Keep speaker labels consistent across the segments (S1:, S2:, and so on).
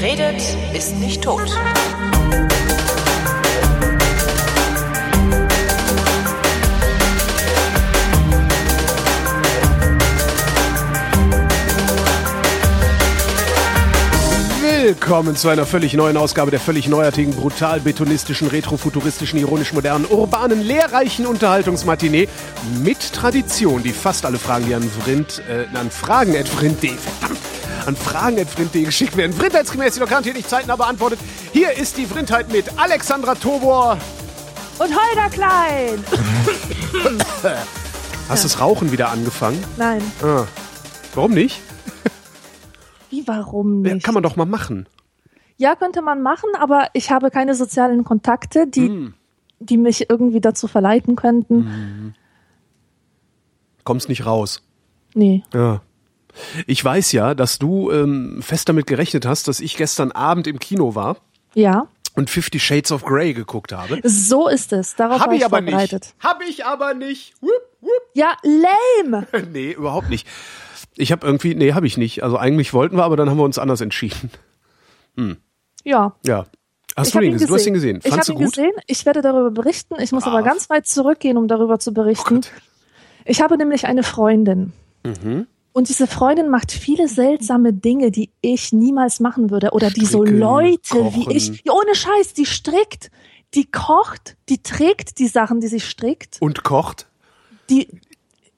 S1: Redet, ist nicht tot.
S2: Willkommen zu einer völlig neuen Ausgabe der völlig neuartigen, brutal betonistischen, retrofuturistischen, ironisch modernen, urbanen, lehrreichen Unterhaltungsmatinee. Mit Tradition, die fast alle Fragen, die an Vrind, äh, an Fragen at Vrind.de, verdammt, an Fragen at Vrind.de geschickt werden. Vrindheitsgemäß die Lokant hier nicht zeitnah beantwortet. Hier ist die Vrindheit mit Alexandra Tobor.
S3: Und Holger Klein!
S2: Hast das Rauchen wieder angefangen?
S3: Nein.
S2: Ah. Warum nicht?
S3: Wie, warum
S2: Ja,
S3: nicht?
S2: kann man doch mal machen.
S3: Ja, könnte man machen, aber ich habe keine sozialen Kontakte, die,
S2: Hm.
S3: die mich irgendwie dazu verleiten könnten.
S2: Kommst nicht raus.
S3: Nee.
S2: Ja. Ich weiß ja, dass du ähm, fest damit gerechnet hast, dass ich gestern Abend im Kino war
S3: Ja.
S2: und Fifty Shades of Grey geguckt habe.
S3: So ist es. Darauf
S2: Habe
S3: war
S2: ich
S3: ich
S2: aber
S3: vorbereitet.
S2: nicht. Habe ich aber nicht. Wupp, wupp.
S3: Ja, lame!
S2: Nee, überhaupt nicht. Ich habe irgendwie, nee, habe ich nicht. Also eigentlich wollten wir, aber dann haben wir uns anders entschieden.
S3: Ja.
S2: Ja. Hast
S3: ich
S2: du
S3: ihn
S2: gesehen? Du hast ihn gesehen.
S3: Ich habe ihn
S2: gut?
S3: gesehen. Ich werde darüber berichten. Ich muss aber
S2: Brav.
S3: ganz weit zurückgehen, um darüber zu berichten.
S2: Oh.
S3: Ich habe nämlich eine Freundin.
S2: Mhm.
S3: Und diese Freundin macht viele seltsame Dinge, die ich niemals machen würde. Oder die so Leute
S2: kochen.
S3: wie ich. Ja, ohne Scheiß, die strickt, die kocht, die trägt die Sachen, die sie strickt.
S2: Und kocht
S3: Die,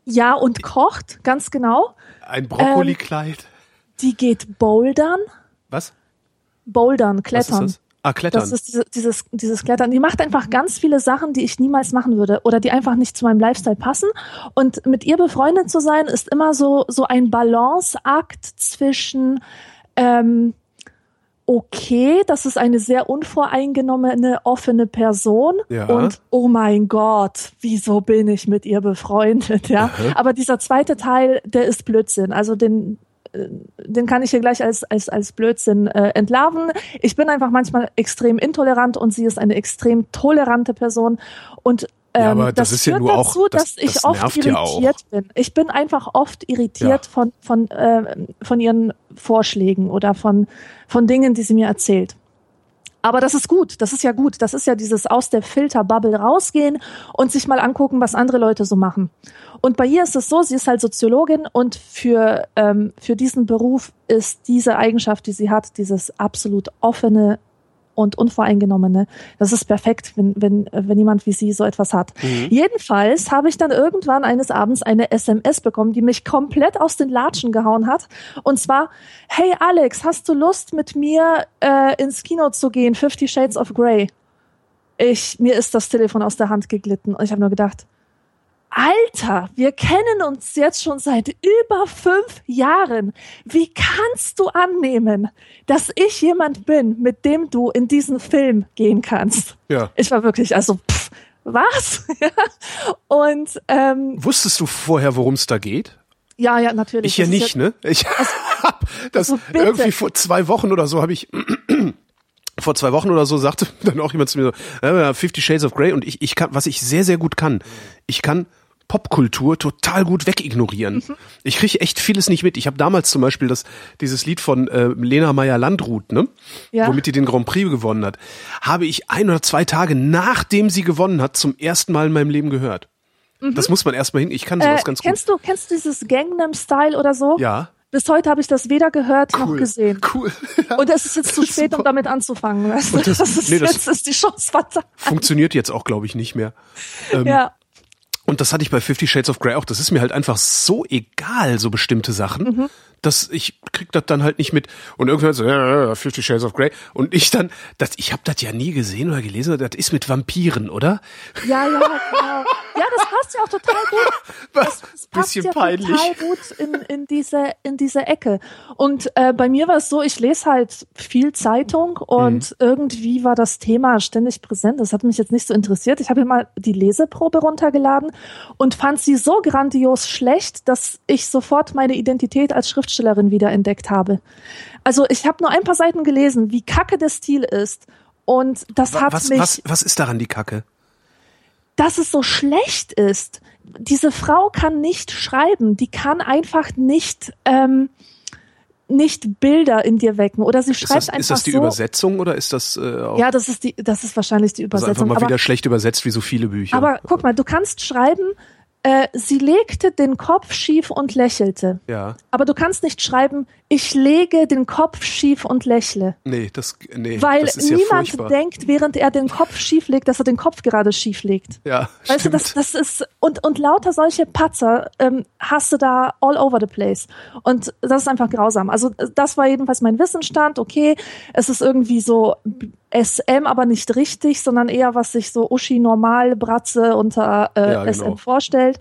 S3: ja, und kocht, ganz genau.
S2: ein Brokkolikleid.
S3: Die geht bouldern.
S2: Was?
S3: Bouldern,
S2: Was
S3: klettern.
S2: Ah, Klettern.
S3: Das ist diese, dieses, dieses Klettern. Die macht einfach ganz viele Sachen, die ich niemals machen würde oder die einfach nicht zu meinem Lifestyle passen. Und mit ihr befreundet zu sein, ist immer so, so ein Balanceakt zwischen, ähm, okay, das ist eine sehr unvoreingenommene, offene Person
S2: Ja.
S3: und oh mein Gott, wieso bin ich mit ihr befreundet, ja? Aber dieser zweite Teil, der ist Blödsinn. Also den, den kann ich hier gleich als, als, als Blödsinn äh, entlarven. Ich bin einfach manchmal extrem intolerant und sie ist eine extrem tolerante Person und ähm,
S2: Ja, aber das
S3: das,
S2: ist ja
S3: führt
S2: nur auch-
S3: dazu,
S2: das-
S3: dass ich
S2: das
S3: oft
S2: ja
S3: irritiert
S2: auch.
S3: bin. Ich bin einfach oft irritiert
S2: Ja.
S3: von, von, äh, von ihren Vorschlägen oder von, von Dingen, die sie mir erzählt. Aber das ist gut, das ist ja gut. Das ist ja dieses aus der Filterbubble rausgehen und sich mal angucken, was andere Leute so machen. Und bei ihr ist es so, sie ist halt Soziologin und für, ähm, für diesen Beruf ist diese Eigenschaft, die sie hat, dieses absolut offene und unvoreingenommene, das ist perfekt, wenn, wenn, wenn jemand wie sie so etwas hat. Jedenfalls habe ich dann irgendwann eines Abends eine SMS bekommen, die mich komplett aus den Latschen gehauen hat. Und zwar, hey Alex, hast du Lust mit mir äh, ins Kino zu gehen? Fifty Shades of Grey. Ich, mir ist das Telefon aus der Hand geglitten und ich habe nur gedacht, Alter, wir kennen uns jetzt schon seit über fünf Jahren. Wie kannst du annehmen, dass ich jemand bin, mit dem du in diesen Film gehen kannst?
S2: Ja.
S3: Ich war wirklich, also, pff, was? Und ähm,
S2: Wusstest du vorher, worum es da geht?
S3: ja, ja, natürlich.
S2: Ich ja nicht, ne? Ich hab das
S3: Also
S2: irgendwie vor zwei Wochen oder so habe ich vor zwei Wochen oder so sagte dann auch jemand zu mir so, äh, Fifty Shades of Grey und ich, ich kann, was ich sehr, sehr gut kann, ich kann Popkultur total gut wegignorieren.
S3: Mhm.
S2: Ich kriege echt vieles nicht mit. Ich habe damals zum Beispiel das, dieses Lied von äh, Lena Meyer-Landrut, ne?
S3: Ja.
S2: womit die den Grand Prix gewonnen hat, habe ich ein oder zwei Tage nachdem sie gewonnen hat zum ersten Mal in meinem Leben gehört. Das muss man erstmal hin. Ich kann sowas
S3: äh,
S2: ganz gut.
S3: kennst du, kennst du dieses Gangnam Style oder so?
S2: Ja.
S3: Bis heute habe ich das weder gehört noch
S2: Cool.
S3: gesehen.
S2: Cool.
S3: Und es ist jetzt zu spät, um damit anzufangen. Weißt du?
S2: das-
S3: das, ist,
S2: nee, das-
S3: jetzt ist die Chance vertan.
S2: Funktioniert jetzt auch, glaube ich, nicht mehr. Ähm,
S3: Ja.
S2: Und das hatte ich bei Fifty Shades of Grey auch. Das ist mir halt einfach so egal, so bestimmte Sachen,
S3: Mhm.
S2: dass ich krieg das dann halt nicht mit. Und irgendwann so, ja, ja, Fifty Shades of Grey. Und ich dann, das, ich habe das ja nie gesehen oder gelesen. Das ist mit Vampiren, oder?
S3: Ja, ja, genau. Ja, das passt ja auch total gut.
S2: Was?
S3: Das passt
S2: Bisschen
S3: ja
S2: peinlich.
S3: total gut in, in, diese, in diese Ecke. Und äh, bei mir war es so, ich lese halt viel Zeitung und
S2: Mhm.
S3: irgendwie war das Thema ständig präsent. Das hat mich jetzt nicht so interessiert. Ich habe mir mal die Leseprobe runtergeladen und fand sie so grandios schlecht, dass ich sofort meine Identität als Schriftstellerin wiederentdeckt habe. Also ich habe nur ein paar Seiten gelesen, wie kacke der Stil ist. Und das hat
S2: Was,
S3: mich
S2: was, was ist daran die Kacke?
S3: Dass es so schlecht ist. Diese Frau kann nicht schreiben, die kann einfach nicht, ähm, nicht Bilder in dir wecken. Oder sie
S2: Ist
S3: schreibt
S2: das,
S3: einfach
S2: ist das die
S3: so.
S2: Übersetzung oder ist das äh, auch
S3: Ja, das ist die, das ist wahrscheinlich die
S2: also
S3: Übersetzung.
S2: einfach mal
S3: aber,
S2: wieder schlecht übersetzt wie so viele Bücher?
S3: aber guck mal, du kannst schreiben, äh, sie legte den Kopf schief und lächelte.
S2: ja,
S3: Aber du kannst nicht schreiben, ich lege den Kopf schief und lächle.
S2: nee, das nee,
S3: Weil
S2: das ist ja
S3: niemand
S2: furchtbar.
S3: denkt, während er den Kopf schief legt, dass er den Kopf gerade schief legt.
S2: ja,
S3: Weißt
S2: stimmt.
S3: du, das, das ist, und, und lauter solche Patzer ähm, hast du da all over the place. Und das ist einfach grausam. Also das war jedenfalls mein Wissensstand. Okay, es ist irgendwie so SM, aber nicht richtig, sondern eher, was sich so Uschi Normal Bratze unter äh,
S2: Ja, genau.
S3: SM vorstellt.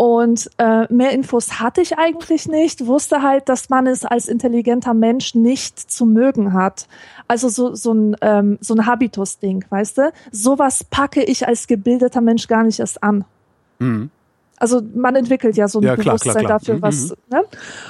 S3: Und äh, mehr Infos hatte ich eigentlich nicht, wusste halt, dass man es als intelligenter Mensch nicht zu mögen hat. Also so, so ein, ähm, so ein Habitus-Ding, weißt du? Sowas packe ich als gebildeter Mensch gar nicht erst an.
S2: Mhm.
S3: Also man entwickelt ja so ein
S2: Ja, klar,
S3: Bewusstsein
S2: klar, klar.
S3: dafür,
S2: Mhm,
S3: was. Ne?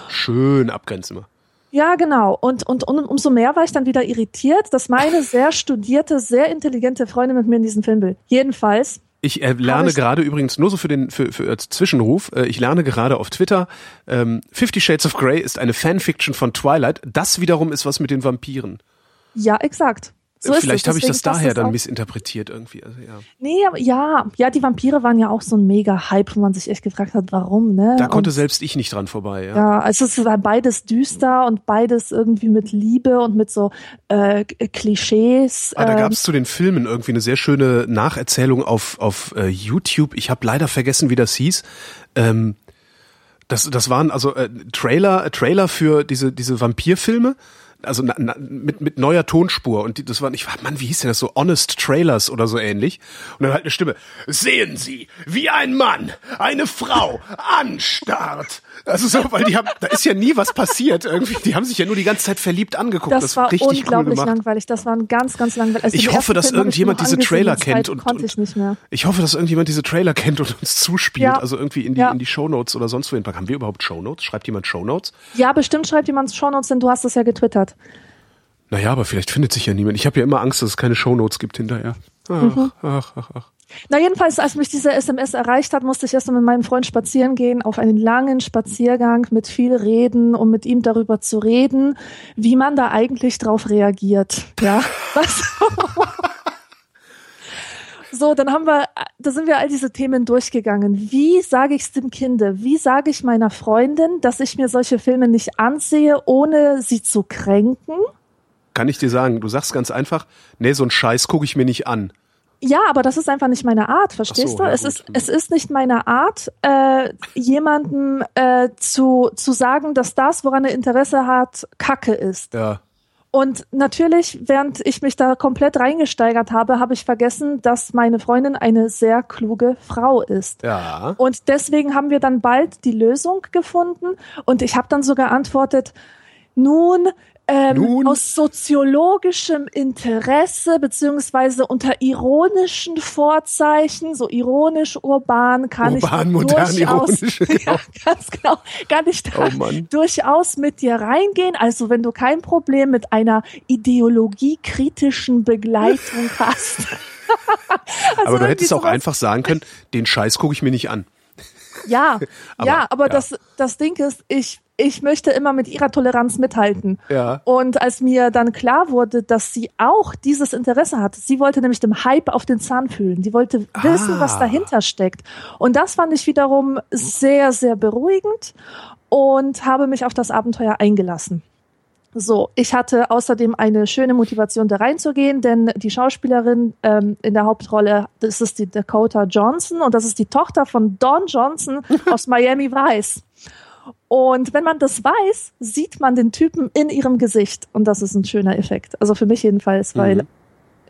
S2: Schön abgrenzen wir.
S3: Ja, genau. Und, und, und umso mehr war ich dann wieder irritiert, dass meine sehr studierte, sehr intelligente Freundin mit mir in diesen Film will. Jedenfalls.
S2: Ich äh, lerne
S3: ich-
S2: gerade übrigens nur so für den für, für als Zwischenruf. Äh, ich lerne gerade auf Twitter. Ähm, Fifty Shades of Grey ist eine Fanfiction von Twilight. Das wiederum ist was mit den Vampiren.
S3: Ja, exakt. So
S2: Vielleicht habe ich das daher dann missinterpretiert irgendwie. Also, ja.
S3: Nee, aber ja, ja, die Vampire waren ja auch so ein mega Hype, wo man sich echt gefragt hat, warum, ne?
S2: Da konnte
S3: und,
S2: selbst ich nicht dran vorbei. Ja.
S3: ja, also es war beides düster und beides irgendwie mit Liebe und mit so äh, Klischees.
S2: Ah, da
S3: ähm,
S2: gab es zu den Filmen irgendwie eine sehr schöne Nacherzählung auf, auf äh, YouTube. Ich habe leider vergessen, wie das hieß. Ähm, das, das waren also äh, Trailer, äh, Trailer für diese, diese Vampirfilme. Also na, na, mit, mit neuer Tonspur. Und die, das waren, ich war, Mann, wie hieß denn das so? Honest Trailers oder so ähnlich. Und dann halt eine Stimme. Sehen Sie, wie ein Mann eine Frau anstarrt. Also so, weil die haben, da ist ja nie was passiert irgendwie. Die haben sich ja nur die ganze Zeit verliebt angeguckt.
S3: das,
S2: Das,
S3: war
S2: richtig cool
S3: unglaublich
S2: gemacht.
S3: langweilig. Das war ein ganz, ganz langweilig. Also
S2: Ich hoffe, dass
S3: Film
S2: irgendjemand diese Trailer kennt und-
S3: konnte
S2: und-
S3: ich nicht mehr.
S2: Ich hoffe, dass irgendjemand diese Trailer kennt und uns zuspielt.
S3: Ja.
S2: Also irgendwie in die,
S3: Ja.
S2: in die Shownotes oder sonst wohin packen. Haben wir überhaupt Shownotes? Schreibt jemand Shownotes?
S3: Ja, bestimmt schreibt jemand Shownotes, denn du hast das ja getwittert.
S2: Naja, aber vielleicht findet sich ja niemand. Ich habe ja immer Angst, dass es keine Shownotes gibt hinterher. Ach,
S3: Mhm.
S2: ach, ach, ach.
S3: Na jedenfalls, als mich diese SMS erreicht hat, musste ich erst mal mit meinem Freund spazieren gehen, auf einen langen Spaziergang mit viel Reden, um mit ihm darüber zu reden, wie man da eigentlich drauf reagiert. Ja, was? So, dann haben wir, da sind wir all diese Themen durchgegangen. Wie sage ich es dem Kinde? Wie sage ich meiner Freundin, dass ich mir solche Filme nicht ansehe, ohne sie zu kränken?
S2: Kann ich dir sagen, du sagst ganz einfach, nee, so einen Scheiß gucke ich mir nicht an.
S3: Ja, aber das ist einfach nicht meine Art, verstehst
S2: so,
S3: du?
S2: ja,
S3: es
S2: gut.
S3: ist es ist nicht meine Art, äh, jemandem äh, zu zu sagen, dass das, woran er Interesse hat, Kacke ist.
S2: Ja.
S3: Und natürlich, während ich mich da komplett reingesteigert habe, habe ich vergessen, dass meine Freundin eine sehr kluge Frau ist.
S2: Ja.
S3: Und deswegen haben wir dann bald die Lösung gefunden. Und ich habe dann sogar antwortet, nun, ähm, aus soziologischem Interesse beziehungsweise unter ironischen Vorzeichen, so ironisch urban, kann
S2: Urban,
S3: ich
S2: modern,
S3: durchaus, ja,
S2: genau.
S3: ganz genau, kann ich da
S2: Oh
S3: durchaus mit dir reingehen. Also wenn du kein Problem mit einer ideologiekritischen Begleitung hast. Also
S2: aber du hättest auch einfach sagen können, den Scheiß gucke ich mir nicht an.
S3: Ja,
S2: Aber,
S3: ja, aber
S2: ja.
S3: Das, das Ding ist, ich, ich möchte immer mit ihrer Toleranz mithalten.
S2: Ja.
S3: Und als mir dann klar wurde, dass sie auch dieses Interesse hat, sie wollte nämlich dem Hype auf den Zahn fühlen. Sie wollte wissen,
S2: Ah.
S3: was dahinter steckt. Und das fand ich wiederum sehr, sehr beruhigend und habe mich auf das Abenteuer eingelassen. So, ich hatte außerdem eine schöne Motivation, da reinzugehen, denn die Schauspielerin ähm, in der Hauptrolle, das ist die Dakota Johnson und das ist die Tochter von Don Johnson aus Miami Vice. Und wenn man das weiß, sieht man den Typen in ihrem Gesicht und das ist ein schöner Effekt. Also für mich jedenfalls, weil
S2: Mhm.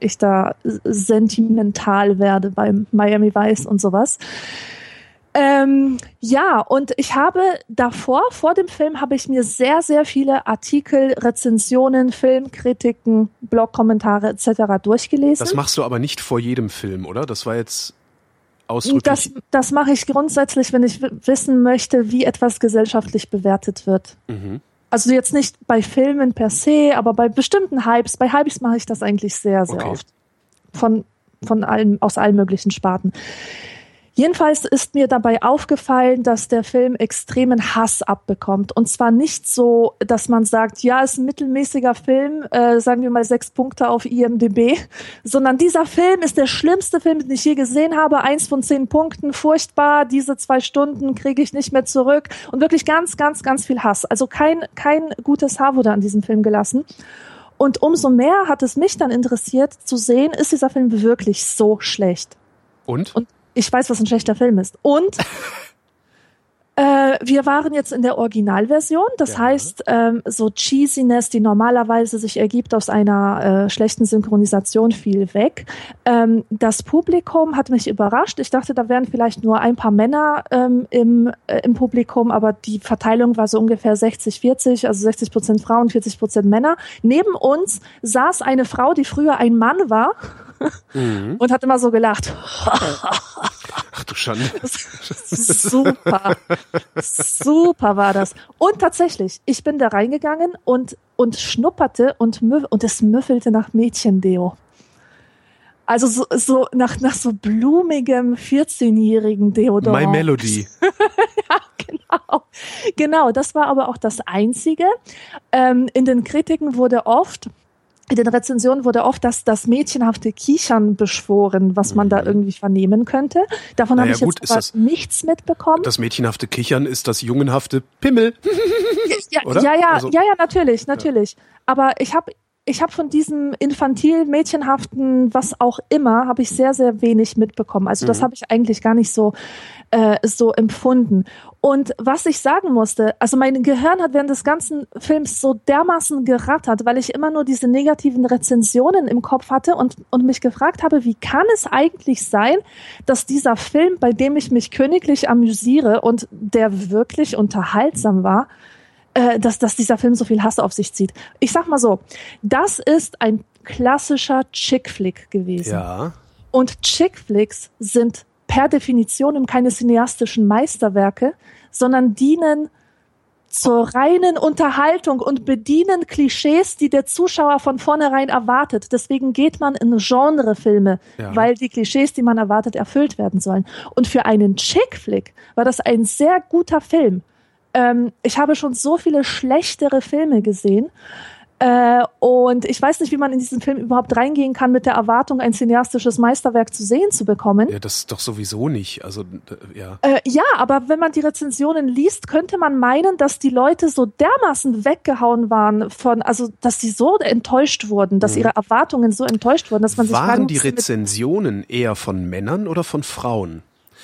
S3: ich da sentimental werde beim Miami Vice und sowas. Ähm, ja, und ich habe davor, vor dem Film, habe ich mir sehr, sehr viele Artikel, Rezensionen, Filmkritiken, Blogkommentare etc. durchgelesen.
S2: Das machst du aber nicht vor jedem Film, oder? Das war jetzt ausdrücklich.
S3: Das, das mache ich grundsätzlich, wenn ich wissen möchte, wie etwas gesellschaftlich bewertet wird.
S2: mhm.
S3: Also jetzt nicht bei Filmen per se, aber bei bestimmten Hypes. Bei Hypes mache ich das eigentlich sehr, sehr
S2: Okay.
S3: oft. Von, von allen, aus allen möglichen Sparten. Jedenfalls ist mir dabei aufgefallen, dass der Film extremen Hass abbekommt. Und zwar nicht so, dass man sagt, ja, ist ein mittelmäßiger Film, äh, sagen wir mal sechs Punkte auf IMDB, sondern dieser Film ist der schlimmste Film, den ich je gesehen habe. Eins von zehn Punkten, furchtbar, diese zwei Stunden kriege ich nicht mehr zurück. Und wirklich ganz, ganz, ganz viel Hass. Also kein, kein gutes Haar wurde an diesem Film gelassen. Und umso mehr hat es mich dann interessiert zu sehen, ist dieser Film wirklich so schlecht.
S2: Und?
S3: Und ich weiß, was ein schlechter Film ist. Und äh, wir waren jetzt in der Originalversion, das
S2: Ja.
S3: heißt, ähm, so Cheesiness, die normalerweise sich ergibt aus einer äh, schlechten Synchronisation, fiel weg. Ähm, das Publikum hat mich überrascht. Ich dachte, da wären vielleicht nur ein paar Männer ähm, im, äh, im Publikum, aber die Verteilung war so ungefähr 60-40, also 60 Prozent Frauen, 40 Prozent Männer. Neben uns saß eine Frau, die früher ein Mann war
S2: Mhm.
S3: und hat immer so gelacht.
S2: Ach du Schande.
S3: Super. Super war das. Und tatsächlich, ich bin da reingegangen und, und schnupperte und, und es müffelte nach Mädchendeo. Also so, so nach, nach so blumigem 14-jährigen Deodorant.
S2: My Melody.
S3: Genau. Genau, das war aber auch das Einzige. Ähm, in den Kritiken wurde oft, in den Rezensionen wurde oft das, das mädchenhafte Kichern beschworen, was man da irgendwie vernehmen könnte. Davon
S2: Mhm. Naja,
S3: habe ich
S2: gut,
S3: jetzt
S2: das-
S3: nichts mitbekommen.
S2: Das mädchenhafte Kichern ist das jungenhafte Pimmel.
S3: ja,
S2: oder?
S3: ja, ja,
S2: Also-
S3: ja, ja, natürlich, natürlich. Aber ich habe ich habe von diesem infantil mädchenhaften was auch immer habe ich sehr sehr wenig mitbekommen. Also
S2: Mhm.
S3: das habe ich eigentlich gar nicht so äh, so empfunden. Und was ich sagen musste, also mein Gehirn hat während des ganzen Films so dermaßen gerattert, weil ich immer nur diese negativen Rezensionen im Kopf hatte und, und mich gefragt habe, wie kann es eigentlich sein, dass dieser Film, bei dem ich mich königlich amüsiere und der wirklich unterhaltsam war, äh, dass, dass dieser Film so viel Hass auf sich zieht. Ich sag mal so, das ist ein klassischer Chick-Flick gewesen.
S2: Ja.
S3: Und Chick-Flicks sind per Definition keine cineastischen Meisterwerke, sondern dienen zur reinen Unterhaltung und bedienen Klischees, die der Zuschauer von vornherein erwartet. Deswegen geht man in Genrefilme,
S2: Ja.
S3: weil die Klischees, die man erwartet, erfüllt werden sollen. Und für einen Chick-Flick war das ein sehr guter Film. Ähm, ich habe schon so viele schlechtere Filme gesehen. Äh, und ich weiß nicht, wie man in diesen Film überhaupt reingehen kann mit der Erwartung, ein cineastisches Meisterwerk zu sehen zu bekommen.
S2: Ja, das ist doch sowieso nicht. Also, ja.
S3: Äh, ja, aber wenn man die Rezensionen liest, könnte man meinen, dass die Leute so dermaßen weggehauen waren von, also dass sie so enttäuscht wurden, dass ihre Erwartungen so enttäuscht wurden, dass man sich fragen
S2: Mhm. Waren die Rezensionen eher von Männern oder von Frauen?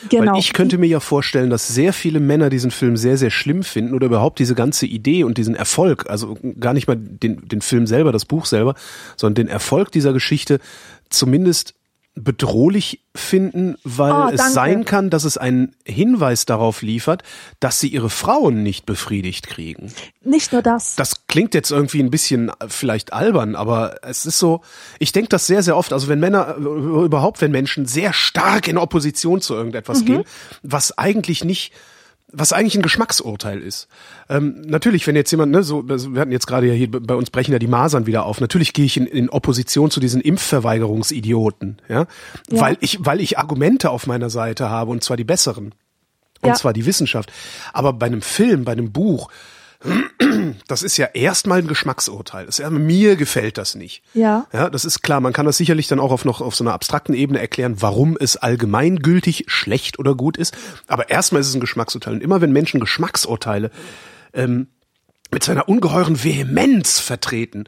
S3: Genau.
S2: Weil ich könnte mir ja vorstellen, dass sehr viele Männer diesen Film sehr, sehr schlimm finden oder überhaupt diese ganze Idee und diesen Erfolg, also gar nicht mal den, den Film selber, das Buch selber, sondern den Erfolg dieser Geschichte zumindest bedrohlich finden, weil
S3: Oh,
S2: es sein kann, dass es einen Hinweis darauf liefert, dass sie ihre Frauen nicht befriedigt kriegen.
S3: nicht nur das.
S2: Das klingt jetzt irgendwie ein bisschen äh, vielleicht albern, aber es ist so, ich denke das sehr, sehr oft, also wenn Männer, äh, überhaupt wenn Menschen sehr stark in Opposition zu irgendetwas
S3: Mhm.
S2: gehen, was eigentlich nicht was eigentlich ein Geschmacksurteil ist. Ähm, natürlich, wenn jetzt jemand, ne, so, also wir hatten jetzt gerade ja hier, bei uns brechen ja die Masern wieder auf. Natürlich gehe ich in, in Opposition zu diesen Impfverweigerungsidioten, ja?
S3: Ja.
S2: weil ich, weil ich Argumente auf meiner Seite habe und zwar die besseren. Und
S3: Ja.
S2: zwar die Wissenschaft. Aber bei einem Film, bei einem Buch, das ist ja erstmal ein Geschmacksurteil. Das ist, ja- mir gefällt das nicht.
S3: Ja.
S2: Ja, das ist klar. Man kann das sicherlich dann auch auf noch auf so einer abstrakten Ebene erklären, warum es allgemeingültig schlecht oder gut ist. Aber erstmal ist es ein Geschmacksurteil. Und immer wenn Menschen Geschmacksurteile ähm, mit so einer ungeheuren Vehemenz vertreten,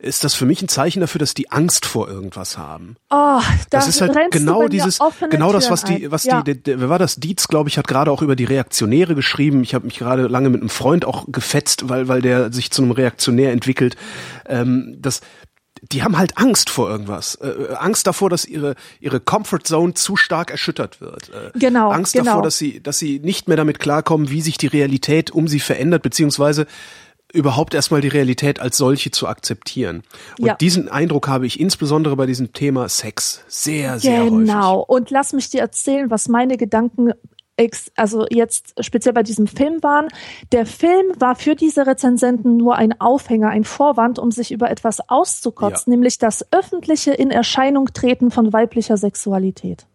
S2: ist das für mich ein Zeichen dafür, dass die Angst vor irgendwas haben.
S3: Oh,
S2: Das
S3: da
S2: ist halt genau dieses, genau das, was die, was
S3: ja.
S2: die, der, der, wer war das? Dietz, glaube ich, hat gerade auch über die Reaktionäre geschrieben. Ich habe mich gerade lange mit einem Freund auch gefetzt, weil, weil der sich zu einem Reaktionär entwickelt. Ähm, das, die haben halt Angst vor irgendwas. Äh, Angst davor, dass ihre, ihre Comfort Zone zu stark erschüttert wird. Äh,
S3: Genau,
S2: Angst
S3: genau.
S2: davor, dass sie, dass sie nicht mehr damit klarkommen, wie sich die Realität um sie verändert, beziehungsweise überhaupt erstmal die Realität als solche zu akzeptieren. Und
S3: Ja.
S2: diesen Eindruck habe ich insbesondere bei diesem Thema Sex sehr, sehr häufig.
S3: Genau. Und lass mich dir erzählen, was meine Gedanken ex also jetzt speziell bei diesem Film waren. Der Film war für diese Rezensenten nur ein Aufhänger, ein Vorwand, um sich über etwas auszukotzen,
S2: Ja.
S3: nämlich das öffentliche in Erscheinung treten von weiblicher Sexualität.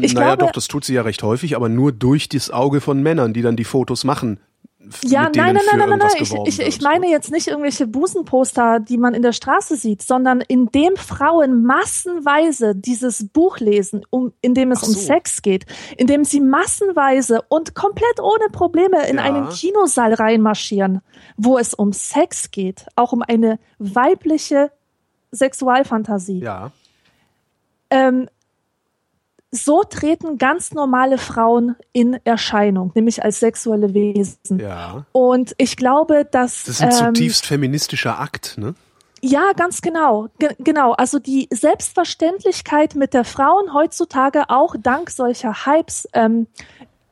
S3: Ich
S2: naja,
S3: glaube,
S2: doch, das tut sie ja recht häufig, aber nur durch das Auge von Männern, die dann die Fotos machen.
S3: Ja, nein, nein, nein, nein, nein. Ich, ich, ich meine jetzt nicht irgendwelche Busenposter, die man in der Straße sieht, sondern indem Frauen massenweise dieses Buch lesen, um, in dem es
S2: Ach
S3: um
S2: so.
S3: Sex geht, indem sie massenweise und komplett ohne Probleme in
S2: Ja.
S3: einen Kinosaal reinmarschieren, wo es um Sex geht, auch um eine weibliche Sexualfantasie.
S2: Ja,
S3: Ähm, so treten ganz normale Frauen in Erscheinung, nämlich als sexuelle Wesen.
S2: ja.
S3: Und ich glaube, dass
S2: Das ist ein
S3: ähm,
S2: zutiefst feministischer Akt, ne?
S3: ja, ganz genau, Ge genau. Also die Selbstverständlichkeit, mit der Frauen heutzutage auch dank solcher Hypes ähm,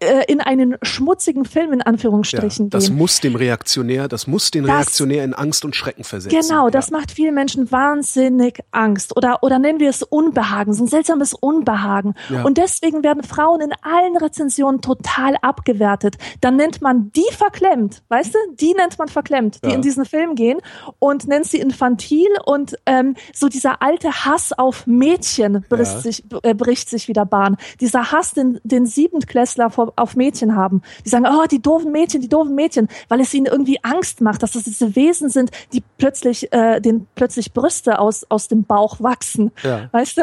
S3: äh, in einen schmutzigen Film in
S2: Ja,
S3: Anführungsstrichen
S2: das
S3: gehen.
S2: muss dem Reaktionär, das muss den
S3: Das-
S2: Reaktionär in Angst und Schrecken versetzen.
S3: Genau, das
S2: ja.
S3: macht vielen Menschen wahnsinnig Angst oder, oder nennen wir es Unbehagen, so ein seltsames Unbehagen.
S2: Ja.
S3: Und deswegen werden Frauen in allen Rezensionen total abgewertet. Dann nennt man die verklemmt, weißt du? Die nennt man verklemmt, die
S2: Ja.
S3: in diesen Film gehen und nennt sie infantil und ähm, so dieser alte Hass auf Mädchen bricht,
S2: Ja.
S3: sich, äh, bricht sich wieder Bahn. Dieser Hass, den, den Siebendklässler vor, auf Mädchen haben. Die sagen, oh, die doofen Mädchen, die doofen Mädchen, weil es ihnen irgendwie Angst macht, dass das diese Wesen sind, die plötzlich, äh, denen plötzlich Brüste aus, aus dem Bauch wachsen.
S2: Ja.
S3: Weißt du?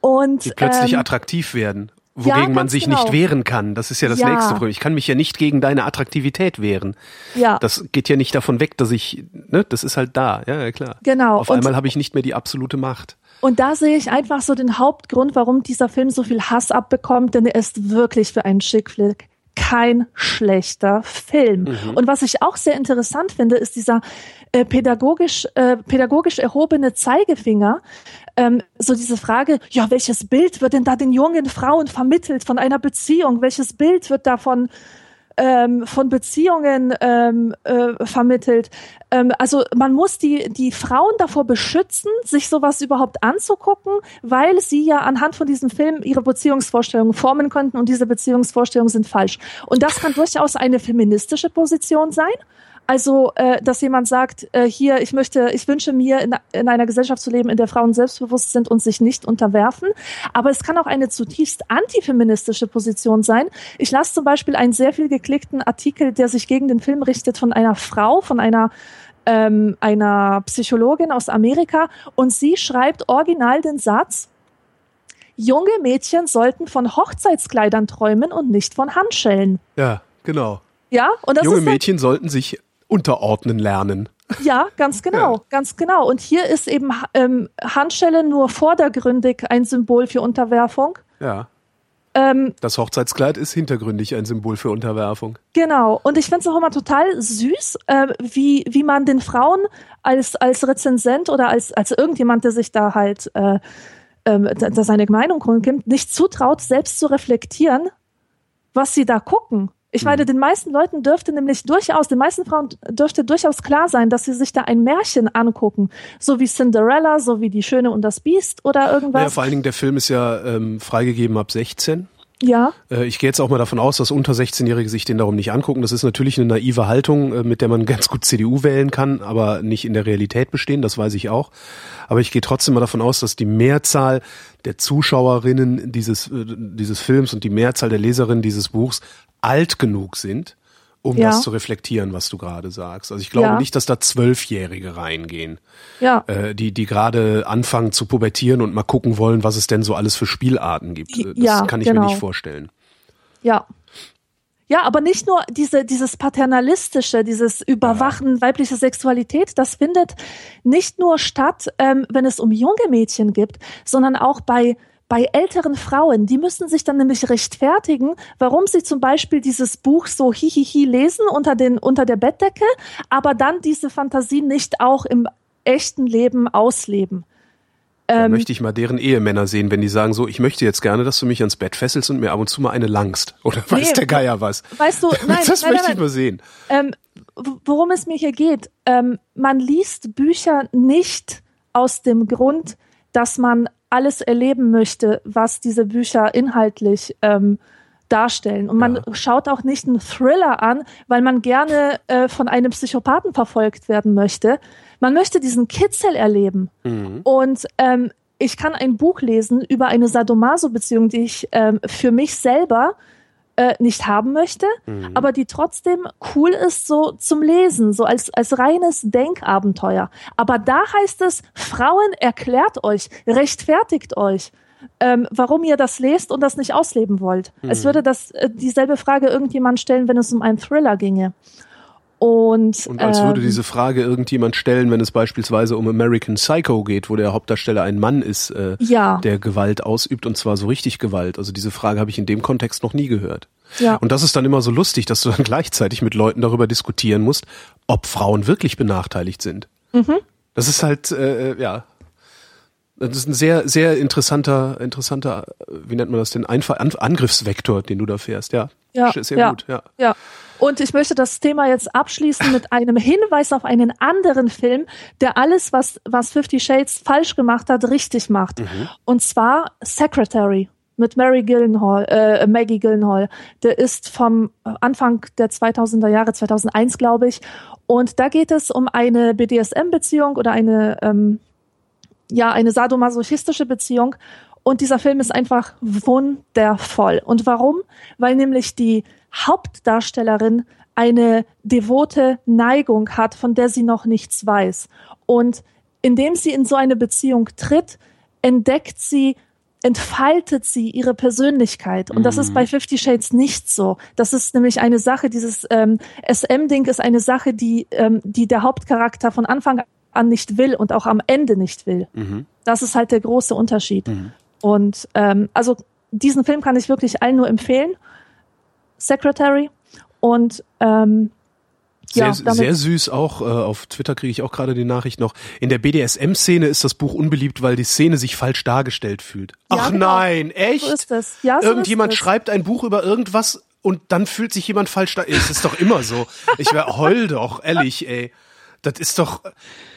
S3: Und
S2: Die plötzlich
S3: ähm,
S2: attraktiv werden.
S3: ja,
S2: Wogegen man
S3: ganz
S2: sich
S3: genau.
S2: nicht wehren kann. Das ist ja das
S3: Ja.
S2: nächste Problem. Ich kann mich ja nicht gegen deine Attraktivität wehren.
S3: ja,
S2: Das geht ja nicht davon weg, dass ich, ne, das ist halt da. Ja, ja klar.
S3: Genau.
S2: Auf
S3: Und-
S2: einmal habe ich nicht mehr die absolute Macht.
S3: Und da sehe ich einfach so den Hauptgrund, warum dieser Film so viel Hass abbekommt, denn er ist wirklich für einen Chick-Flick kein schlechter Film.
S2: Mhm.
S3: Und was ich auch sehr interessant finde, ist dieser äh, pädagogisch, äh, pädagogisch erhobene Zeigefinger. Ähm, so diese Frage, ja, welches Bild wird denn da den jungen Frauen vermittelt von einer Beziehung? Welches Bild wird davon ähm, von Beziehungen ähm, äh, vermittelt. Ähm, also man muss die, die Frauen davor beschützen, sich sowas überhaupt anzugucken, weil sie ja anhand von diesem Film ihre Beziehungsvorstellungen formen könnten und diese Beziehungsvorstellungen sind falsch. Und das kann durchaus eine feministische Position sein. Also, äh, dass jemand sagt, äh, hier, ich möchte, ich wünsche mir, in, in einer Gesellschaft zu leben, in der Frauen selbstbewusst sind und sich nicht unterwerfen. Aber es kann auch eine zutiefst antifeministische Position sein. Ich las zum Beispiel einen sehr viel geklickten Artikel, der sich gegen den Film richtet, von einer Frau, von einer ähm, einer Psychologin aus Amerika und sie schreibt original den Satz, junge Mädchen sollten von Hochzeitskleidern träumen und nicht von Handschellen.
S2: Ja, genau.
S3: Ja, und das
S2: Junge
S3: ist halt-
S2: Mädchen sollten sich unterordnen lernen.
S3: Ja, ganz genau,
S2: Ja.
S3: ganz genau. Und hier ist eben ähm, Handschelle nur vordergründig ein Symbol für Unterwerfung.
S2: Ja.
S3: Ähm,
S2: Das Hochzeitskleid ist hintergründig ein Symbol für Unterwerfung.
S3: genau. Und ich finde es auch immer total süß, äh, wie, wie man den Frauen als, als Rezensent oder als, als irgendjemand, der sich da halt äh, ähm, da, seine Meinung kundgibt, nicht zutraut, selbst zu reflektieren, was sie da gucken. Ich meine, den meisten Leuten dürfte nämlich durchaus, den meisten Frauen dürfte durchaus klar sein, dass sie sich da ein Märchen angucken. So wie Cinderella, so wie Die Schöne und das Biest oder irgendwas.
S2: vor allen Dingen, der Film ist ja ähm, freigegeben ab 16.
S3: Ja,
S2: Äh, Ich gehe jetzt auch mal davon aus, dass unter 16-Jährige sich den darum nicht angucken. Das ist natürlich eine naive Haltung, äh, mit der man ganz gut CDU wählen kann, aber nicht in der Realität bestehen, das weiß ich auch. Aber ich gehe trotzdem mal davon aus, dass die Mehrzahl der Zuschauerinnen dieses, äh, dieses Films und die Mehrzahl der Leserinnen dieses Buchs alt genug sind, um
S3: Ja.
S2: das zu reflektieren, was du gerade sagst. Also ich glaube
S3: Ja.
S2: nicht, dass da Zwölfjährige reingehen
S3: ja.
S2: äh, die, die gerade anfangen zu pubertieren und mal gucken wollen, was es denn so alles für Spielarten gibt. Das
S3: Ja,
S2: kann ich
S3: genau.
S2: mir nicht vorstellen.
S3: Ja. Ja, aber nicht nur diese, dieses paternalistische, dieses Überwachen weiblicher Sexualität, das findet nicht nur statt, ähm, wenn es um junge Mädchen gibt, sondern auch bei bei älteren Frauen, die müssen sich dann nämlich rechtfertigen, warum sie zum Beispiel dieses Buch so hihihi lesen unter, den, unter der Bettdecke, aber dann diese Fantasie nicht auch im echten Leben ausleben.
S2: Da
S3: Ähm,
S2: möchte ich mal deren Ehemänner sehen, wenn die sagen so, ich möchte jetzt gerne, dass du mich ans Bett fesselst und mir ab und zu mal eine langst. Oder weiß
S3: Nee,
S2: der Geier was?
S3: Weißt du, nein,
S2: das
S3: nein,
S2: möchte
S3: nein,
S2: ich mal sehen.
S3: Ähm, worum es mir hier geht, ähm, man liest Bücher nicht aus dem Grund, dass man alles erleben möchte, was diese Bücher inhaltlich ähm, darstellen. Und man
S2: Ja.
S3: schaut auch nicht einen Thriller an, weil man gerne äh, von einem Psychopathen verfolgt werden möchte. Man möchte diesen Kitzel erleben.
S2: Mhm.
S3: Und ähm, ich kann ein Buch lesen über eine Sadomaso-Beziehung, die ich ähm, für mich selber äh, nicht haben möchte, mhm. aber die trotzdem cool ist so zum Lesen, so als, als reines Denkabenteuer. Aber da heißt es, Frauen erklärt euch, rechtfertigt euch. Ähm, warum ihr das lest und das nicht ausleben wollt. Mhm. Es würde das äh, dieselbe Frage irgendjemand stellen, wenn es um einen Thriller ginge. Und,
S2: und als ähm, würde diese Frage irgendjemand stellen, wenn es beispielsweise um American Psycho geht, wo der Hauptdarsteller ein Mann ist, äh, ja. der Gewalt ausübt und zwar so richtig Gewalt. Also diese Frage habe ich in dem Kontext noch nie gehört. Ja. Und das ist dann immer so lustig, dass du dann gleichzeitig mit Leuten darüber diskutieren musst, ob Frauen wirklich benachteiligt sind. Mhm. Das ist halt, äh, äh ja, das ist ein sehr, sehr interessanter, interessanter, wie nennt man das denn, Einf Angriffsvektor, den du da fährst, ja.
S3: Ja, sehr ja, gut, ja. Ja. Und ich möchte das Thema jetzt abschließen mit einem Hinweis auf einen anderen Film, der alles, was, was Fifty Shades falsch gemacht hat, richtig macht. Mhm. Und zwar Secretary mit Mary Gillenhall, äh, Maggie Gillenhall. Der ist vom Anfang der 2000er Jahre, 2001 glaube ich. Und da geht es um eine BDSM-Beziehung oder eine, ähm, ja, eine sadomasochistische Beziehung. Und dieser Film ist einfach wundervoll. Und warum? Weil nämlich die Hauptdarstellerin eine devote Neigung hat, von der sie noch nichts weiß. Und indem sie in so eine Beziehung tritt, entdeckt sie, entfaltet sie ihre Persönlichkeit. Und das ist bei mhm. Fifty Shades nicht so. Das ist nämlich eine Sache, dieses ähm, SM-Ding ist eine Sache, die, ähm, die der Hauptcharakter von Anfang an nicht will und auch am Ende nicht will. Mhm. Das ist halt der große Unterschied. Mhm. Und ähm, also diesen Film kann ich wirklich allen nur empfehlen. Secretary. Und ähm,
S2: sehr, ja, sehr süß auch, äh, auf Twitter kriege ich auch gerade die Nachricht noch. In der BDSM-Szene ist das Buch unbeliebt, weil die Szene sich falsch dargestellt fühlt. Ja, Ach genau. nein, echt? So ist das. Ja, so Irgendjemand ist schreibt ein Buch über irgendwas und dann fühlt sich jemand falsch da. Es ist doch immer so. Ich wär, heul doch, ehrlich, ey. Das ist doch,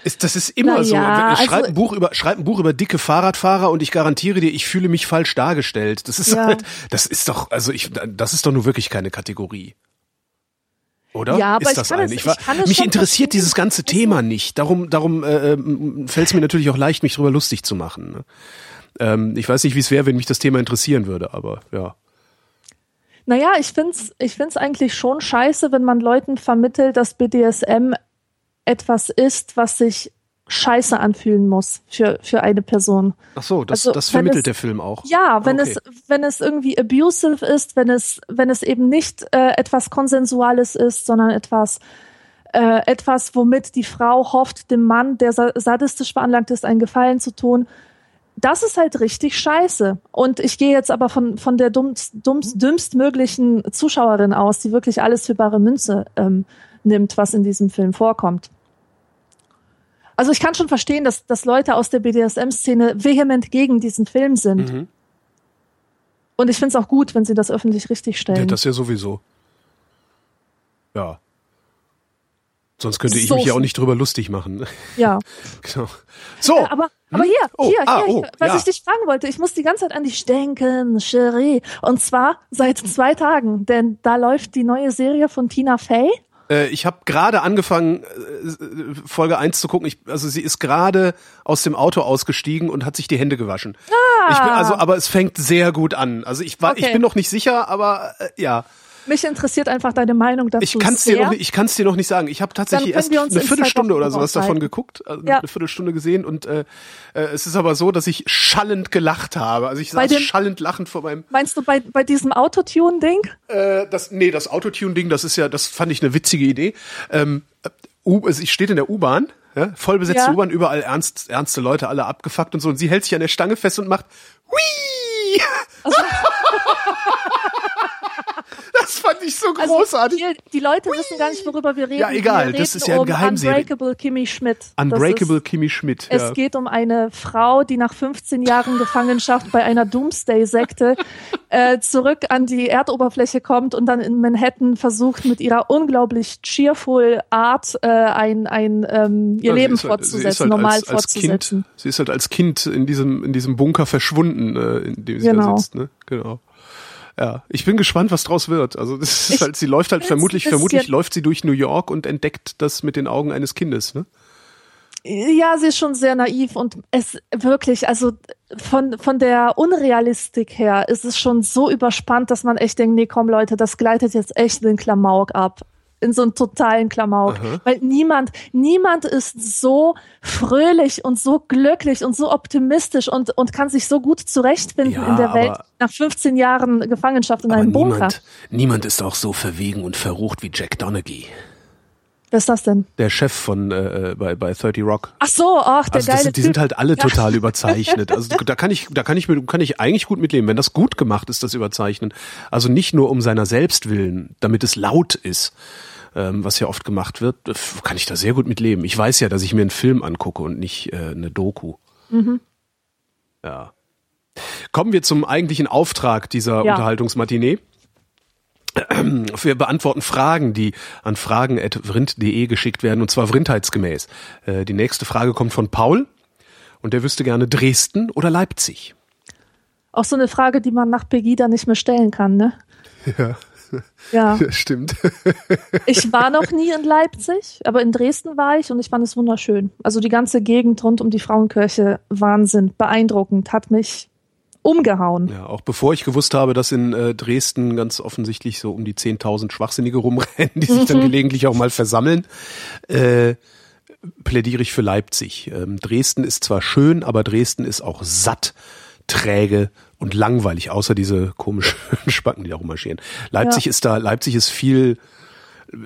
S2: ist, das ist immer so. Ja, schreib, also, ein Buch über, schreib ein Buch über dicke Fahrradfahrer und ich garantiere dir, ich fühle mich falsch dargestellt. Das ist ja. halt, das ist doch, also ich, das ist doch nur wirklich keine Kategorie. Oder? Ja, aber ist das eine? Ich, war, mich interessiert dieses ganze Thema nicht. Darum, darum äh, ähm, fällt es mir natürlich auch leicht, mich drüber lustig zu machen. Ne? Ähm, ich weiß nicht, wie es wäre, wenn mich das Thema interessieren würde, aber ja.
S3: Naja, ich find's, ich find's eigentlich schon scheiße, wenn man Leuten vermittelt, dass BDSM etwas ist, was sich scheiße anfühlen muss für, für eine Person.
S2: Ach so, das, also, das vermittelt es, der Film auch.
S3: Ja, wenn okay. es, wenn es irgendwie abusive ist, wenn es, wenn es eben nicht äh, etwas Konsensuales ist, sondern etwas, äh, etwas, womit die Frau hofft, dem Mann, der sadistisch veranlagt ist, einen Gefallen zu tun. Das ist halt richtig scheiße. Und ich gehe jetzt aber von, von der dummst, dummst, dümmstmöglichen Zuschauerin aus, die wirklich alles für bare Münze ähm, nimmt, was in diesem Film vorkommt. Also ich kann schon verstehen, dass, dass Leute aus der BDSM-Szene vehement gegen diesen Film sind. Mhm. Und ich finde es auch gut, wenn sie das öffentlich richtig stellen. Ja,
S2: das ja sowieso. Ja. Sonst könnte ich so mich ja auch nicht drüber lustig machen.
S3: Ja. genau. So. Äh, aber, aber hm? hier, oh, hier, ah, hier, oh, was ja. ich dich fragen wollte, ich muss die ganze Zeit an dich denken, Cherie. Und zwar seit zwei Tagen, denn da läuft die neue Serie von Tina Fey.
S2: Äh, ich habe gerade angefangen, äh, Folge 1 zu gucken. Ich, also sie ist gerade aus dem Auto ausgestiegen und hat sich die Hände gewaschen. Ah. Ich bin, also, aber es fängt sehr gut an. Also ich war, okay. ich bin noch nicht sicher, aber äh, ja.
S3: Mich interessiert einfach deine Meinung dazu.
S2: Ich kann es dir noch nicht, ich kann dir noch nicht sagen. Ich habe tatsächlich erst eine Viertelstunde oder sowas davon geguckt, also ja. eine Viertelstunde gesehen und äh, äh, es ist aber so, dass ich schallend gelacht habe. Also ich saß dem, schallend lachend vor meinem.
S3: Meinst du bei bei diesem Autotune-Ding?
S2: Äh, das nee, das Autotune-Ding, das ist ja, das fand ich eine witzige Idee. Ähm, U, also ich steht in der U-Bahn. Ja, vollbesetzte ja. U-Bahn, überall ernst, ernste Leute, alle abgefuckt und so. Und sie hält sich an der Stange fest und macht Hui! Also, Das fand ich so also, großartig.
S3: Also die, die, Leute wissen gar nicht, worüber wir reden.
S2: Ja, egal,
S3: das
S2: ist ja ein um Geheimserie.
S3: Unbreakable Kimmy Schmidt.
S2: Unbreakable ist, Kimmy Schmidt.
S3: Ja. Es geht um eine Frau, die nach 15 Jahren Gefangenschaft bei einer Doomsday-Sekte äh, zurück an die Erdoberfläche kommt und dann in Manhattan versucht, mit ihrer unglaublich cheerful Art äh, ein, ein ähm, ihr ja, Leben halt, fortzusetzen, halt normal als, als fortzusetzen.
S2: Kind, sie ist halt als Kind in diesem, in diesem Bunker verschwunden, äh, in dem sie genau. da sitzt. Ne? Genau. Ja, ich bin gespannt, was draus wird. Also das ist halt, sie läuft halt vermutlich, vermutlich läuft sie durch New York und entdeckt das mit den Augen eines Kindes, ne?
S3: Ja, sie ist schon sehr naiv und es wirklich, also von, von der Unrealistik her ist es schon so überspannt, dass man echt denkt, nee, komm Leute, das gleitet jetzt echt den Klamauk ab. In so einen totalen Klamauk.
S2: Aha.
S3: Weil niemand, niemand ist so fröhlich und so glücklich und so optimistisch und, und kann sich so gut zurechtfinden
S2: Ja,
S3: in der Welt nach 15 Jahren Gefangenschaft in einem Bunker.
S2: niemand, niemand ist auch so verwegen und verrucht wie Jack Donaghy,
S3: Wer ist das denn?
S2: der Chef von äh, bei, bei 30 Rock.
S3: Ach so, ach, der
S2: Also
S3: geile
S2: sind, die
S3: Typ.
S2: sind halt alle total überzeichnet. Also da kann ich, da kann ich, mit- kann ich eigentlich gut mitleben. Wenn das gut gemacht ist, das Überzeichnen. Also nicht nur um seiner selbst willen, damit es laut ist, ähm, was ja oft gemacht wird, äh, kann ich da sehr gut mitleben. Ich weiß ja, dass ich mir einen Film angucke und nicht äh, eine Doku.
S3: Mhm.
S2: Ja. Kommen wir zum eigentlichen Auftrag dieser
S3: Ja.
S2: Unterhaltungsmatinee. Wir beantworten Fragen, die an fragen.vrind.de geschickt werden, und zwar vrindheitsgemäß. Äh, Die nächste Frage kommt von Paul und der wüsste gerne Dresden oder Leipzig.
S3: Auch so eine Frage, die man nach Pegida nicht mehr stellen kann, ne?
S2: Ja,
S3: Ja.
S2: stimmt.
S3: Ich war noch nie in Leipzig, aber in Dresden war ich und ich fand es wunderschön. Also die ganze Gegend rund um die Frauenkirche, Wahnsinn, beeindruckend, hat mich umgehauen.
S2: Ja, auch bevor ich gewusst habe, dass in äh, Dresden ganz offensichtlich so um die 10.000 Schwachsinnige rumrennen, die sich dann gelegentlich auch mal versammeln, äh, plädiere ich für Leipzig. Ähm, Dresden ist zwar schön, aber Dresden ist auch satt, träge und langweilig, außer diese komischen Spacken, die da rummarschieren. Leipzig
S3: Ja.
S2: ist da, Leipzig ist viel,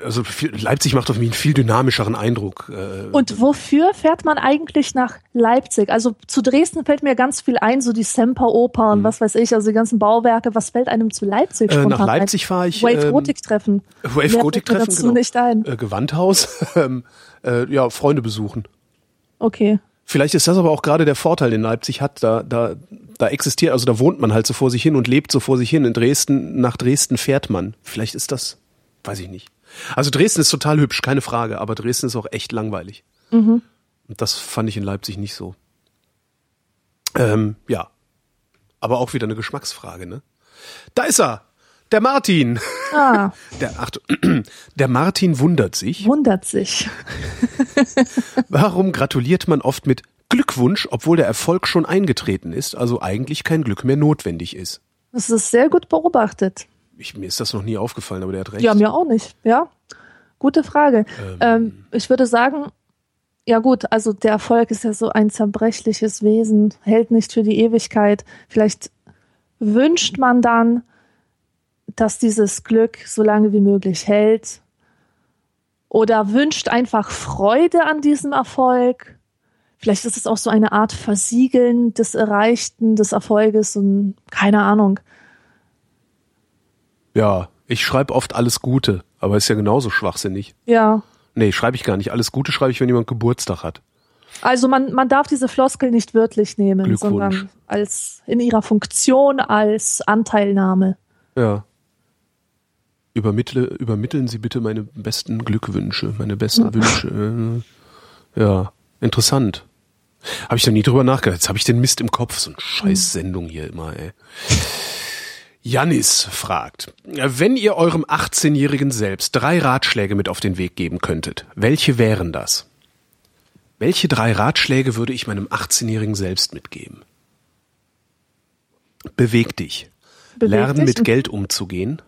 S2: also viel, Leipzig macht auf mich einen viel dynamischeren Eindruck. Äh,
S3: Und wofür fährt man eigentlich nach Leipzig? Also zu Dresden fällt mir ganz viel ein, so die Semperoper und was weiß ich, also die ganzen Bauwerke. Was fällt einem zu Leipzig.
S2: Äh, nach Leipzig fahre ich,
S3: Wave
S2: ähm,
S3: Gotik treffen.
S2: Wave
S3: mir
S2: Treffen,
S3: dazu
S2: genau.
S3: nicht ein.
S2: Äh, Gewandhaus, ähm, äh, ja, Freunde besuchen.
S3: Okay.
S2: Vielleicht ist das aber auch gerade der Vorteil, den Leipzig hat. Da, da, da existiert, also da wohnt man halt so vor sich hin und lebt so vor sich hin. In Dresden, nach Dresden fährt man. Vielleicht ist das, weiß ich nicht. Also Dresden ist total hübsch, keine Frage, aber Dresden ist auch echt langweilig. Und das fand ich in Leipzig nicht so. Ähm, ja. Aber auch wieder eine Geschmacksfrage, ne? Da ist er! Der Martin!
S3: Ah,
S2: Der, ach, der Martin wundert sich,
S3: wundert sich.
S2: Warum gratuliert man oft mit Glückwunsch, obwohl der Erfolg schon eingetreten ist, also eigentlich kein Glück mehr notwendig ist?
S3: Das ist sehr gut beobachtet.
S2: Ich, mir ist das noch nie aufgefallen, aber der hat recht.
S3: Ja, mir auch nicht. Ja, gute Frage. Ähm, ich würde sagen, ja gut, also der Erfolg ist ja so ein zerbrechliches Wesen, hält nicht für die Ewigkeit. Vielleicht wünscht man dann, dass dieses Glück so lange wie möglich hält. Oder wünscht einfach Freude an diesem Erfolg. Vielleicht ist es auch so eine Art Versiegeln des Erreichten, des Erfolges und keine Ahnung.
S2: Ja, ich schreibe oft alles Gute, aber ist ja genauso schwachsinnig.
S3: Ja,
S2: Nee, schreibe ich gar nicht. Alles Gute schreibe ich, wenn jemand Geburtstag hat.
S3: Also man, man darf diese Floskel nicht wörtlich nehmen, sondern als in ihrer Funktion als Anteilnahme.
S2: Ja. Übermittle, übermitteln Sie bitte meine besten Glückwünsche, meine besten Wünsche. Äh, Ja, interessant. Habe ich da nie drüber nachgedacht. Jetzt habe ich den Mist im Kopf. So eine scheiß Sendung hier immer, ey. Janis fragt, wenn ihr eurem 18-jährigen Selbst drei Ratschläge mit auf den Weg geben könntet, welche wären das? Welche drei Ratschläge würde ich meinem 18-jährigen Selbst mitgeben? Beweg dich.
S3: Beweg
S2: Lernen
S3: dich.
S2: mit Geld umzugehen.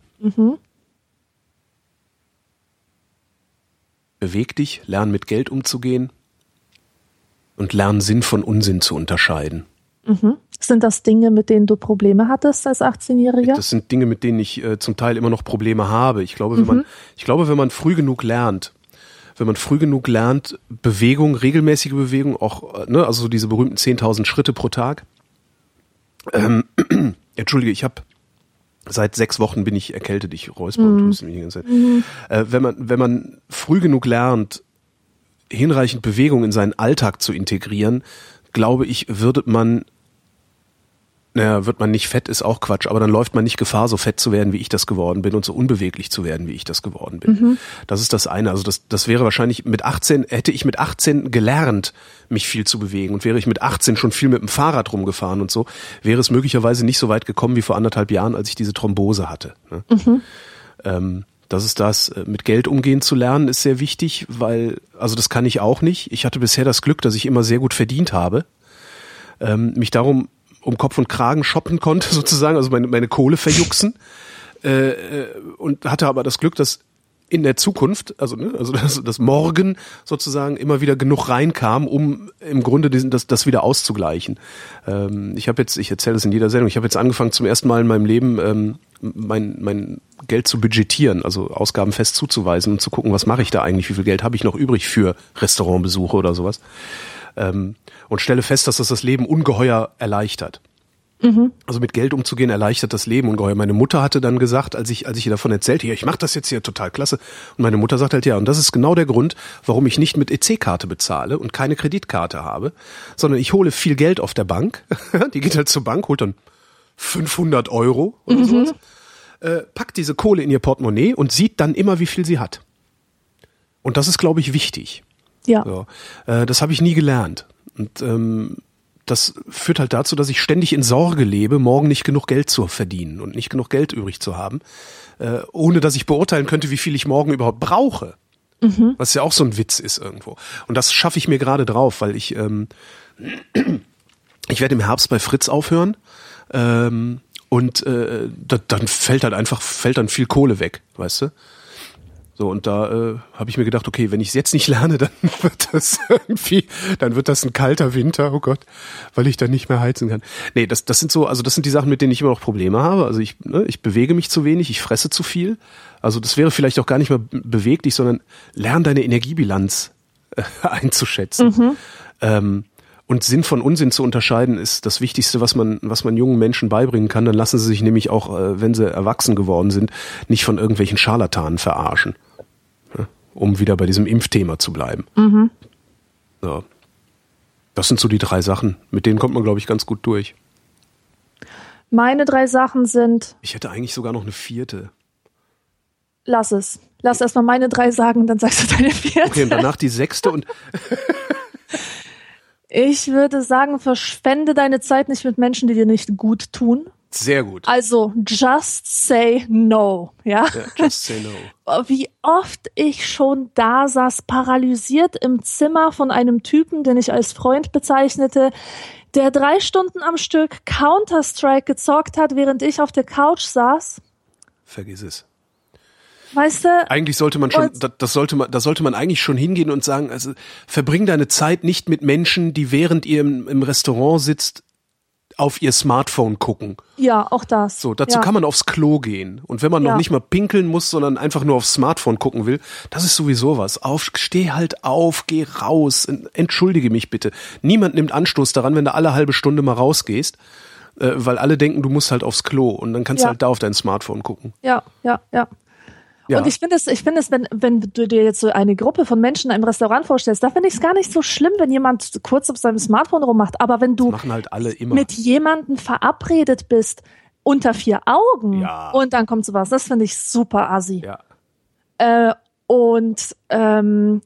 S2: Beweg dich, lern mit Geld umzugehen und lern Sinn von Unsinn zu unterscheiden.
S3: Sind das Dinge, mit denen du Probleme hattest als 18-Jähriger?
S2: Das sind Dinge, mit denen ich äh, zum Teil immer noch Probleme habe. Ich glaube, wenn man, ich glaube, wenn man früh genug lernt, wenn man früh genug lernt, Bewegung, regelmäßige Bewegung, auch, äh, ne, also so diese berühmten 10.000 Schritte pro Tag. Ähm, Entschuldige, ich habe seit sechs Wochen bin ich erkältet, ich räusper und huste mich die ganze Zeit. Äh, wenn man, wenn man früh genug lernt, hinreichend Bewegung in seinen Alltag zu integrieren, glaube ich, würde man naja, wird man nicht fett, ist auch Quatsch, aber dann läuft man nicht Gefahr, so fett zu werden, wie ich das geworden bin und so unbeweglich zu werden, wie ich das geworden bin. Das ist das eine. Also das, das wäre wahrscheinlich mit 18, hätte ich mit 18 gelernt, mich viel zu bewegen und wäre ich mit 18 schon viel mit dem Fahrrad rumgefahren und so, wäre es möglicherweise nicht so weit gekommen wie vor anderthalb Jahren, als ich diese Thrombose hatte. Ne? Ähm, Das ist das. Äh, mit Geld umgehen zu lernen ist sehr wichtig, weil, also das kann ich auch nicht. Ich hatte bisher das Glück, dass ich immer sehr gut verdient habe, ähm, mich darum um Kopf und Kragen shoppen konnte, sozusagen, also meine, meine Kohle verjuxen. Äh, äh, und hatte aber das Glück, dass in der Zukunft, also, ne, also dass, dass morgen sozusagen immer wieder genug reinkam, um im Grunde diesen, das, das wieder auszugleichen. Ähm, ich habe jetzt, ich erzähle das in jeder Sendung, ich habe jetzt angefangen zum ersten Mal in meinem Leben ähm, mein, mein Geld zu budgetieren, also Ausgaben fest zuzuweisen und zu gucken, was mache ich da eigentlich, wie viel Geld habe ich noch übrig für Restaurantbesuche oder sowas. Ähm, und stelle fest, dass das das Leben ungeheuer erleichtert. Mhm. Also mit Geld umzugehen erleichtert das Leben ungeheuer. Meine Mutter hatte dann gesagt, als ich als ich ihr davon erzählte, ja, ich mache das jetzt hier total klasse. Und meine Mutter sagt halt ja, und das ist genau der Grund, warum ich nicht mit EC-Karte bezahle und keine Kreditkarte habe, sondern ich hole viel Geld auf der Bank. Die geht halt zur Bank, holt dann 500 Euro oder mhm. sowas, äh, packt diese Kohle in ihr Portemonnaie und sieht dann immer, wie viel sie hat. Und das ist, glaube ich, wichtig.
S3: Ja.
S2: So, äh, das habe ich nie gelernt. Und ähm, das führt halt dazu, dass ich ständig in Sorge lebe, morgen nicht genug Geld zu verdienen und nicht genug Geld übrig zu haben, äh, ohne dass ich beurteilen könnte, wie viel ich morgen überhaupt brauche. Mhm. Was ja auch so ein Witz ist irgendwo. Und das schaffe ich mir gerade drauf, weil ich ähm, ich werde im Herbst bei Fritz aufhören ähm, und äh, da, dann fällt halt einfach fällt dann viel Kohle weg, weißt du? So, und da äh, habe ich mir gedacht, okay, wenn ich es jetzt nicht lerne, dann wird das irgendwie, dann wird das ein kalter Winter, oh Gott, weil ich dann nicht mehr heizen kann. Nee, das, das sind so, also das sind die Sachen, mit denen ich immer noch Probleme habe. Also ich, ne, ich bewege mich zu wenig, ich fresse zu viel. Also das wäre vielleicht auch gar nicht mehr beweg dich, sondern lern deine Energiebilanz äh, einzuschätzen. Mhm. Ähm, und Sinn von Unsinn zu unterscheiden ist das Wichtigste, was man, was man jungen Menschen beibringen kann. Dann lassen sie sich nämlich auch, äh, wenn sie erwachsen geworden sind, nicht von irgendwelchen Scharlatanen verarschen. Ja, um wieder bei diesem Impfthema zu bleiben. Mhm. So. Das sind so die drei Sachen. Mit denen kommt man, glaube ich, ganz gut durch.
S3: Meine drei Sachen sind.
S2: Ich hätte eigentlich sogar noch eine vierte.
S3: Lass es. Lass erstmal meine drei sagen, dann sagst du deine vierte.
S2: Okay, und danach die sechste und.
S3: Ich würde sagen, verschwende deine Zeit nicht mit Menschen, die dir nicht gut tun.
S2: Sehr gut.
S3: Also just say no, ja?
S2: ja just say no.
S3: Wie oft ich schon da saß, paralysiert im Zimmer von einem Typen, den ich als Freund bezeichnete, der drei Stunden am Stück Counter-Strike gezockt hat, während ich auf der Couch saß.
S2: Vergiss es.
S3: Weißt du?
S2: Eigentlich sollte man schon, das, sollte man, da sollte man eigentlich schon hingehen und sagen, also verbring deine Zeit nicht mit Menschen, die während ihr im, im Restaurant sitzt, auf ihr Smartphone gucken.
S3: Ja, auch das.
S2: So, dazu
S3: ja.
S2: kann man aufs Klo gehen. Und wenn man ja. noch nicht mal pinkeln muss, sondern einfach nur aufs Smartphone gucken will, das ist sowieso was. Auf, steh halt auf, geh raus, entschuldige mich bitte. Niemand nimmt Anstoß daran, wenn du alle halbe Stunde mal rausgehst, äh, weil alle denken, du musst halt aufs Klo und dann kannst ja. du halt da auf dein Smartphone gucken.
S3: Ja, ja, ja. Ja. Und ich finde es, ich finde es, wenn, wenn du dir jetzt so eine Gruppe von Menschen einem Restaurant vorstellst, da finde ich es gar nicht so schlimm, wenn jemand kurz auf seinem Smartphone rummacht. Aber wenn du
S2: halt
S3: mit jemandem verabredet bist unter vier Augen
S2: ja.
S3: und dann kommt sowas, das finde ich super assi.
S2: Ja.
S3: Äh, und ähm,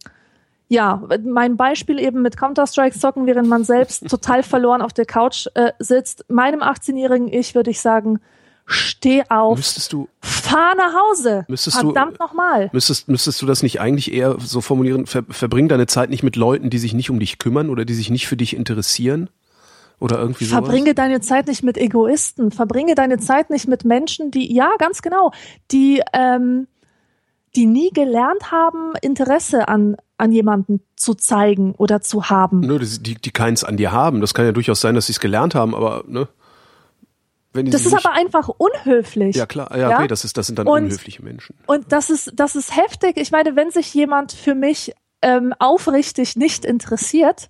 S3: ja, mein Beispiel eben mit Counter-Strike zocken, während man selbst total verloren auf der Couch äh, sitzt. Meinem 18-jährigen Ich würde ich sagen, steh auf,
S2: müsstest du,
S3: fahr nach Hause.
S2: Müsstest
S3: Verdammt nochmal.
S2: Müsstest, müsstest du das nicht eigentlich eher so formulieren, ver, verbring deine Zeit nicht mit Leuten, die sich nicht um dich kümmern oder die sich nicht für dich interessieren? Oder irgendwie
S3: sowas? Verbringe deine Zeit nicht mit Egoisten. Verbringe deine Zeit nicht mit Menschen, die, ja, ganz genau, die, ähm, die nie gelernt haben, Interesse an, an jemanden zu zeigen oder zu haben.
S2: Nö, die, die keins an dir haben. Das kann ja durchaus sein, dass sie es gelernt haben, aber ne?
S3: Das ist aber einfach unhöflich.
S2: Ja klar, ja, ja? okay, das ist, das sind dann und, unhöfliche Menschen.
S3: Und das ist, das ist heftig. Ich meine, wenn sich jemand für mich ähm, aufrichtig nicht interessiert,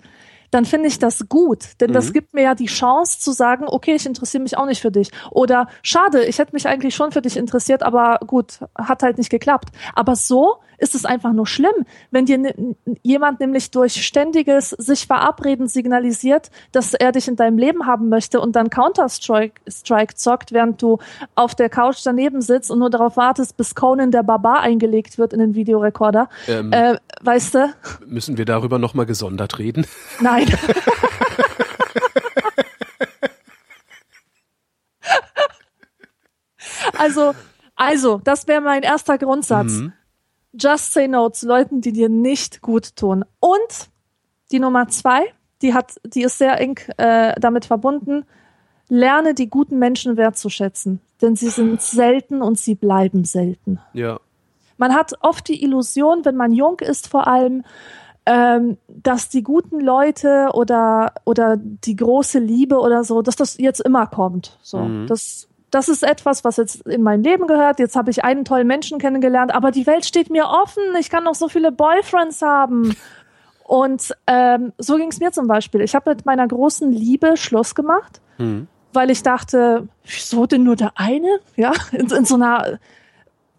S3: dann finde ich das gut, denn mhm. das gibt mir ja die Chance zu sagen, okay, ich interessiere mich auch nicht für dich. Oder schade, ich hätte mich eigentlich schon für dich interessiert, aber gut, hat halt nicht geklappt. Aber so ist es einfach nur schlimm, wenn dir jemand nämlich durch ständiges sich verabreden signalisiert, dass er dich in deinem Leben haben möchte und dann Counter-Strike Strike zockt, während du auf der Couch daneben sitzt und nur darauf wartest, bis Conan der Barbar eingelegt wird in den Videorekorder. Ähm, äh, weißt du?
S2: Müssen wir darüber nochmal gesondert reden?
S3: Nein. also Also, das wäre mein erster Grundsatz.
S2: Mhm.
S3: Just say no zu Leuten, die dir nicht gut tun. Und die Nummer zwei, die hat, die ist sehr eng äh, damit verbunden. Lerne die guten Menschen wertzuschätzen, denn sie sind selten und sie bleiben selten.
S2: Ja.
S3: Man hat oft die Illusion, wenn man jung ist vor allem, ähm, dass die guten Leute oder, oder die große Liebe oder so, dass das jetzt immer kommt. So,
S2: Mhm.
S3: das, das ist etwas, was jetzt in mein Leben gehört. Jetzt habe ich einen tollen Menschen kennengelernt, aber die Welt steht mir offen. Ich kann noch so viele Boyfriends haben. Und ähm, so ging es mir zum Beispiel. Ich habe mit meiner großen Liebe Schluss gemacht,
S2: Mhm.
S3: weil ich dachte, wieso denn nur der eine? Ja, in, in so einer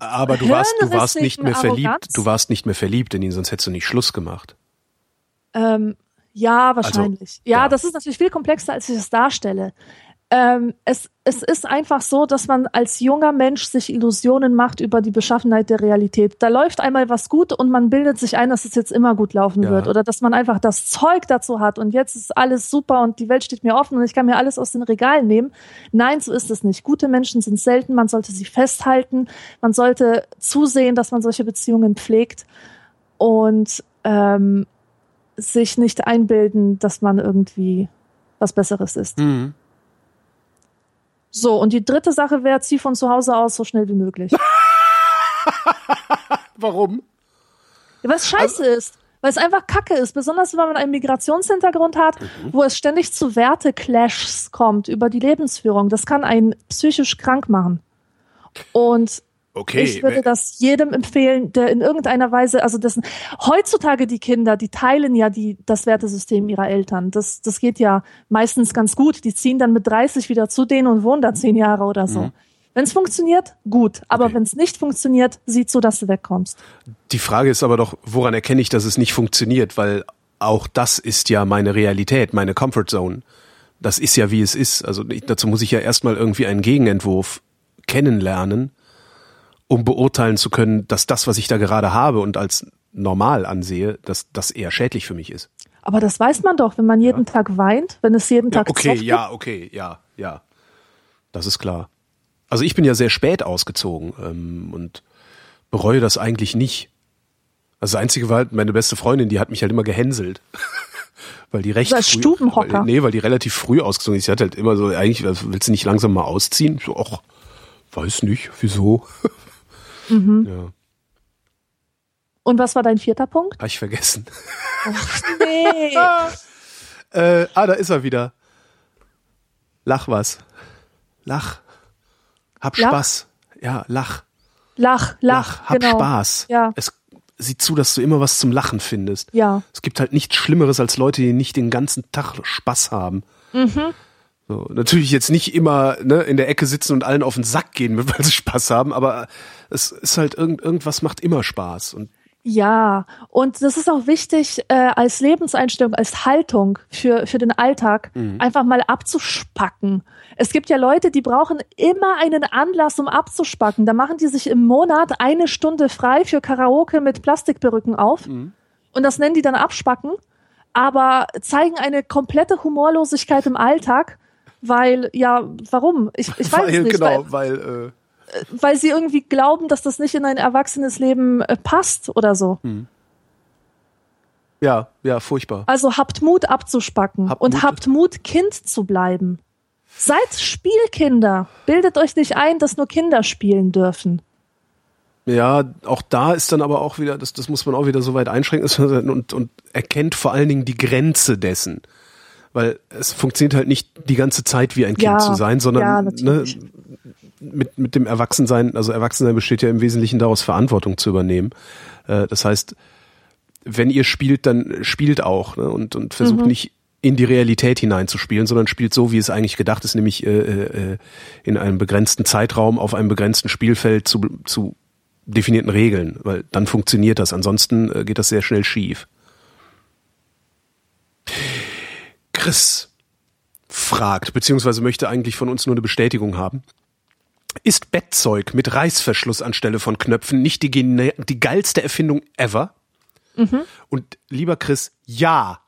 S2: Aber du warst, du warst nicht mehr verliebt.
S3: Arroganz?
S2: Du warst nicht mehr verliebt in ihn, sonst hättest du nicht Schluss gemacht.
S3: Ähm, ja, wahrscheinlich. ja,
S2: ja.
S3: das ist natürlich viel komplexer, als ich es darstelle. Ähm, es, es ist einfach so, dass man als junger Mensch sich Illusionen macht über die Beschaffenheit der Realität. Da läuft einmal was gut und man bildet sich ein, dass es jetzt immer gut laufen
S2: Ja.
S3: wird oder dass man einfach das Zeug dazu hat und jetzt ist alles super und die Welt steht mir offen und ich kann mir alles aus den Regalen nehmen. Nein, so ist es nicht. Gute Menschen sind selten, man sollte sie festhalten, man sollte zusehen, dass man solche Beziehungen pflegt und ähm, sich nicht einbilden, dass man irgendwie was Besseres ist.
S2: Mhm.
S3: So, und die dritte Sache wäre, zieh von zu Hause aus so schnell wie möglich.
S2: Warum?
S3: Ja, Was scheiße ist, weil es einfach Kacke ist, besonders wenn man einen Migrationshintergrund hat,
S2: Mhm.
S3: wo es ständig zu Werteclashs kommt über die Lebensführung. Das kann einen psychisch krank machen. Und
S2: Okay.
S3: ich würde das jedem empfehlen, der in irgendeiner Weise, also das heutzutage die Kinder, die teilen ja die das Wertesystem ihrer Eltern. Das das geht ja meistens ganz gut. Die ziehen dann mit 30 wieder zu denen und wohnen da zehn Jahre oder so. Wenn es funktioniert, gut. Aber
S2: Okay.
S3: wenn es nicht funktioniert, sieh zu, dass du wegkommst.
S2: Die Frage ist aber doch, woran erkenne ich, dass es nicht funktioniert? Weil auch das ist ja meine Realität, meine Comfort Zone. Das ist ja, wie es ist. Also ich, dazu muss ich ja erstmal irgendwie einen Gegenentwurf kennenlernen, um beurteilen zu können, dass das, was ich da gerade habe und als normal ansehe, dass das eher schädlich für mich ist.
S3: Aber das weiß man doch, wenn man jeden Tag weint, wenn es jeden
S2: Ja,
S3: Tag
S2: okay,
S3: Zoff
S2: ja, okay, ja, ja. Das ist klar. Also ich bin ja sehr spät ausgezogen ähm, und bereue das eigentlich nicht. Also das Einzige war halt, meine beste Freundin, die hat mich halt immer gehänselt. weil die recht
S3: So als
S2: früh,
S3: Stubenhocker.
S2: Weil, nee, weil die relativ früh ausgezogen ist. Sie hat halt immer so, eigentlich, willst du nicht langsam mal ausziehen? So, ach, weiß nicht, wieso?
S3: Mhm.
S2: Ja,
S3: Und was war dein vierter Punkt?
S2: hab ich vergessen.
S3: Nee.
S2: Äh, ah, da ist er wieder. Lach was. Lach. Hab
S3: Lach?
S2: Spaß. Ja, lach.
S3: Lach, lach,
S2: hab
S3: genau.
S2: Spaß.
S3: Ja.
S2: Es sieht zu, dass du immer was zum Lachen findest.
S3: Ja.
S2: Es gibt halt nichts Schlimmeres als Leute, die nicht den ganzen Tag Spaß haben.
S3: Mhm.
S2: So, natürlich jetzt nicht immer ne, in der Ecke sitzen und allen auf den Sack gehen, weil sie Spaß haben, aber es ist halt irgend, irgendwas macht immer Spaß. Und
S3: Ja, und das ist auch wichtig äh, als Lebenseinstellung, als Haltung für, für den Alltag, einfach mal abzuspacken. Es gibt ja Leute, die brauchen immer einen Anlass, um abzuspacken. Da machen die sich im Monat eine Stunde frei für Karaoke mit Plastikperücken auf und das nennen die dann abspacken, aber zeigen eine komplette Humorlosigkeit im Alltag, weil, ja, warum? Ich, ich weiß
S2: weil,
S3: es nicht.
S2: genau,
S3: Weil,
S2: weil äh,
S3: weil sie irgendwie glauben, dass das nicht in ein erwachsenes Leben äh, passt oder so.
S2: ja, ja, furchtbar.
S3: Also habt Mut abzuspacken
S2: Habt
S3: und
S2: Mut.
S3: habt Mut, Kind zu bleiben. Seid Spielkinder. Bildet euch nicht ein, dass nur Kinder spielen dürfen.
S2: Ja, auch da ist dann aber auch wieder, das, das muss man auch wieder so weit einschränken und, und erkennt vor allen Dingen die Grenze dessen. Weil es funktioniert halt nicht die ganze Zeit wie ein Kind
S3: Ja,
S2: zu sein,
S3: ja,
S2: sondern ne,
S3: natürlich.
S2: mit, mit dem Erwachsensein, also Erwachsensein besteht ja im Wesentlichen daraus, Verantwortung zu übernehmen. Äh, das heißt, wenn ihr spielt, dann spielt auch ne, und, und versucht
S3: Mhm.
S2: nicht in die Realität hineinzuspielen, sondern spielt so, wie es eigentlich gedacht ist, nämlich äh, äh, in einem begrenzten Zeitraum auf einem begrenzten Spielfeld zu, zu definierten Regeln, weil dann funktioniert das. Ansonsten äh, geht das sehr schnell schief. Chris fragt, beziehungsweise möchte eigentlich von uns nur eine Bestätigung haben. Ist Bettzeug mit Reißverschluss anstelle von Knöpfen nicht die, die geilste Erfindung ever? Und lieber Chris, ja.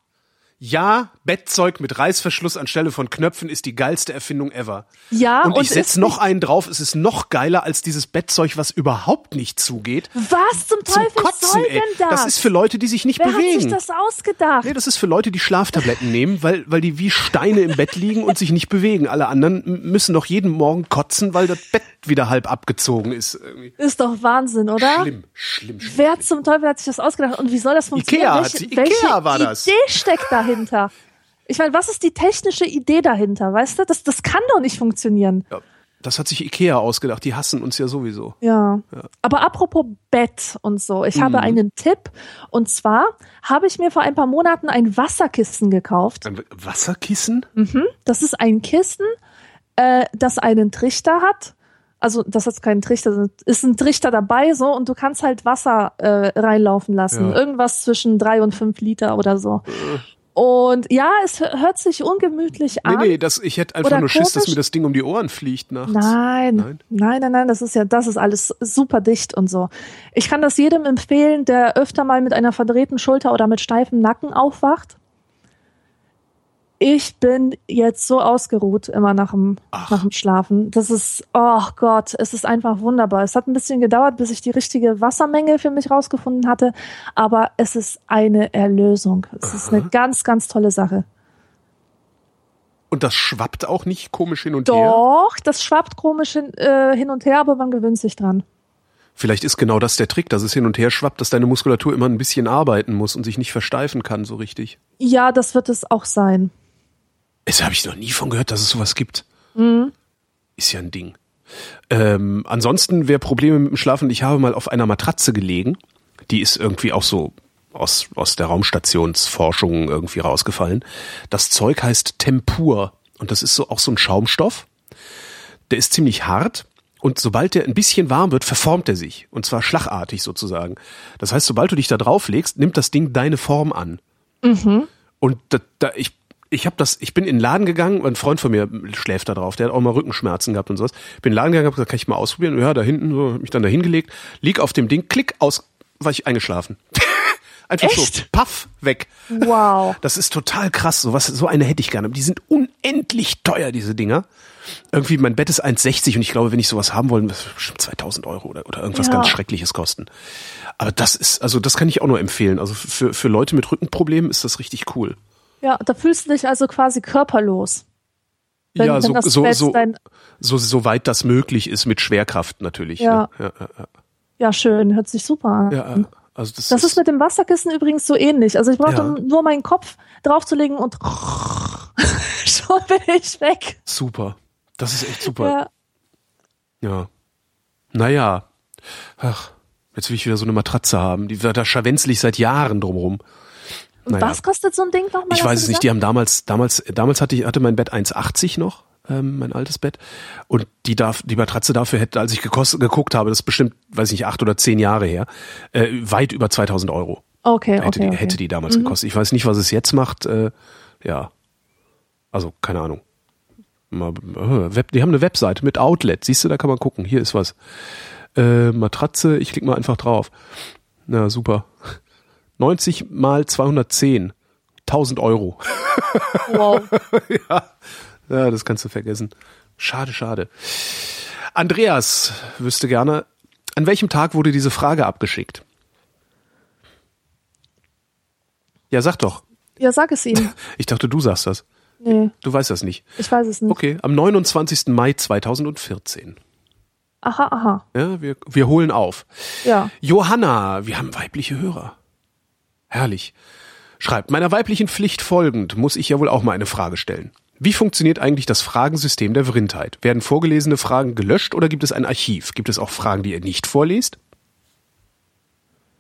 S2: Ja, Bettzeug mit Reißverschluss anstelle von Knöpfen ist die geilste Erfindung ever.
S3: Ja,
S2: und,
S3: und
S2: ich setze noch einen drauf, es ist noch geiler als dieses Bettzeug, was überhaupt nicht zugeht.
S3: Was zum
S2: Zum
S3: Teufel
S2: Kotzen,
S3: soll
S2: ey.
S3: denn das?
S2: Das ist für Leute, die sich nicht
S3: Wer hat
S2: bewegen.
S3: sich das ausgedacht?
S2: Nee, das ist für Leute, die Schlaftabletten nehmen, weil, weil die wie Steine im Bett liegen und sich nicht bewegen. Alle anderen müssen doch jeden Morgen kotzen, weil das Bett wieder halb abgezogen ist.
S3: Ist doch Wahnsinn, oder?
S2: Schlimm, schlimm, schlimm.
S3: Wer zum Teufel hat sich das ausgedacht und wie soll das funktionieren?
S2: Ikea hat
S3: welche,
S2: sie- Ikea
S3: welche
S2: war das.
S3: Idee steckt dahinter? Ich meine, was ist die technische Idee dahinter? Weißt du, das, das kann doch nicht funktionieren.
S2: Ja, das hat sich Ikea ausgedacht. Die hassen uns ja sowieso.
S3: Ja. Aber apropos Bett und so, ich
S2: Mhm.
S3: habe einen Tipp. Und zwar habe ich mir vor ein paar Monaten ein Wasserkissen gekauft.
S2: Ein Wasserkissen?
S3: Mhm. Das ist ein Kissen, äh, das einen Trichter hat. Also das hat keinen Trichter, ist ein Trichter dabei so und du kannst halt Wasser äh, reinlaufen lassen.
S2: Ja.
S3: Irgendwas zwischen drei und fünf Liter oder so. Und ja, es hör- hört sich ungemütlich
S2: Nee,
S3: an.
S2: nee, das, ich hätte einfach nur Schiss, dass mir das Ding um die Ohren fliegt nachts.
S3: Nein,
S2: Nein?
S3: nein, nein, nein, das ist ja, das ist alles super dicht und so. Ich kann das jedem empfehlen, der öfter mal mit einer verdrehten Schulter oder mit steifem Nacken aufwacht. Ich bin jetzt so ausgeruht immer nach dem, nach dem Schlafen. Das ist, oh Gott, es ist einfach wunderbar. Es hat ein bisschen gedauert, bis ich die richtige Wassermenge für mich rausgefunden hatte, aber es ist eine Erlösung. Es ist eine ganz, ganz tolle Sache.
S2: Und das schwappt auch nicht komisch hin und her?
S3: Doch, das schwappt komisch hin, äh, hin und her, aber man gewöhnt sich dran.
S2: Vielleicht ist genau das der Trick, dass es hin und her schwappt, dass deine Muskulatur immer ein bisschen arbeiten muss und sich nicht versteifen kann so richtig.
S3: Ja, das wird es auch sein.
S2: Das habe ich noch nie von gehört, dass es sowas gibt.
S3: Mhm.
S2: Ist ja ein Ding. Ähm, ansonsten, wer Probleme mit dem Schlafen, ich habe mal auf einer Matratze gelegen. Die ist irgendwie auch so aus, aus der Raumstationsforschung irgendwie rausgefallen. Das Zeug heißt Tempur. Und das ist so auch so ein Schaumstoff. Der ist ziemlich hart. Und sobald der ein bisschen warm wird, verformt er sich. Und zwar schlagartig sozusagen. Das heißt, sobald du dich da drauflegst, nimmt das Ding deine Form an. Und da, da, ich, ich habe das, ich bin in den Laden gegangen, ein Freund von mir schläft da drauf, der hat auch mal Rückenschmerzen gehabt und sowas. Bin in den Laden gegangen, hab gesagt, kann ich mal ausprobieren? Ja, da hinten, so, hab mich dann da hingelegt, lieg auf dem Ding, klick aus, war ich eingeschlafen. Einfach
S3: Echt?
S2: so, paff, weg.
S3: Wow.
S2: Das ist total krass. So was, so eine hätte ich gerne. Aber Die sind unendlich teuer, diese Dinger. Irgendwie, mein Bett ist 1,60 und ich glaube, wenn ich sowas haben wollen, das bestimmt 2000 Euro oder, oder irgendwas
S3: Ja.
S2: ganz Schreckliches kosten. Aber das ist, also das kann ich auch nur empfehlen. Also für, für Leute mit Rückenproblemen ist das richtig cool.
S3: Ja, da fühlst du dich also quasi körperlos. Wenn,
S2: ja,
S3: wenn
S2: so, so, so,
S3: dein,
S2: so, soweit das möglich ist mit Schwerkraft natürlich.
S3: Ja.
S2: Ne? Ja, ja,
S3: ja, schön, hört sich super an.
S2: ja, ja. Also das,
S3: Das ist mit dem Wasserkissen übrigens so ähnlich. Also ich brauchte nur meinen Kopf draufzulegen und schon bin ich weg.
S2: super. Das ist echt super.
S3: Ja.
S2: Ja. Naja. Ach, jetzt will ich wieder so eine Matratze haben. Die wird da scharwenzlig seit Jahren drumrum. Naja.
S3: was kostet so ein Ding nochmal?
S2: Ich weiß es nicht. Die haben damals, damals, damals hatte ich, hatte mein Bett 1,80 noch, ähm, mein altes Bett. Und die darf, die Matratze dafür hätte, als ich gekostet, geguckt habe, das ist bestimmt, weiß ich nicht, acht oder zehn Jahre her, äh, weit über 2000 Euro.
S3: Okay,
S2: Hätte,
S3: okay,
S2: die,
S3: okay.
S2: hätte die damals gekostet. Ich weiß nicht, was es jetzt macht. Äh, ja. Also, keine Ahnung. Mal, äh, Web, die haben eine Webseite mit Outlet. Siehst du, da kann man gucken. Hier ist was. Äh, Matratze, ich klicke mal einfach drauf. Na, super. 90 mal 210. 1000 Euro.
S3: Wow.
S2: Ja, das kannst du vergessen. Schade, schade. Andreas wüsste gerne, an welchem Tag wurde diese Frage abgeschickt? Ja, sag doch.
S3: Ja, sag es ihm.
S2: Ich dachte, du sagst das.
S3: Nee,
S2: Du weißt das nicht.
S3: ich weiß es nicht.
S2: Okay, am 29. Mai 2014.
S3: Aha, aha.
S2: Ja, wir, wir holen auf.
S3: Ja.
S2: Johanna, wir haben weibliche Hörer. Herrlich. Schreibt, meiner weiblichen Pflicht folgend muss ich ja wohl auch mal eine Frage stellen. Wie funktioniert eigentlich das Fragensystem der Vrindheit? Werden vorgelesene Fragen gelöscht oder gibt es ein Archiv? Gibt es auch Fragen, die ihr nicht vorlest?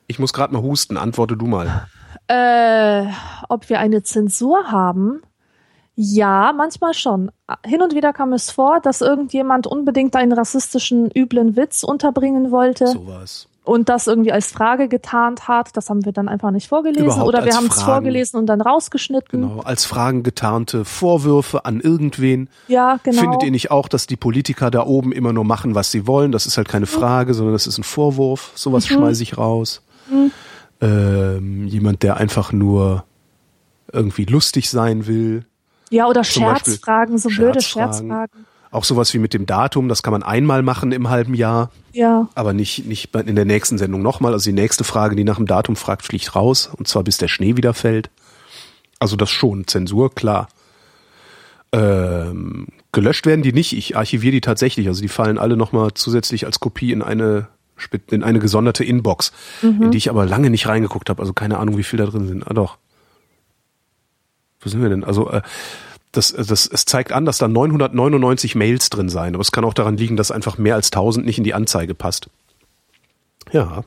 S2: Ich muss gerade mal husten, antworte du mal.
S3: Äh, ob wir eine Zensur haben? Ja, manchmal schon. Hin und wieder kam es vor, dass irgendjemand unbedingt einen rassistischen, üblen Witz unterbringen wollte
S2: Sowas.
S3: Und das irgendwie als Frage getarnt hat. Das haben wir dann einfach nicht vorgelesen
S2: Überhaupt
S3: oder wir haben es vorgelesen und dann rausgeschnitten.
S2: Genau. Als Fragen getarnte Vorwürfe an irgendwen.
S3: Ja, genau.
S2: Findet ihr nicht auch, dass die Politiker da oben immer nur machen, was sie wollen? Das ist halt keine Frage, sondern das ist ein Vorwurf. Sowas schmeiße ich raus. Ähm, jemand, der einfach nur irgendwie lustig sein will.
S3: Ja, oder Scherzfragen, so blöde
S2: Scherzfragen. Auch sowas wie mit dem Datum, das kann man einmal machen im halben Jahr,
S3: Ja.
S2: aber nicht, nicht in der nächsten Sendung nochmal. Also die nächste Frage, die nach dem Datum fragt, fliegt raus. Und zwar bis der Schnee wieder fällt. Also das schon, Zensur, klar. Ähm, gelöscht werden die nicht, ich archiviere die tatsächlich. Also die fallen alle nochmal zusätzlich als Kopie in eine in eine gesonderte Inbox, in die ich aber lange nicht reingeguckt habe. Also keine Ahnung, wie viel da drin sind. Ah doch. Wo sind wir denn? Also äh, das, das, es zeigt an, dass da 999 Mails drin seien. Aber es kann auch daran liegen, dass einfach mehr als 1000 nicht in die Anzeige passt. Ja.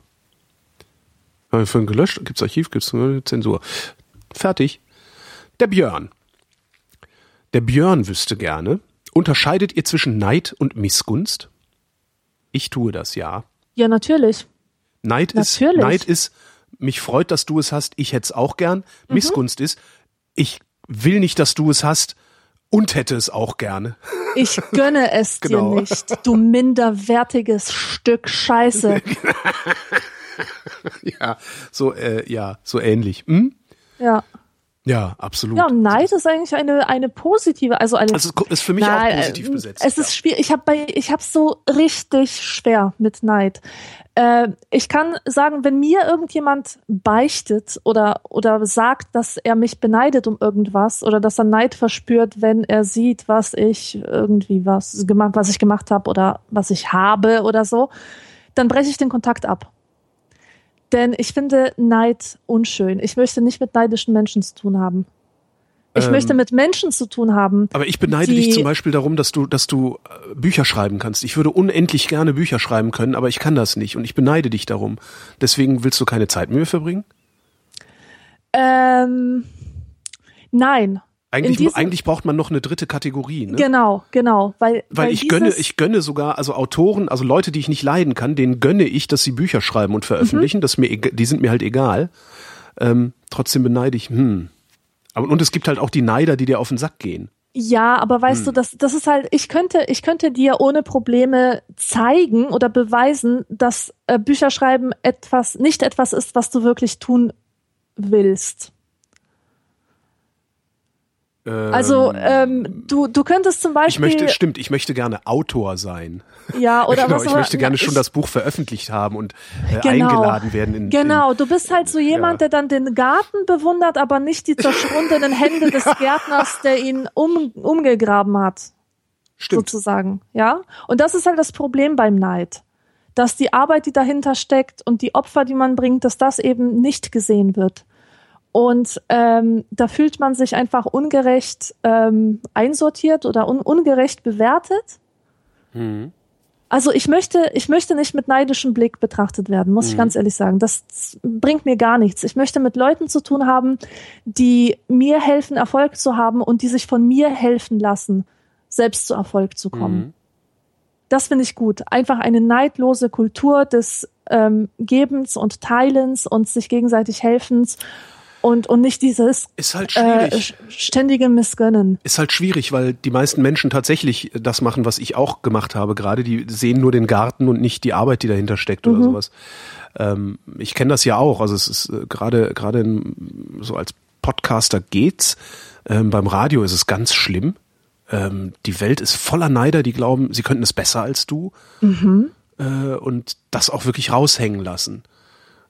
S2: Haben wir vorhin gelöscht? Gibt's Archiv? Gibt's Zensur? Fertig. Der Björn. Der Björn wüsste gerne, unterscheidet ihr zwischen Neid und Missgunst? Ich tue das, ja.
S3: Ja, natürlich.
S2: Neid ist,
S3: Natürlich.
S2: Neid ist, mich freut, dass du es hast, ich hätte es auch gern.
S3: Mhm.
S2: Missgunst ist, ich will nicht, dass du es hast und hätte es auch gerne.
S3: Ich gönne es
S2: Genau.
S3: dir nicht, du minderwertiges Stück Scheiße.
S2: Ja, so, äh, ja, so ähnlich. Hm?
S3: Ja.
S2: Ja, absolut.
S3: Ja, und Neid ist eigentlich eine, eine positive, also eine.
S2: Also es ist für mich
S3: Nein,
S2: auch positiv
S3: äh,
S2: besetzt.
S3: Es ist schwierig. Ich habe bei, ich habe so richtig schwer mit Neid. Äh, ich kann sagen, wenn mir irgendjemand beichtet oder oder sagt, dass er mich beneidet um irgendwas oder dass er Neid verspürt, wenn er sieht, was ich irgendwie was gemacht, was ich gemacht habe oder was ich habe oder so, dann breche ich den Kontakt ab. Denn ich finde Neid unschön. Ich möchte nicht mit neidischen Menschen zu tun haben. Ich
S2: Ähm,
S3: möchte mit Menschen zu tun haben.
S2: Aber ich beneide dich zum Beispiel darum, dass du, dass du äh, Bücher schreiben kannst. Ich würde unendlich gerne Bücher schreiben können, aber ich kann das nicht und ich beneide dich darum. Deswegen willst du keine Zeit mit mir verbringen?
S3: Ähm, nein.
S2: Eigentlich,
S3: diesem-
S2: eigentlich braucht man noch eine dritte Kategorie. Ne?
S3: Genau, genau. Weil,
S2: Weil ich
S3: dieses,
S2: gönne, ich gönne sogar, also Autoren, also Leute, die ich nicht leiden kann, denen gönne ich, dass sie Bücher schreiben und
S3: Mhm.
S2: veröffentlichen. Das mir, die sind mir halt egal. Ähm, trotzdem beneide ich, hm. Aber, und es gibt halt auch die Neider, die dir auf den Sack gehen.
S3: Ja, aber weißt
S2: Hm.
S3: du, das, das ist halt, ich könnte, ich könnte dir ohne Probleme zeigen oder beweisen, dass äh, Bücherschreiben etwas, nicht etwas ist, was du wirklich tun willst. Also ähm, du, du könntest zum
S2: Ich
S3: Beispiel
S2: möchte, stimmt, ich möchte gerne Autor sein.
S3: ja oder
S2: genau,
S3: was
S2: ich
S3: auch-
S2: möchte gerne schon
S3: ich-
S2: das Buch veröffentlicht haben und äh,
S3: Genau.
S2: eingeladen werden in
S3: Genau, du bist halt so jemand,
S2: Ja.
S3: der dann den Garten bewundert, aber nicht die zerschwundenen Hände des Gärtners, der ihn um, umgegraben hat,
S2: In, stimmt.
S3: sozusagen. Ja? Und das ist halt das Problem beim Neid. Dass die Arbeit, die dahinter steckt und die Opfer, die man bringt, dass das eben nicht gesehen wird. Und ähm, da fühlt man sich einfach ungerecht ähm, einsortiert oder un ungerecht bewertet.
S2: Mhm.
S3: Also ich möchte, ich möchte nicht mit neidischem Blick betrachtet werden, muss ich ganz ehrlich sagen. Das bringt mir gar nichts. Ich möchte mit Leuten zu tun haben, die mir helfen, Erfolg zu haben und die sich von mir helfen lassen, selbst zu Erfolg zu kommen.
S2: Mhm.
S3: Das finde ich gut. Einfach eine neidlose Kultur des ähm, Gebens und Teilens und sich gegenseitig Helfens und, und nicht dieses
S2: Ist halt
S3: äh,
S2: schwierig.
S3: ständige Missgönnen.
S2: Ist halt schwierig, weil die meisten Menschen tatsächlich das machen, was ich auch gemacht habe gerade. Die sehen nur den Garten und nicht die Arbeit, die dahinter steckt oder sowas. Ähm, ich kenne das ja auch. Also es ist äh, gerade gerade so als Podcaster geht's. Ähm, beim Radio ist es ganz schlimm. Ähm, die Welt ist voller Neider, die glauben, sie könnten es besser als du äh, und das auch wirklich raushängen lassen.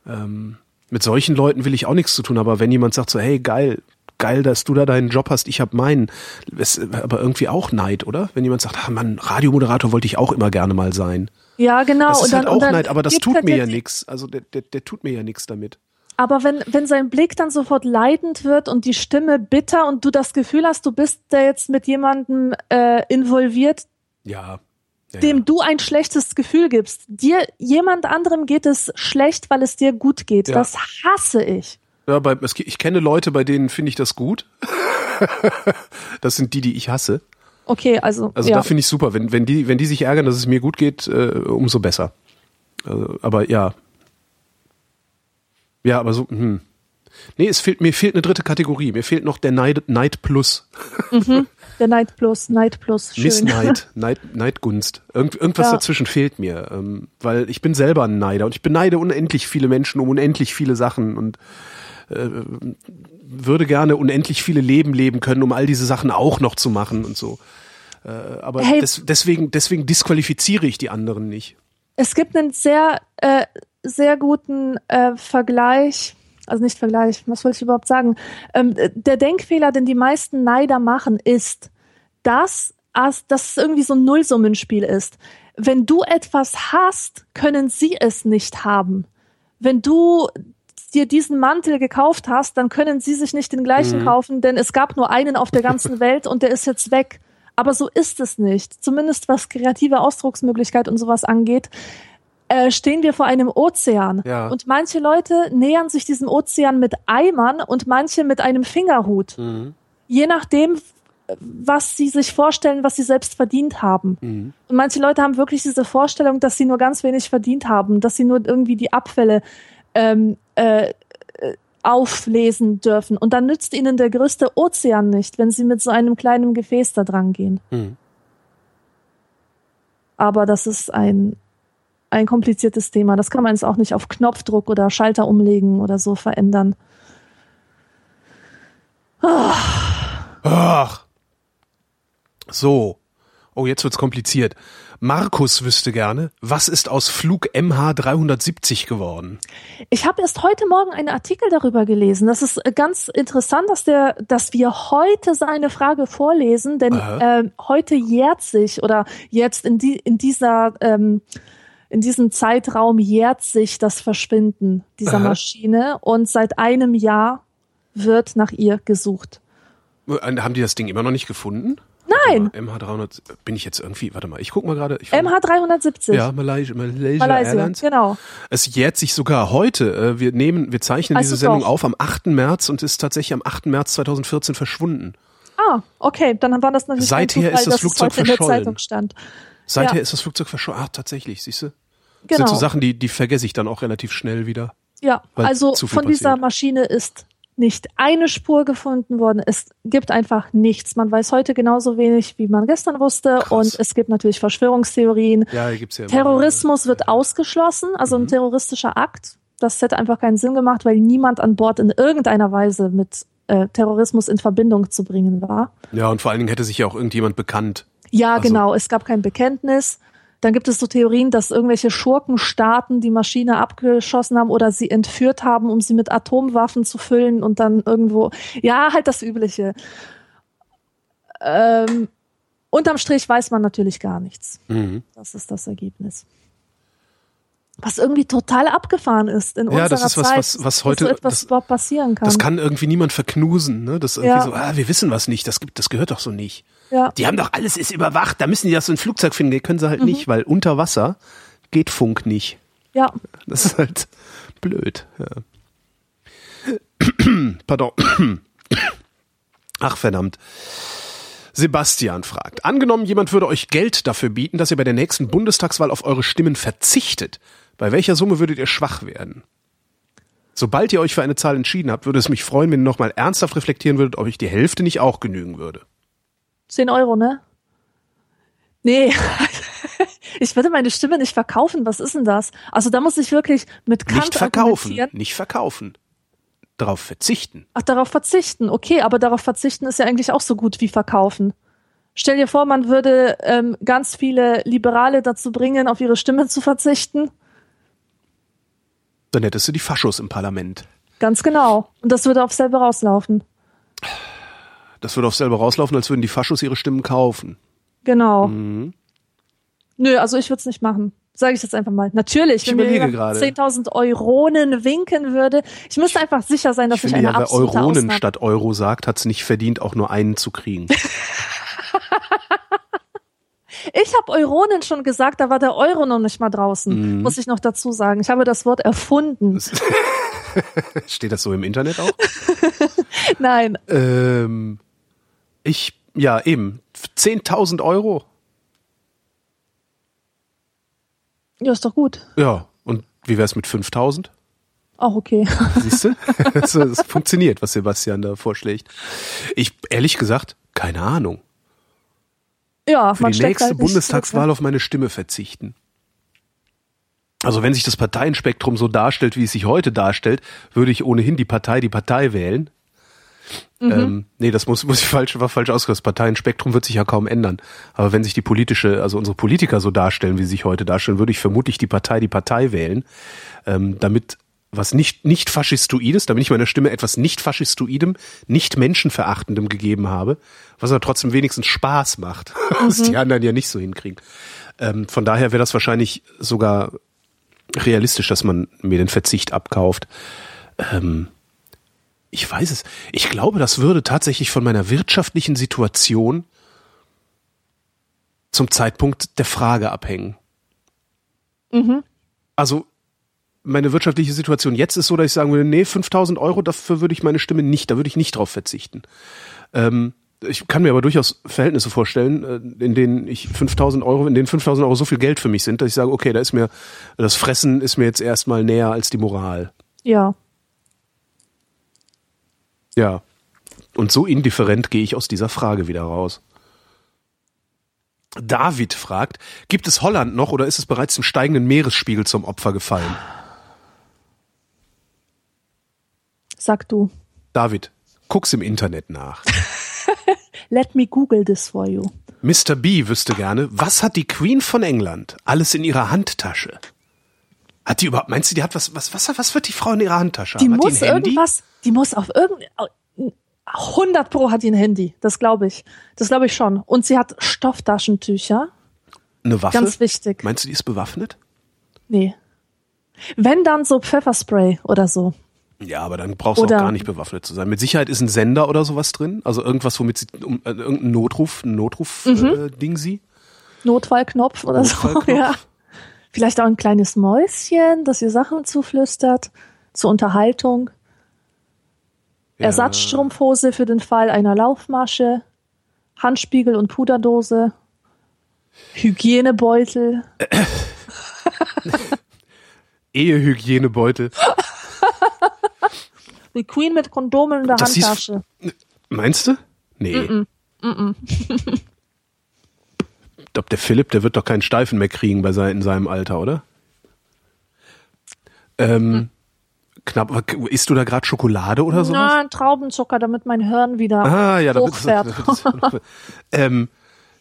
S2: Ähm, mit solchen Leuten will ich auch nichts zu tun, aber wenn jemand sagt so, hey, geil, geil, dass du da deinen Job hast, ich habe meinen, ist aber irgendwie auch Neid, oder? Wenn jemand sagt, ah, Mann, Radiomoderator wollte ich auch immer gerne mal sein.
S3: Ja, genau.
S2: Das ist
S3: und dann,
S2: halt auch
S3: und dann
S2: Neid, aber das tut
S3: halt
S2: mir ja nichts. Also der, der, der tut mir ja nichts damit.
S3: Aber wenn, wenn sein Blick dann sofort leidend wird und die Stimme bitter und du das Gefühl hast, du bist da jetzt mit jemandem äh, involviert,
S2: Ja. Ja
S3: dem
S2: ja.
S3: du ein schlechtes Gefühl gibst. Dir, jemand anderem geht es schlecht, weil es dir gut geht.
S2: Ja.
S3: Das hasse ich.
S2: Ja, bei, ich kenne Leute, bei denen finde ich das gut. das sind die, die ich hasse.
S3: Okay, also,
S2: Also da finde ich super. Wenn, wenn, die, wenn die sich ärgern, dass es mir gut geht, äh, umso besser. Also, aber ja. Ja, aber so, hm. Nee, es fehlt, mir fehlt eine dritte Kategorie. Mir fehlt noch der Neid, Neid Plus.
S3: der Neid Plus, Neid Plus, schön.
S2: Missneid, Neid, Neidgunst. Irgend, irgendwas
S3: Ja.
S2: dazwischen fehlt mir. Ähm, weil ich bin selber ein Neider und ich beneide unendlich viele Menschen um unendlich viele Sachen und äh, würde gerne unendlich viele Leben leben können, um all diese Sachen auch noch zu machen und so. Äh, aber
S3: Hey.
S2: des, deswegen, deswegen disqualifiziere ich die anderen nicht.
S3: Es gibt einen sehr, äh, sehr guten äh, Vergleich, also nicht Vergleich, was wollte ich überhaupt sagen? Ähm, der Denkfehler, den die meisten Neider machen, ist, dass, as- dass es irgendwie so ein Nullsummenspiel ist. Wenn du etwas hast, können sie es nicht haben. Wenn du dir diesen Mantel gekauft hast, dann können sie sich nicht den gleichen kaufen, denn es gab nur einen auf der ganzen Welt und der ist jetzt weg. Aber so ist es nicht. Zumindest was kreative Ausdrucksmöglichkeit und sowas angeht, äh, stehen wir vor einem Ozean.
S2: Ja.
S3: Und manche Leute nähern sich diesem Ozean mit Eimern und manche mit einem Fingerhut. Je nachdem, was sie sich vorstellen, was sie selbst verdient haben. Und manche Leute haben wirklich diese Vorstellung, dass sie nur ganz wenig verdient haben, dass sie nur irgendwie die Abfälle ähm, äh, äh, auflesen dürfen. Und dann nützt ihnen der größte Ozean nicht, wenn sie mit so einem kleinen Gefäß da dran gehen.
S2: Mhm.
S3: Aber das ist ein, ein kompliziertes Thema. Das kann man jetzt auch nicht auf Knopfdruck oder Schalter umlegen oder so verändern.
S2: Ach. So. Oh, jetzt wird's kompliziert. Markus wüsste gerne, was ist aus Flug MH370 geworden?
S3: Ich habe erst heute Morgen einen Artikel darüber gelesen. Das ist äh, ganz interessant, dass der, dass wir heute seine Frage vorlesen, denn äh, heute jährt sich oder jetzt in die in dieser ähm, in diesem Zeitraum jährt sich das Verschwinden dieser
S2: Aha.
S3: Maschine und seit einem Jahr wird nach ihr gesucht.
S2: Äh, Haben die das Ding immer noch nicht gefunden?
S3: Nein,
S2: Warte mal, MH300, bin ich jetzt irgendwie, warte mal, ich guck mal gerade. ich war-
S3: MH370.
S2: Ja, Malaysia, Malaysia,
S3: Malaysia,
S2: Airlines.
S3: genau.
S2: Es jährt sich sogar heute. Äh, Wir nehmen, wir zeichnen
S3: Also
S2: diese Sendung
S3: doch.
S2: auf am 8. März und ist tatsächlich am 8. März 2014 verschwunden.
S3: Ah, okay, dann war das natürlich
S2: Seither
S3: ein Zufall,
S2: ist das
S3: dass
S2: Flugzeug
S3: es heute in der
S2: verschollen.
S3: Zeitung stand.
S2: Seither
S3: Ja.
S2: ist das Flugzeug verschollen. Ah, tatsächlich, siehst du?
S3: Genau.
S2: Sind so Sachen, die, die vergesse ich dann auch relativ schnell wieder.
S3: Ja, also von dieser
S2: passiert.
S3: Maschine ist nicht eine Spur gefunden worden. Es gibt einfach nichts. Man weiß heute genauso wenig, wie man gestern wusste.
S2: Krass.
S3: Und es gibt natürlich Verschwörungstheorien.
S2: Ja, gibt's ja immer-
S3: Terrorismus wird ausgeschlossen, also
S2: Mhm.
S3: ein terroristischer Akt. Das hätte einfach keinen Sinn gemacht, weil niemand an Bord in irgendeiner Weise mit äh, Terrorismus in Verbindung zu bringen war.
S2: Ja, und vor allen Dingen hätte sich ja auch irgendjemand bekannt.
S3: Ja,
S2: Also-
S3: genau. Es gab kein Bekenntnis. Dann gibt es so Theorien, dass irgendwelche Schurkenstaaten die Maschine abgeschossen haben oder sie entführt haben, um sie mit Atomwaffen zu füllen und dann irgendwo, ja, halt das Übliche. Ähm, unterm Strich weiß man natürlich gar nichts.
S2: Mhm.
S3: Das ist das Ergebnis. Was irgendwie total abgefahren ist in
S2: Ja,
S3: unserer
S2: das ist was,
S3: Zeit,
S2: was- was heute-
S3: so etwas
S2: das-
S3: überhaupt passieren kann.
S2: Das kann irgendwie niemand verknusen, ne? Das irgendwie
S3: Ja.
S2: so, ah, wir wissen was nicht, das gibt, das gehört doch so nicht.
S3: ja.
S2: Die haben doch alles ist überwacht, da müssen die das so ein Flugzeug finden, Nee, können sie
S3: Mhm.
S2: halt nicht, weil unter Wasser geht Funk nicht.
S3: ja,
S2: Das ist halt blöd. Ja. Pardon. Ach verdammt. Sebastian fragt, angenommen, jemand würde euch Geld dafür bieten, dass ihr bei der nächsten Bundestagswahl auf eure Stimmen verzichtet. Bei welcher Summe würdet ihr schwach werden? Sobald ihr euch für eine Zahl entschieden habt, würde es mich freuen, wenn ihr nochmal ernsthaft reflektieren würdet, ob euch die Hälfte nicht auch genügen würde.
S3: 10 Euro, ne? Nee. Ich würde meine Stimme nicht verkaufen. Was ist denn das? Also da muss ich wirklich mit Kant
S2: Nicht verkaufen, nicht verkaufen. Darauf verzichten.
S3: Ach, darauf verzichten. Okay, aber darauf verzichten ist ja eigentlich auch so gut wie verkaufen. Stell dir vor, man würde ähm, ganz viele Liberale dazu bringen, auf ihre Stimme zu verzichten.
S2: Dann hättest du die Faschos im Parlament.
S3: Ganz genau. Und das würde auf selber rauslaufen.
S2: Das würde auf selber rauslaufen, als würden die Faschos ihre Stimmen kaufen.
S3: Genau.
S2: Mhm.
S3: Nö, also ich würde es nicht machen. Sage ich jetzt einfach mal. Natürlich,
S2: Ich
S3: wenn mir
S2: überlege
S3: jemand
S2: gerade.
S3: 10.000 Euronen winken würde. Ich müsste einfach sicher sein, dass
S2: Ich
S3: ich,
S2: finde
S3: eine
S2: ja, wer Euronen
S3: Ausnahme
S2: statt Euro sagt, hat es nicht verdient, auch nur einen zu kriegen.
S3: Ich habe Euronen schon gesagt, da war der Euro noch nicht mal draußen,
S2: Mhm.
S3: muss ich noch dazu sagen. Ich habe das Wort erfunden.
S2: Steht das so im Internet auch?
S3: Nein,
S2: ähm, ich, ja, eben. 10.000 Euro.
S3: ja, ist doch gut.
S2: Ja. Und wie wär's mit 5.000?
S3: Auch okay.
S2: Siehst du? Es es funktioniert, was Sebastian da vorschlägt. Ich, ehrlich gesagt, keine Ahnung.
S3: Ja,
S2: Für die nächste
S3: halt
S2: Bundestagswahl
S3: zurück,
S2: auf meine Stimme verzichten. Also wenn sich das Parteienspektrum so darstellt, wie es sich heute darstellt, würde ich ohnehin die Partei die Partei wählen. Mhm. Ähm, nee, das muss, muss ich falsch, war falsch ausgehört. Das Parteienspektrum wird sich ja kaum ändern. Aber wenn sich die politische, also unsere Politiker so darstellen, wie sie sich heute darstellen, würde ich vermutlich die Partei die Partei wählen, ähm, damit was nicht, nicht faschistoides, damit ich meiner Stimme etwas nicht faschistoidem, nicht menschenverachtendem gegeben habe, was aber trotzdem wenigstens Spaß macht, mhm. was die anderen ja nicht so hinkriegen. Ähm, von daher wäre das wahrscheinlich sogar realistisch, dass man mir den Verzicht abkauft. Ähm, ich weiß es. Ich glaube, das würde tatsächlich von meiner wirtschaftlichen Situation zum Zeitpunkt der Frage abhängen. Mhm. Also meine wirtschaftliche Situation jetzt ist so, dass ich sagen würde, nee, 5000 Euro, dafür würde ich meine Stimme nicht, da würde ich nicht drauf verzichten. Ähm, ich kann mir aber durchaus Verhältnisse vorstellen, äh, in denen ich 5000 Euro, in denen 5000 Euro so viel Geld für mich sind, dass ich sage, okay, da ist mir, das Fressen ist mir jetzt erstmal näher als die Moral.
S3: Ja.
S2: Ja. Und so indifferent gehe ich aus dieser Frage wieder raus. David fragt, gibt es Holland noch oder ist es bereits dem steigenden Meeresspiegel zum Opfer gefallen?
S3: Sag du.
S2: David, guck's im Internet nach.
S3: Let me Google this for you.
S2: Mr. B wüsste gerne, was hat die Queen von England alles in ihrer Handtasche? Hat die überhaupt, meinst du, die hat was, was, was, was wird die Frau in ihrer Handtasche
S3: die
S2: haben?
S3: Muss die irgendwas, die muss auf irgendein, 100 Pro hat die ein Handy. Das glaube ich. Das glaube ich schon. Und sie hat Stofftaschentücher.
S2: Eine Waffe?
S3: Ganz wichtig.
S2: Meinst du, die ist bewaffnet?
S3: Nee. Wenn dann so Pfefferspray oder so.
S2: Ja, aber dann brauchst du auch gar nicht bewaffnet zu sein. Mit Sicherheit ist ein Sender oder sowas drin, also irgendwas, womit sie um, äh, irgendein Notruf, ein Notruf-Ding mhm. äh, sie.
S3: Notfallknopf oder Notfallknopf. so, ja. Vielleicht auch ein kleines Mäuschen, das ihr Sachen zuflüstert zur Unterhaltung. Ja. Ersatzstrumpfhose für den Fall einer Laufmasche, Handspiegel und Puderdose, Hygienebeutel.
S2: Ehehygienebeutel.
S3: Die Queen mit Kondomen in der das Handtasche.
S2: Meinst du? Nee. Mm -mm. ich glaube, der Philipp, der wird doch keinen Steifen mehr kriegen bei sein, in seinem Alter, oder? Ähm, hm. Knapp, isst du da gerade Schokolade oder so?
S3: Nein, Traubenzucker, damit mein Hirn wieder ah, ja, hochfährt. Damit, damit
S2: ähm,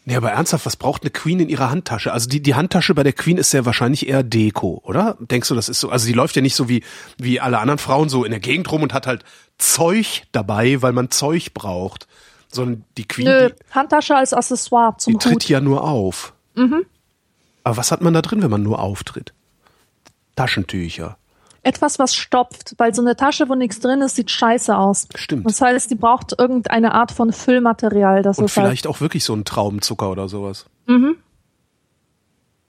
S2: Nee, aber ernsthaft, was braucht eine Queen in ihrer Handtasche? Also die, die Handtasche bei der Queen ist ja wahrscheinlich eher Deko, oder? Denkst du, das ist so? Also die läuft ja nicht so wie, wie alle anderen Frauen so in der Gegend rum und hat halt Zeug dabei, weil man Zeug braucht. Sondern die Queen. Nö,
S3: die, Handtasche als Accessoire zum
S2: Die Hut. tritt ja nur auf. Mhm. Aber was hat man da drin, wenn man nur auftritt? Taschentücher
S3: etwas, was stopft, weil so eine Tasche, wo nichts drin ist, sieht scheiße aus.
S2: Stimmt.
S3: Das heißt, die braucht irgendeine Art von Füllmaterial. Das
S2: Und
S3: halt
S2: vielleicht halt auch wirklich so ein Traubenzucker oder sowas. Mhm.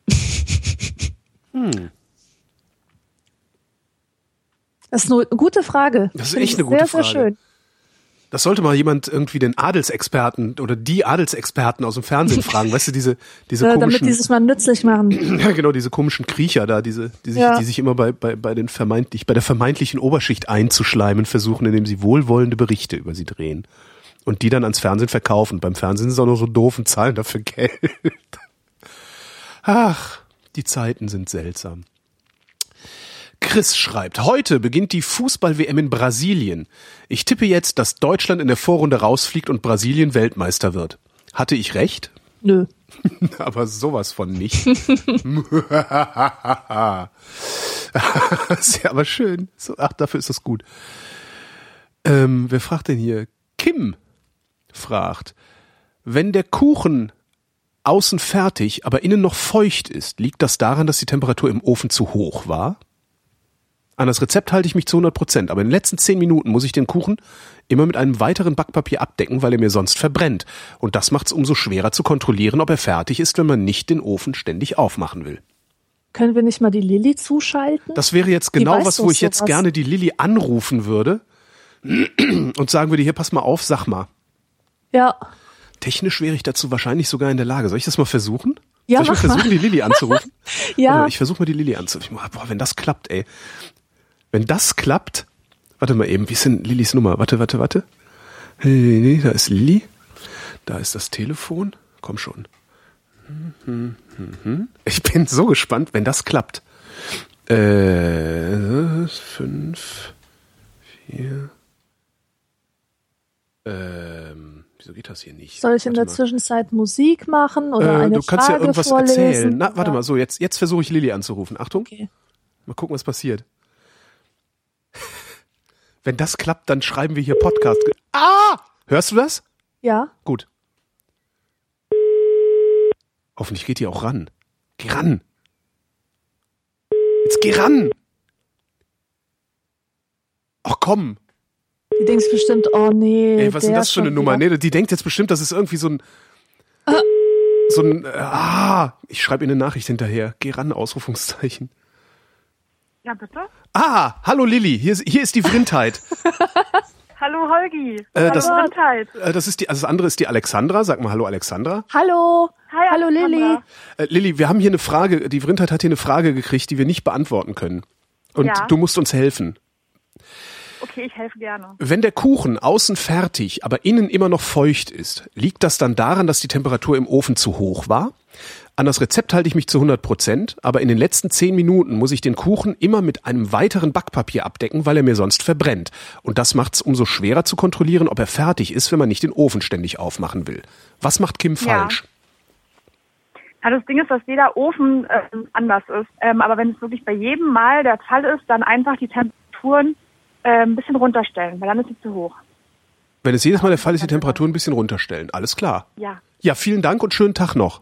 S3: hm. Das ist eine gute Frage.
S2: Das ist echt eine gute
S3: sehr,
S2: Frage.
S3: Sehr schön.
S2: Das sollte mal jemand irgendwie den Adelsexperten oder die Adelsexperten aus dem Fernsehen fragen, weißt du, diese, diese
S3: ja,
S2: komischen.
S3: Damit die sich mal nützlich machen.
S2: Ja, genau, diese komischen Kriecher da, diese, die sich, ja. die sich immer bei, bei, bei den vermeintlich, bei der vermeintlichen Oberschicht einzuschleimen versuchen, indem sie wohlwollende Berichte über sie drehen. Und die dann ans Fernsehen verkaufen. Beim Fernsehen sind sie auch nur so doof und zahlen dafür Geld. Ach, die Zeiten sind seltsam. Chris schreibt, heute beginnt die Fußball-WM in Brasilien. Ich tippe jetzt, dass Deutschland in der Vorrunde rausfliegt und Brasilien Weltmeister wird. Hatte ich recht?
S3: Nö.
S2: Aber sowas von nicht. ist ja aber schön. Ach, dafür ist das gut. Ähm, wer fragt denn hier? Kim fragt, wenn der Kuchen außen fertig, aber innen noch feucht ist, liegt das daran, dass die Temperatur im Ofen zu hoch war? An das Rezept halte ich mich zu 100 Prozent, aber in den letzten 10 Minuten muss ich den Kuchen immer mit einem weiteren Backpapier abdecken, weil er mir sonst verbrennt. Und das macht es umso schwerer zu kontrollieren, ob er fertig ist, wenn man nicht den Ofen ständig aufmachen will.
S3: Können wir nicht mal die Lilly zuschalten?
S2: Das wäre jetzt genau was, wo ich jetzt was. gerne die Lilly anrufen würde und sagen würde, hier pass mal auf, sag mal.
S3: Ja.
S2: Technisch wäre ich dazu wahrscheinlich sogar in der Lage. Soll ich das mal versuchen?
S3: Ja,
S2: Soll ich mal versuchen, die Lilly anzurufen?
S3: ja.
S2: Oder ich versuche mal die Lilly anzurufen. Boah, wenn das klappt, ey. Wenn das klappt, warte mal eben, wie ist denn Lillys Nummer? Warte, warte, warte. Da ist Lilly. Da ist das Telefon. Komm schon. Ich bin so gespannt, wenn das klappt. Äh, fünf, vier. Ähm, wieso geht das hier nicht?
S3: Soll ich in
S2: Warte
S3: der
S2: mal.
S3: Zwischenzeit Musik machen oder
S2: Äh,
S3: eine
S2: du kannst ja
S3: Frage
S2: irgendwas
S3: vorlesen?
S2: erzählen. Na, warte
S3: Ja.
S2: mal, so, jetzt, jetzt versuche ich Lilly anzurufen. Achtung,
S3: Okay.
S2: mal gucken, was passiert. Wenn das klappt, dann schreiben wir hier Podcast. Ah! Hörst du das?
S3: Ja,
S2: Gut. Hoffentlich geht die auch ran. Geh ran. Jetzt geh ran. Ach komm.
S3: die denkt bestimmt, oh nee.
S2: Ey, was ist denn das für eine Nummer?
S3: wieder.
S2: Nee, die denkt jetzt bestimmt, das ist irgendwie so ein. So ein. äh, Ah! Ich schreibe ihr eine Nachricht hinterher. Geh ran, Ausrufungszeichen.
S4: Ja, bitte?
S2: Ah! Hallo Lilly, hier, ist- hier ist die Vrindheit.
S4: Hallo Holgi.
S2: Äh,
S4: Hallo
S2: das-
S4: Rindheit.
S2: Äh, das ist die, also das andere ist die Alexandra. Sag mal Hallo Alexandra.
S3: Hallo.
S4: Hi,
S3: Hallo. Lilly.
S2: Äh, Lilly, wir haben hier eine Frage, die Vrindheit hat hier eine Frage gekriegt, die wir nicht beantworten können. Und
S4: Ja.
S2: du musst uns helfen.
S4: Okay, ich helfe gerne.
S2: Wenn der Kuchen außen fertig, aber innen immer noch feucht ist, liegt das dann daran, dass die Temperatur im Ofen zu hoch war? An das Rezept halte ich mich zu 100 Prozent, aber in den letzten 10 Minuten muss ich den Kuchen immer mit einem weiteren Backpapier abdecken, weil er mir sonst verbrennt. Und das macht es umso schwerer zu kontrollieren, ob er fertig ist, wenn man nicht den Ofen ständig aufmachen will. Was macht Kim falsch?
S4: Ja, das Ding ist, dass jeder Ofen ähm, anders ist. Ähm, aber wenn es wirklich bei jedem Mal der Fall ist, dann einfach die Temperaturen äh, ein bisschen runterstellen, weil dann ist sie zu hoch.
S2: Wenn es jedes Mal der Fall ist, die Temperatur ein bisschen runterstellen. Alles klar.
S4: Ja.
S2: Ja, vielen Dank und schönen Tag noch.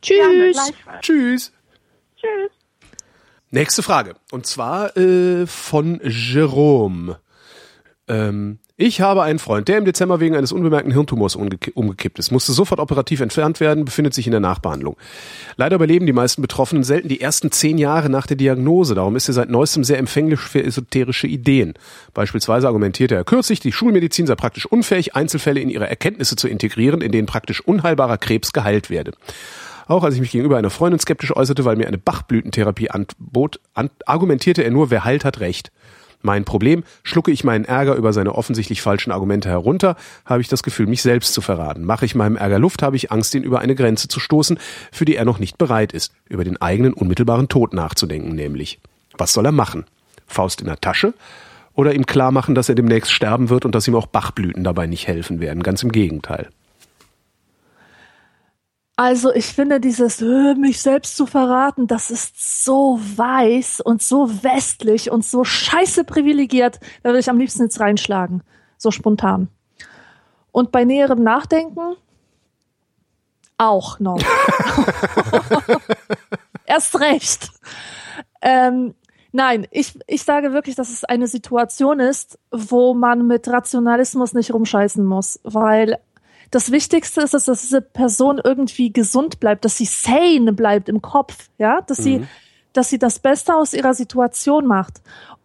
S4: Gerne,
S3: Tschüss.
S4: gleichfalls.
S2: Tschüss.
S4: Tschüss.
S2: Nächste Frage. Und zwar äh, von Jerome. Ähm, ich habe einen Freund, der im Dezember wegen eines unbemerkten Hirntumors umgek umgekippt ist, musste sofort operativ entfernt werden, befindet sich in der Nachbehandlung. Leider überleben die meisten Betroffenen selten die ersten zehn Jahre nach der Diagnose. Darum ist er seit neuestem sehr empfänglich für esoterische Ideen. Beispielsweise argumentierte er kürzlich, die Schulmedizin sei praktisch unfähig, Einzelfälle in ihre Erkenntnisse zu integrieren, in denen praktisch unheilbarer Krebs geheilt werde. Auch als ich mich gegenüber einer Freundin skeptisch äußerte, weil mir eine Bachblütentherapie anbot, an, argumentierte er nur, wer heilt, hat recht. Mein Problem, schlucke ich meinen Ärger über seine offensichtlich falschen Argumente herunter, habe ich das Gefühl, mich selbst zu verraten. Mache ich meinem Ärger Luft, habe ich Angst, ihn über eine Grenze zu stoßen, für die er noch nicht bereit ist, über den eigenen unmittelbaren Tod nachzudenken nämlich. Was soll er machen? Faust in der Tasche? Oder ihm klar machen, dass er demnächst sterben wird und dass ihm auch Bachblüten dabei nicht helfen werden? Ganz im Gegenteil.
S3: Also ich finde dieses äh, mich selbst zu verraten, das ist so weiß und so westlich und so scheiße privilegiert. Da würde ich am liebsten jetzt reinschlagen, so spontan. Und bei näherem Nachdenken auch noch. Erst recht. Ähm, nein, ich, ich sage wirklich, dass es eine Situation ist, wo man mit Rationalismus nicht rumscheißen muss, weil das Wichtigste ist, dass diese Person irgendwie gesund bleibt, dass sie sane bleibt im Kopf, ja, dass sie, dass sie das Beste aus ihrer Situation macht.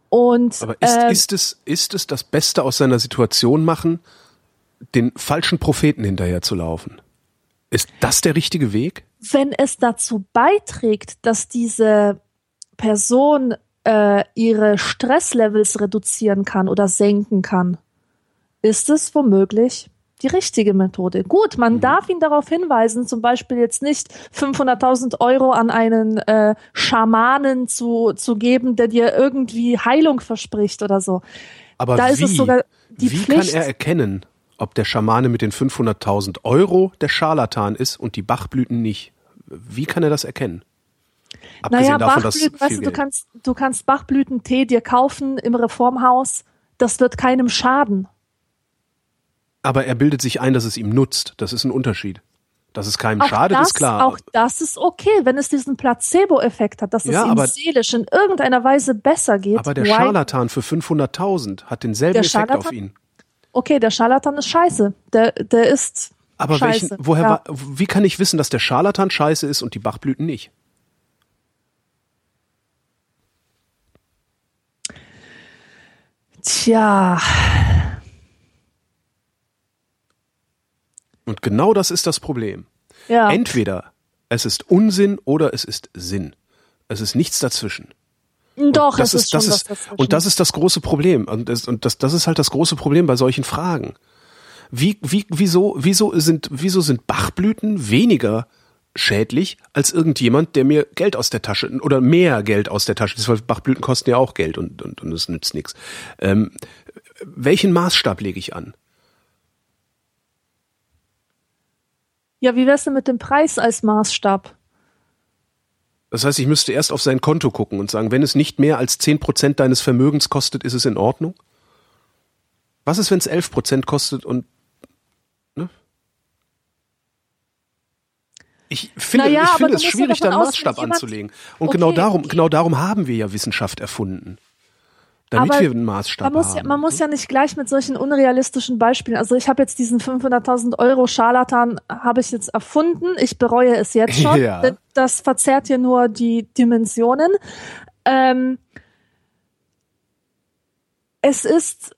S3: Und
S2: Aber ist,
S3: äh,
S2: ist, es, ist es das Beste aus seiner Situation machen, den falschen Propheten hinterher zu laufen? Ist das der richtige Weg?
S3: wenn es dazu beiträgt, dass diese Person äh, ihre Stresslevels reduzieren kann oder senken kann, ist es womöglich die richtige Methode. Gut, man darf ihn darauf hinweisen, zum Beispiel jetzt nicht 500.000 Euro an einen äh, Schamanen zu, zu geben, der dir irgendwie Heilung verspricht oder so.
S2: Aber
S3: Da
S2: wie,
S3: ist es sogar die
S2: wie
S3: Pflicht-
S2: kann er erkennen, ob der Schamane mit den 500.000 Euro der Scharlatan ist und die Bachblüten nicht? Wie kann er das erkennen?
S3: Naja,
S2: davon,
S3: Bachblüten, weißt du, du kannst, du kannst Bachblütentee dir kaufen im Reformhaus. Das wird keinem schaden.
S2: Aber er bildet sich ein, dass es ihm nutzt. Das ist ein Unterschied. Dass es keinem
S3: Auch
S2: schadet,
S3: das,
S2: ist klar.
S3: Auch das ist okay, wenn es diesen Placebo-Effekt hat, dass es
S2: Ja,
S3: ihm
S2: aber-
S3: seelisch in irgendeiner Weise besser geht.
S2: Aber der Scharlatan für 500.000 hat denselben Effekt auf
S3: Scharlatan?
S2: ihn.
S3: Okay, der Scharlatan ist scheiße. Der, der ist
S2: Aber
S3: scheiße.
S2: welchen, woher,
S3: ja.
S2: wa- wie kann ich wissen, dass der Scharlatan scheiße ist und die Bachblüten nicht?
S3: Tja,
S2: Und genau das ist das Problem.
S3: ja.
S2: Entweder es ist Unsinn oder es ist Sinn. Es ist nichts dazwischen.
S3: Doch,
S2: das
S3: es
S2: ist,
S3: ist,
S2: das ist,
S3: dazwischen.
S2: und das ist das große Problem. Und das, und das, das ist halt das große Problem bei solchen Fragen. Wie, wie, wieso, wieso sind, wieso sind Bachblüten weniger schädlich als irgendjemand, der mir Geld aus der Tasche oder mehr Geld aus der Tasche. Das Bachblüten kosten ja auch Geld und und, und es nützt nichts. Ähm, welchen Maßstab lege ich an?
S3: Ja, wie wär's denn mit dem Preis als Maßstab?
S2: Das heißt, ich müsste erst auf sein Konto gucken und sagen, wenn es nicht mehr als zehn Prozent deines Vermögens kostet, ist es in Ordnung? Was ist, wenn es elf Prozent kostet und ne? Ich finde,
S3: Naja,
S2: ich finde es schwierig, da einen Maßstab anzulegen. Und
S3: Okay,
S2: genau darum, genau darum haben wir ja Wissenschaft erfunden. Damit
S3: Aber
S2: wir einen Maßstab
S3: Man muss,
S2: haben.
S3: ja, man muss ja nicht gleich mit solchen unrealistischen Beispielen. Also ich habe jetzt diesen 500.000 Euro Scharlatan habe ich jetzt erfunden. Ich bereue es jetzt schon.
S2: Ja.
S3: Das verzerrt hier nur die Dimensionen. Ähm, es ist,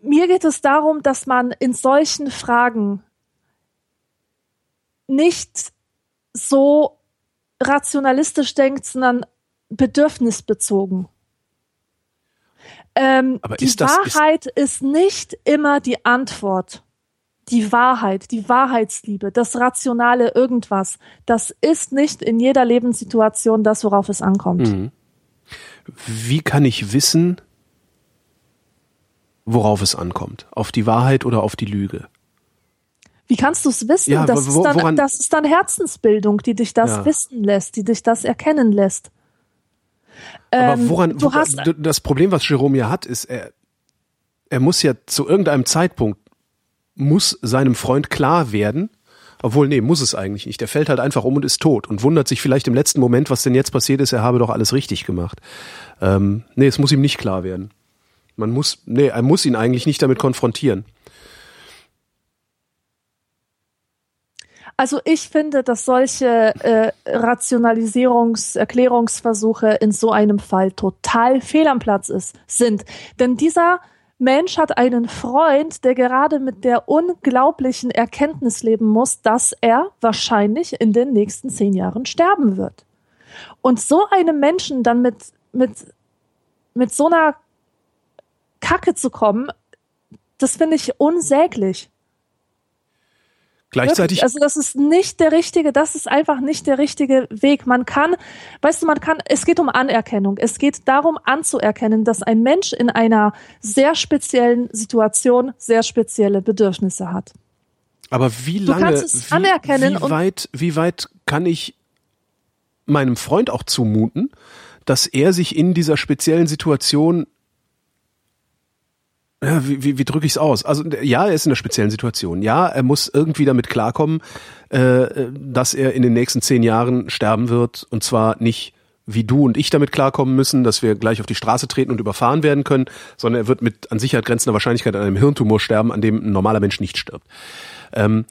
S3: mir geht es darum, dass man in solchen Fragen nicht so rationalistisch denkt, sondern bedürfnisbezogen. Ähm,
S2: Aber
S3: die
S2: ist das- ist-
S3: Wahrheit ist, nicht immer die Antwort. Die Wahrheit, die Wahrheitsliebe, das rationale irgendwas, das ist nicht in jeder Lebenssituation das, worauf es ankommt.
S2: Mhm. Wie kann ich wissen, worauf es ankommt? Auf die Wahrheit oder auf die Lüge?
S3: Wie kannst du es wissen?
S2: Ja,
S3: das,
S2: wo-
S3: ist dann, das ist dann Herzensbildung, die dich das
S2: Ja.
S3: wissen lässt, die dich das erkennen lässt.
S2: Aber
S3: Ähm,
S2: woran,
S3: du
S2: wo,
S3: hast,
S2: d- das Problem, was Jerome ja hat, ist, er, er muss ja zu irgendeinem Zeitpunkt, muss seinem Freund klar werden, obwohl, nee, muss es eigentlich nicht. Der fällt halt einfach um und ist tot und wundert sich vielleicht im letzten Moment, was denn jetzt passiert ist, er habe doch alles richtig gemacht. Ähm, nee, es muss ihm nicht klar werden. Man muss, nee, er muss ihn eigentlich nicht damit konfrontieren.
S3: Also ich finde, dass solche äh, Rationalisierungs-, Erklärungsversuche in so einem Fall total fehl am Platz ist, sind. Denn dieser Mensch hat einen Freund, der gerade mit der unglaublichen Erkenntnis leben muss, dass er wahrscheinlich in den nächsten zehn Jahren sterben wird. Und so einem Menschen dann mit, mit, mit so einer Kacke zu kommen, das finde ich unsäglich.
S2: Gleichzeitig,
S3: Wirklich, also das ist nicht der richtige, das ist einfach nicht der richtige Weg. Man kann, weißt du, man kann, es geht um Anerkennung. Es geht darum anzuerkennen, dass ein Mensch in einer sehr speziellen Situation sehr spezielle Bedürfnisse hat.
S2: aber wie lange, wie,
S3: anerkennen
S2: wie weit, wie weit kann ich meinem Freund auch zumuten, dass er sich in dieser speziellen Situation wie, wie, wie drücke ich es aus? Also ja, er ist in einer speziellen Situation. Ja, er muss irgendwie damit klarkommen, äh, dass er in den nächsten zehn Jahren sterben wird. Und zwar nicht wie du und ich damit klarkommen müssen, dass wir gleich auf die Straße treten und überfahren werden können, sondern er wird mit an Sicherheit grenzender Wahrscheinlichkeit an einem Hirntumor sterben, an dem ein normaler Mensch nicht stirbt. Ähm,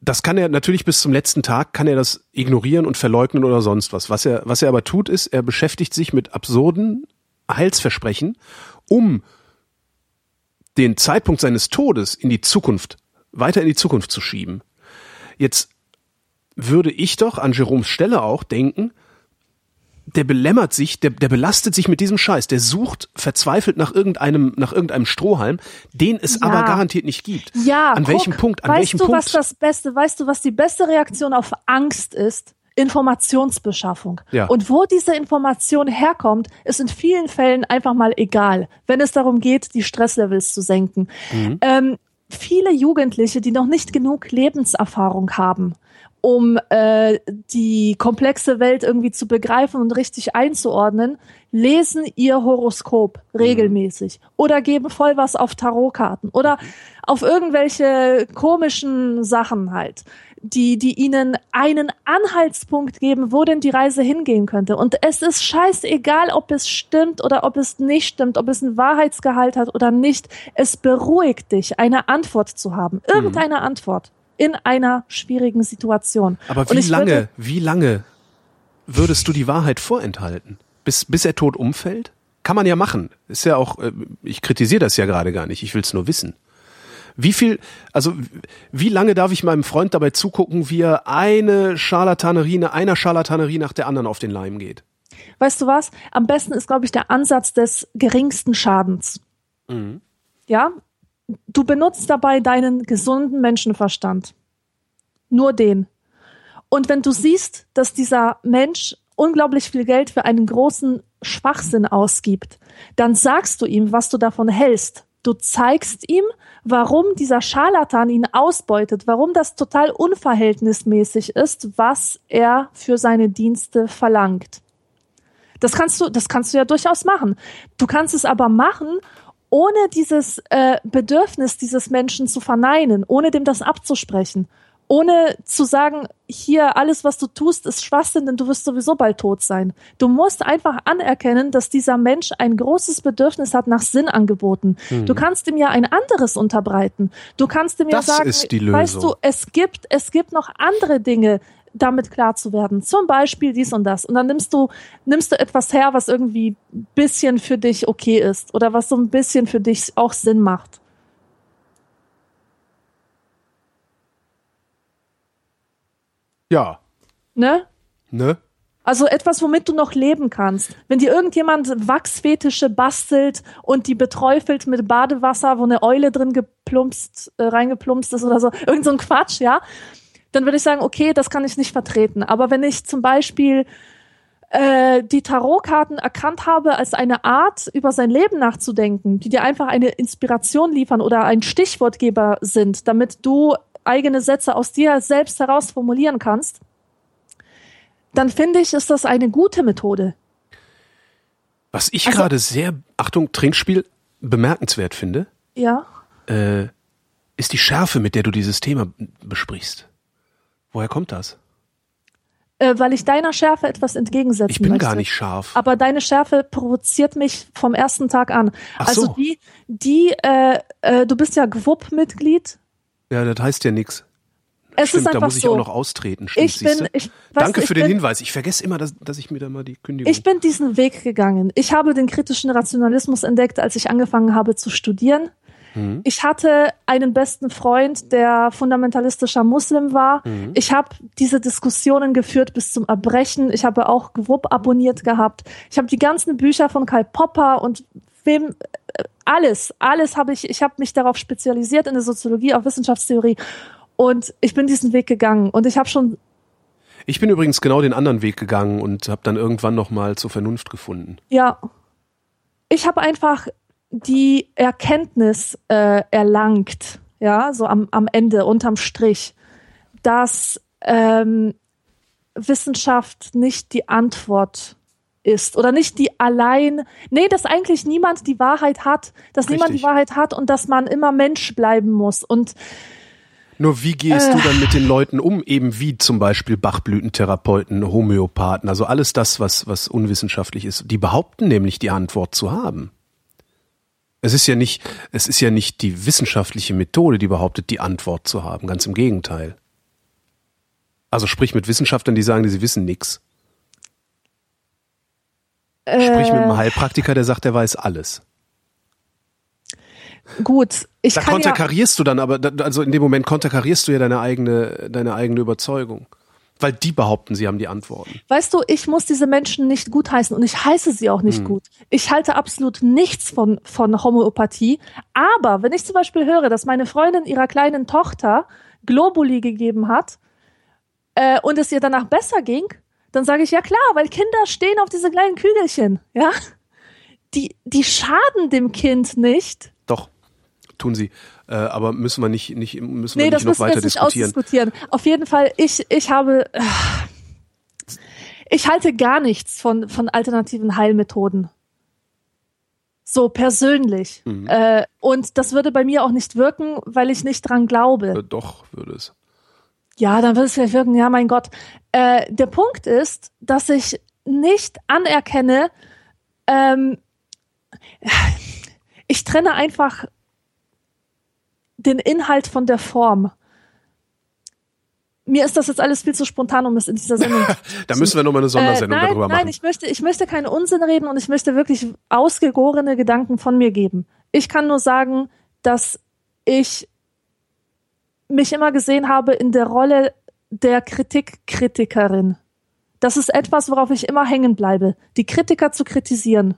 S2: das kann er natürlich bis zum letzten Tag kann er das ignorieren und verleugnen oder sonst was. Was er, was er aber tut, ist, er beschäftigt sich mit absurden Heilsversprechen, um den Zeitpunkt seines Todes in die Zukunft, weiter in die Zukunft zu schieben. Jetzt würde ich doch an Jeroms Stelle auch denken, der belämmert sich, der, der belastet sich mit diesem Scheiß, der sucht verzweifelt nach irgendeinem, nach irgendeinem Strohhalm, den es
S3: Ja.
S2: aber garantiert nicht gibt.
S3: Ja,
S2: an
S3: guck,
S2: welchem Punkt, an
S3: weißt
S2: welchem
S3: du,
S2: Punkt?
S3: was das Beste, weißt du, was die beste Reaktion auf Angst ist? Informationsbeschaffung.
S2: Ja.
S3: Und wo diese Information herkommt, ist in vielen Fällen einfach mal egal, wenn es darum geht, die Stresslevels zu senken.
S2: Mhm.
S3: Ähm, viele Jugendliche, die noch nicht genug Lebenserfahrung haben, um äh, die komplexe Welt irgendwie zu begreifen und richtig einzuordnen, lesen ihr Horoskop regelmäßig oder geben voll was auf Tarotkarten oder auf irgendwelche komischen Sachen halt, die, die ihnen einen Anhaltspunkt geben, wo denn die Reise hingehen könnte. Und es ist scheißegal, ob es stimmt oder ob es nicht stimmt, ob es einen Wahrheitsgehalt hat oder nicht. Es beruhigt dich, eine Antwort zu haben. Irgendeine Antwort in einer schwierigen Situation.
S2: aber wie lange,
S3: würde-
S2: wie lange würdest du die Wahrheit vorenthalten? Bis, bis er tot umfällt? Kann man ja machen. Ist ja auch, äh, ich kritisiere das ja gerade gar nicht, ich will es nur wissen. Wie viel, also wie lange darf ich meinem Freund dabei zugucken, wie er eine Scharlatanerie, einer Scharlatanerie nach der anderen auf den Leim geht?
S3: Weißt du was? Am besten ist, glaube ich, der Ansatz des geringsten Schadens. Ja? Du benutzt dabei deinen gesunden Menschenverstand. Nur den. Und wenn du siehst, dass dieser Mensch unglaublich viel Geld für einen großen Schwachsinn ausgibt, dann sagst du ihm, was du davon hältst. Du zeigst ihm, warum dieser Scharlatan ihn ausbeutet, warum das total unverhältnismäßig ist, was er für seine Dienste verlangt. Das kannst du, das kannst du ja durchaus machen. Du kannst es aber machen, ohne dieses äh, Bedürfnis dieses Menschen zu verneinen, ohne dem das abzusprechen, ohne zu sagen, hier alles, was du tust, ist Schwachsinn, denn du wirst sowieso bald tot sein. Du musst einfach anerkennen, dass dieser Mensch ein großes Bedürfnis hat nach Sinnangeboten. Mhm. Du kannst ihm ja ein anderes unterbreiten. Du kannst ihm
S2: das
S3: ja sagen, weißt du, es gibt, es gibt noch andere Dinge, damit klar zu werden. Zum Beispiel dies und das. Und dann nimmst du, nimmst du etwas her, was irgendwie ein bisschen für dich okay ist oder was so ein bisschen für dich auch Sinn macht.
S2: Ja.
S3: Ne?
S2: Ne?
S3: Also etwas, womit du noch leben kannst. Wenn dir irgendjemand Wachsfetische bastelt und die beträufelt mit Badewasser, wo eine Eule drin geplumpst, äh, reingeplumpst ist oder so, irgend so ein Quatsch, ja, dann würde ich sagen, okay, das kann ich nicht vertreten. Aber wenn ich zum Beispiel äh, die Tarotkarten erkannt habe als eine Art, über sein Leben nachzudenken, die dir einfach eine Inspiration liefern oder ein Stichwortgeber sind, damit du eigene Sätze aus dir selbst heraus formulieren kannst, dann finde ich, ist das eine gute Methode.
S2: Was ich also, gerade sehr, Achtung, Trinkspiel, bemerkenswert finde,
S3: ja.
S2: äh, ist die Schärfe, mit der du dieses Thema besprichst. Woher kommt das?
S3: Äh, weil ich deiner Schärfe etwas entgegensetzen
S2: Ich bin
S3: möchte.
S2: gar nicht scharf.
S3: Aber deine Schärfe provoziert mich vom ersten Tag an.
S2: Ach
S3: also
S2: so.
S3: die, die, äh, äh, du bist ja GWUP-Mitglied.
S2: Ja, das heißt ja nichts.
S3: Es
S2: Stimmt,
S3: ist einfach
S2: da muss ich
S3: so.
S2: auch noch austreten. Stimmt,
S3: ich bin, ich,
S2: Danke für den
S3: bin,
S2: Hinweis. Ich vergesse immer, dass, dass ich mir da mal die Kündigung.
S3: Ich bin diesen Weg gegangen. Ich habe den kritischen Rationalismus entdeckt, als ich angefangen habe zu studieren.
S2: Mhm.
S3: Ich hatte einen besten Freund, der fundamentalistischer Muslim war.
S2: Mhm.
S3: Ich habe diese Diskussionen geführt bis zum Erbrechen. Ich habe auch GWUP abonniert gehabt. Ich habe die ganzen Bücher von Karl Popper und wem alles, alles habe ich. Ich habe mich darauf spezialisiert in der Soziologie, auf Wissenschaftstheorie und ich bin diesen Weg gegangen und ich habe schon
S2: Ich bin übrigens genau den anderen Weg gegangen und habe dann irgendwann noch mal zur Vernunft gefunden.
S3: Ja. Ich habe einfach die Erkenntnis äh, erlangt, ja, so am, am Ende, unterm Strich, dass ähm, Wissenschaft nicht die Antwort ist oder nicht die allein, nee, dass eigentlich niemand die Wahrheit hat, dass niemand
S2: Richtig.
S3: die Wahrheit hat und dass man immer Mensch bleiben muss und
S2: Nur wie gehst
S3: Äh.
S2: du dann mit den Leuten um, eben wie zum Beispiel Bachblütentherapeuten, Homöopathen, also alles das, was, was unwissenschaftlich ist. Die behaupten nämlich die Antwort zu haben. Es ist ja nicht, es ist ja nicht die wissenschaftliche Methode, die behauptet, die Antwort zu haben. Ganz im Gegenteil. Also sprich mit Wissenschaftlern, die sagen, sie wissen nix. Sprich mit einem Heilpraktiker, der sagt, der weiß alles.
S3: gut, ich
S2: Da
S3: kann ja,
S2: konterkarierst du dann aber, also in dem Moment konterkarierst du ja deine eigene, deine eigene Überzeugung. Weil die behaupten, sie haben die Antworten.
S3: Weißt du, ich muss diese Menschen nicht gutheißen und ich heiße sie auch
S2: Hm.
S3: nicht gut. Ich halte absolut nichts von, von Homöopathie. Aber wenn ich zum Beispiel höre, dass meine Freundin ihrer kleinen Tochter Globuli gegeben hat äh, und es ihr danach besser ging, dann sage ich, ja klar, weil Kinder stehen auf diese kleinen Kügelchen. Ja? Die, die schaden dem Kind nicht.
S2: Doch, tun sie. Äh, aber müssen wir nicht, nicht müssen
S3: Nee,
S2: wir
S3: das
S2: nicht noch weiter diskutieren.
S3: ausdiskutieren. Auf jeden Fall, ich, ich habe, äh, ich halte gar nichts von, von alternativen Heilmethoden. So persönlich.
S2: Mhm.
S3: Äh, und das würde bei mir auch nicht wirken, weil ich nicht dran glaube.
S2: Äh, doch, würde es.
S3: Ja, dann würde es vielleicht wirken, ja, mein Gott. Äh, der Punkt ist, dass ich nicht anerkenne, ähm, ich trenne einfach den Inhalt von der Form. Mir ist das jetzt alles viel zu spontan, um es in dieser Sendung
S2: Da müssen wir nochmal eine Sondersendung
S3: äh, nein,
S2: darüber
S3: nein,
S2: machen.
S3: ich möchte, ich möchte keinen Unsinn reden und ich möchte wirklich ausgegorene Gedanken von mir geben. Ich kann nur sagen, dass ich mich immer gesehen habe in der Rolle der Kritikkritikerin. Das ist etwas, worauf ich immer hängen bleibe. Die Kritiker zu kritisieren.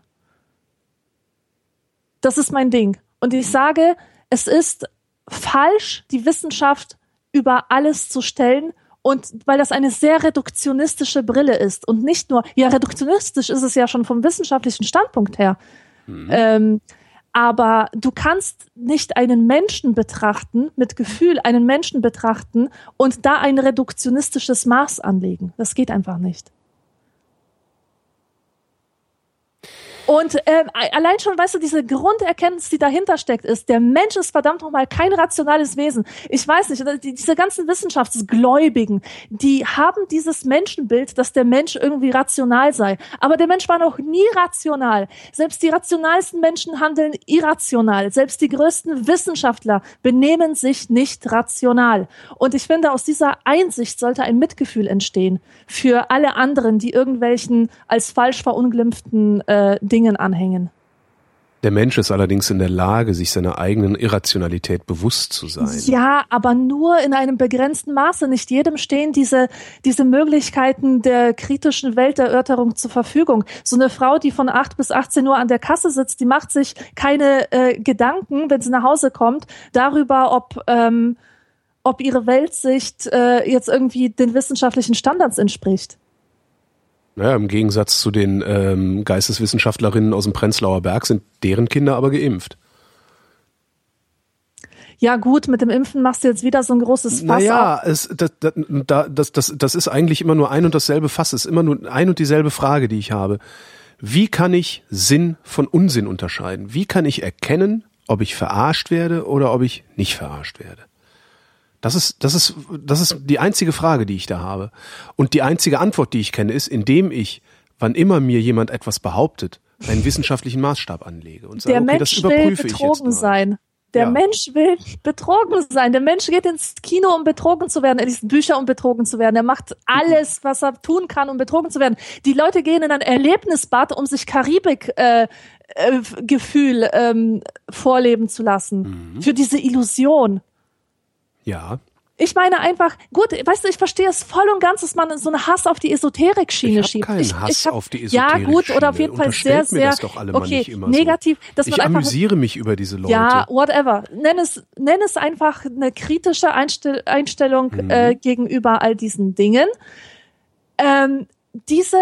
S3: Das ist mein Ding. Und ich sage, es ist falsch, die Wissenschaft über alles zu stellen Und weil das eine sehr reduktionistische Brille ist und nicht nur, ja, reduktionistisch ist es ja schon vom wissenschaftlichen Standpunkt her. Mhm. Ähm, aber du kannst nicht einen Menschen betrachten, mit Gefühl einen Menschen betrachten und da ein reduktionistisches Maß anlegen. Das geht einfach nicht. Und ähm, allein schon, weißt du, diese Grunderkenntnis, die dahinter steckt, ist, der Mensch ist verdammt nochmal kein rationales Wesen. Ich weiß nicht, diese ganzen Wissenschaftsgläubigen, die haben dieses Menschenbild, dass der Mensch irgendwie rational sei. Aber der Mensch war noch nie rational. Selbst die rationalsten Menschen handeln irrational. Selbst die größten Wissenschaftler benehmen sich nicht rational. Und ich finde, aus dieser Einsicht sollte ein Mitgefühl entstehen für alle anderen, die irgendwelchen als falsch verunglimpften äh, Dingen Dingen anhängen.
S2: Der Mensch ist allerdings in der Lage, sich seiner eigenen Irrationalität bewusst zu sein.
S3: Ja, aber nur in einem begrenzten Maße. Nicht jedem stehen diese, diese Möglichkeiten der kritischen Welterörterung zur Verfügung. So eine Frau, die von 8 bis 18 Uhr an der Kasse sitzt, die macht sich keine äh, Gedanken, wenn sie nach Hause kommt, darüber, ob, ähm, ob ihre Weltsicht äh, jetzt irgendwie den wissenschaftlichen Standards entspricht.
S2: Ja, Im Gegensatz zu den ähm, Geisteswissenschaftlerinnen aus dem Prenzlauer Berg sind deren Kinder aber geimpft.
S3: Ja gut, mit dem Impfen machst du jetzt wieder so ein großes Fass
S2: Naja, es, das, das, das, das ist eigentlich immer nur ein und dasselbe Fass. Es ist immer nur ein und dieselbe Frage, die ich habe. Wie kann ich Sinn von Unsinn unterscheiden? Wie kann ich erkennen, ob ich verarscht werde oder ob ich nicht verarscht werde? Das ist, das ist, das ist die einzige Frage, die ich da habe. Und die einzige Antwort, die ich kenne, ist, indem ich, wann immer mir jemand etwas behauptet, einen wissenschaftlichen Maßstab anlege und
S3: sage, Der okay, Mensch das überprüfe will betrogen sein. Der ja. Mensch will betrogen sein. Der Mensch geht ins Kino, um betrogen zu werden. Er liest Bücher, um betrogen zu werden. Er macht alles, was er tun kann, um betrogen zu werden. Die Leute gehen in ein Erlebnisbad, um sich Karibik-Gefühl äh, äh, ähm, vorleben zu lassen. Mhm. Für diese Illusion.
S2: Ja.
S3: Ich meine einfach, gut, weißt du, ich verstehe es voll und ganz, dass man so einen Hass auf die Esoterik-Schiene schiebt.
S2: Keinen
S3: ich,
S2: Hass ich hab, auf die Esoterik.
S3: Ja, gut, oder auf jeden Fall sehr, sehr.
S2: Das doch alle
S3: okay,
S2: immer
S3: negativ.
S2: So.
S3: Dass
S2: ich
S3: man
S2: amüsiere mich über diese Leute.
S3: Ja, whatever. Nenn es, nenn es einfach eine kritische Einstell Einstellung mhm. äh, gegenüber all diesen Dingen. Ähm, diese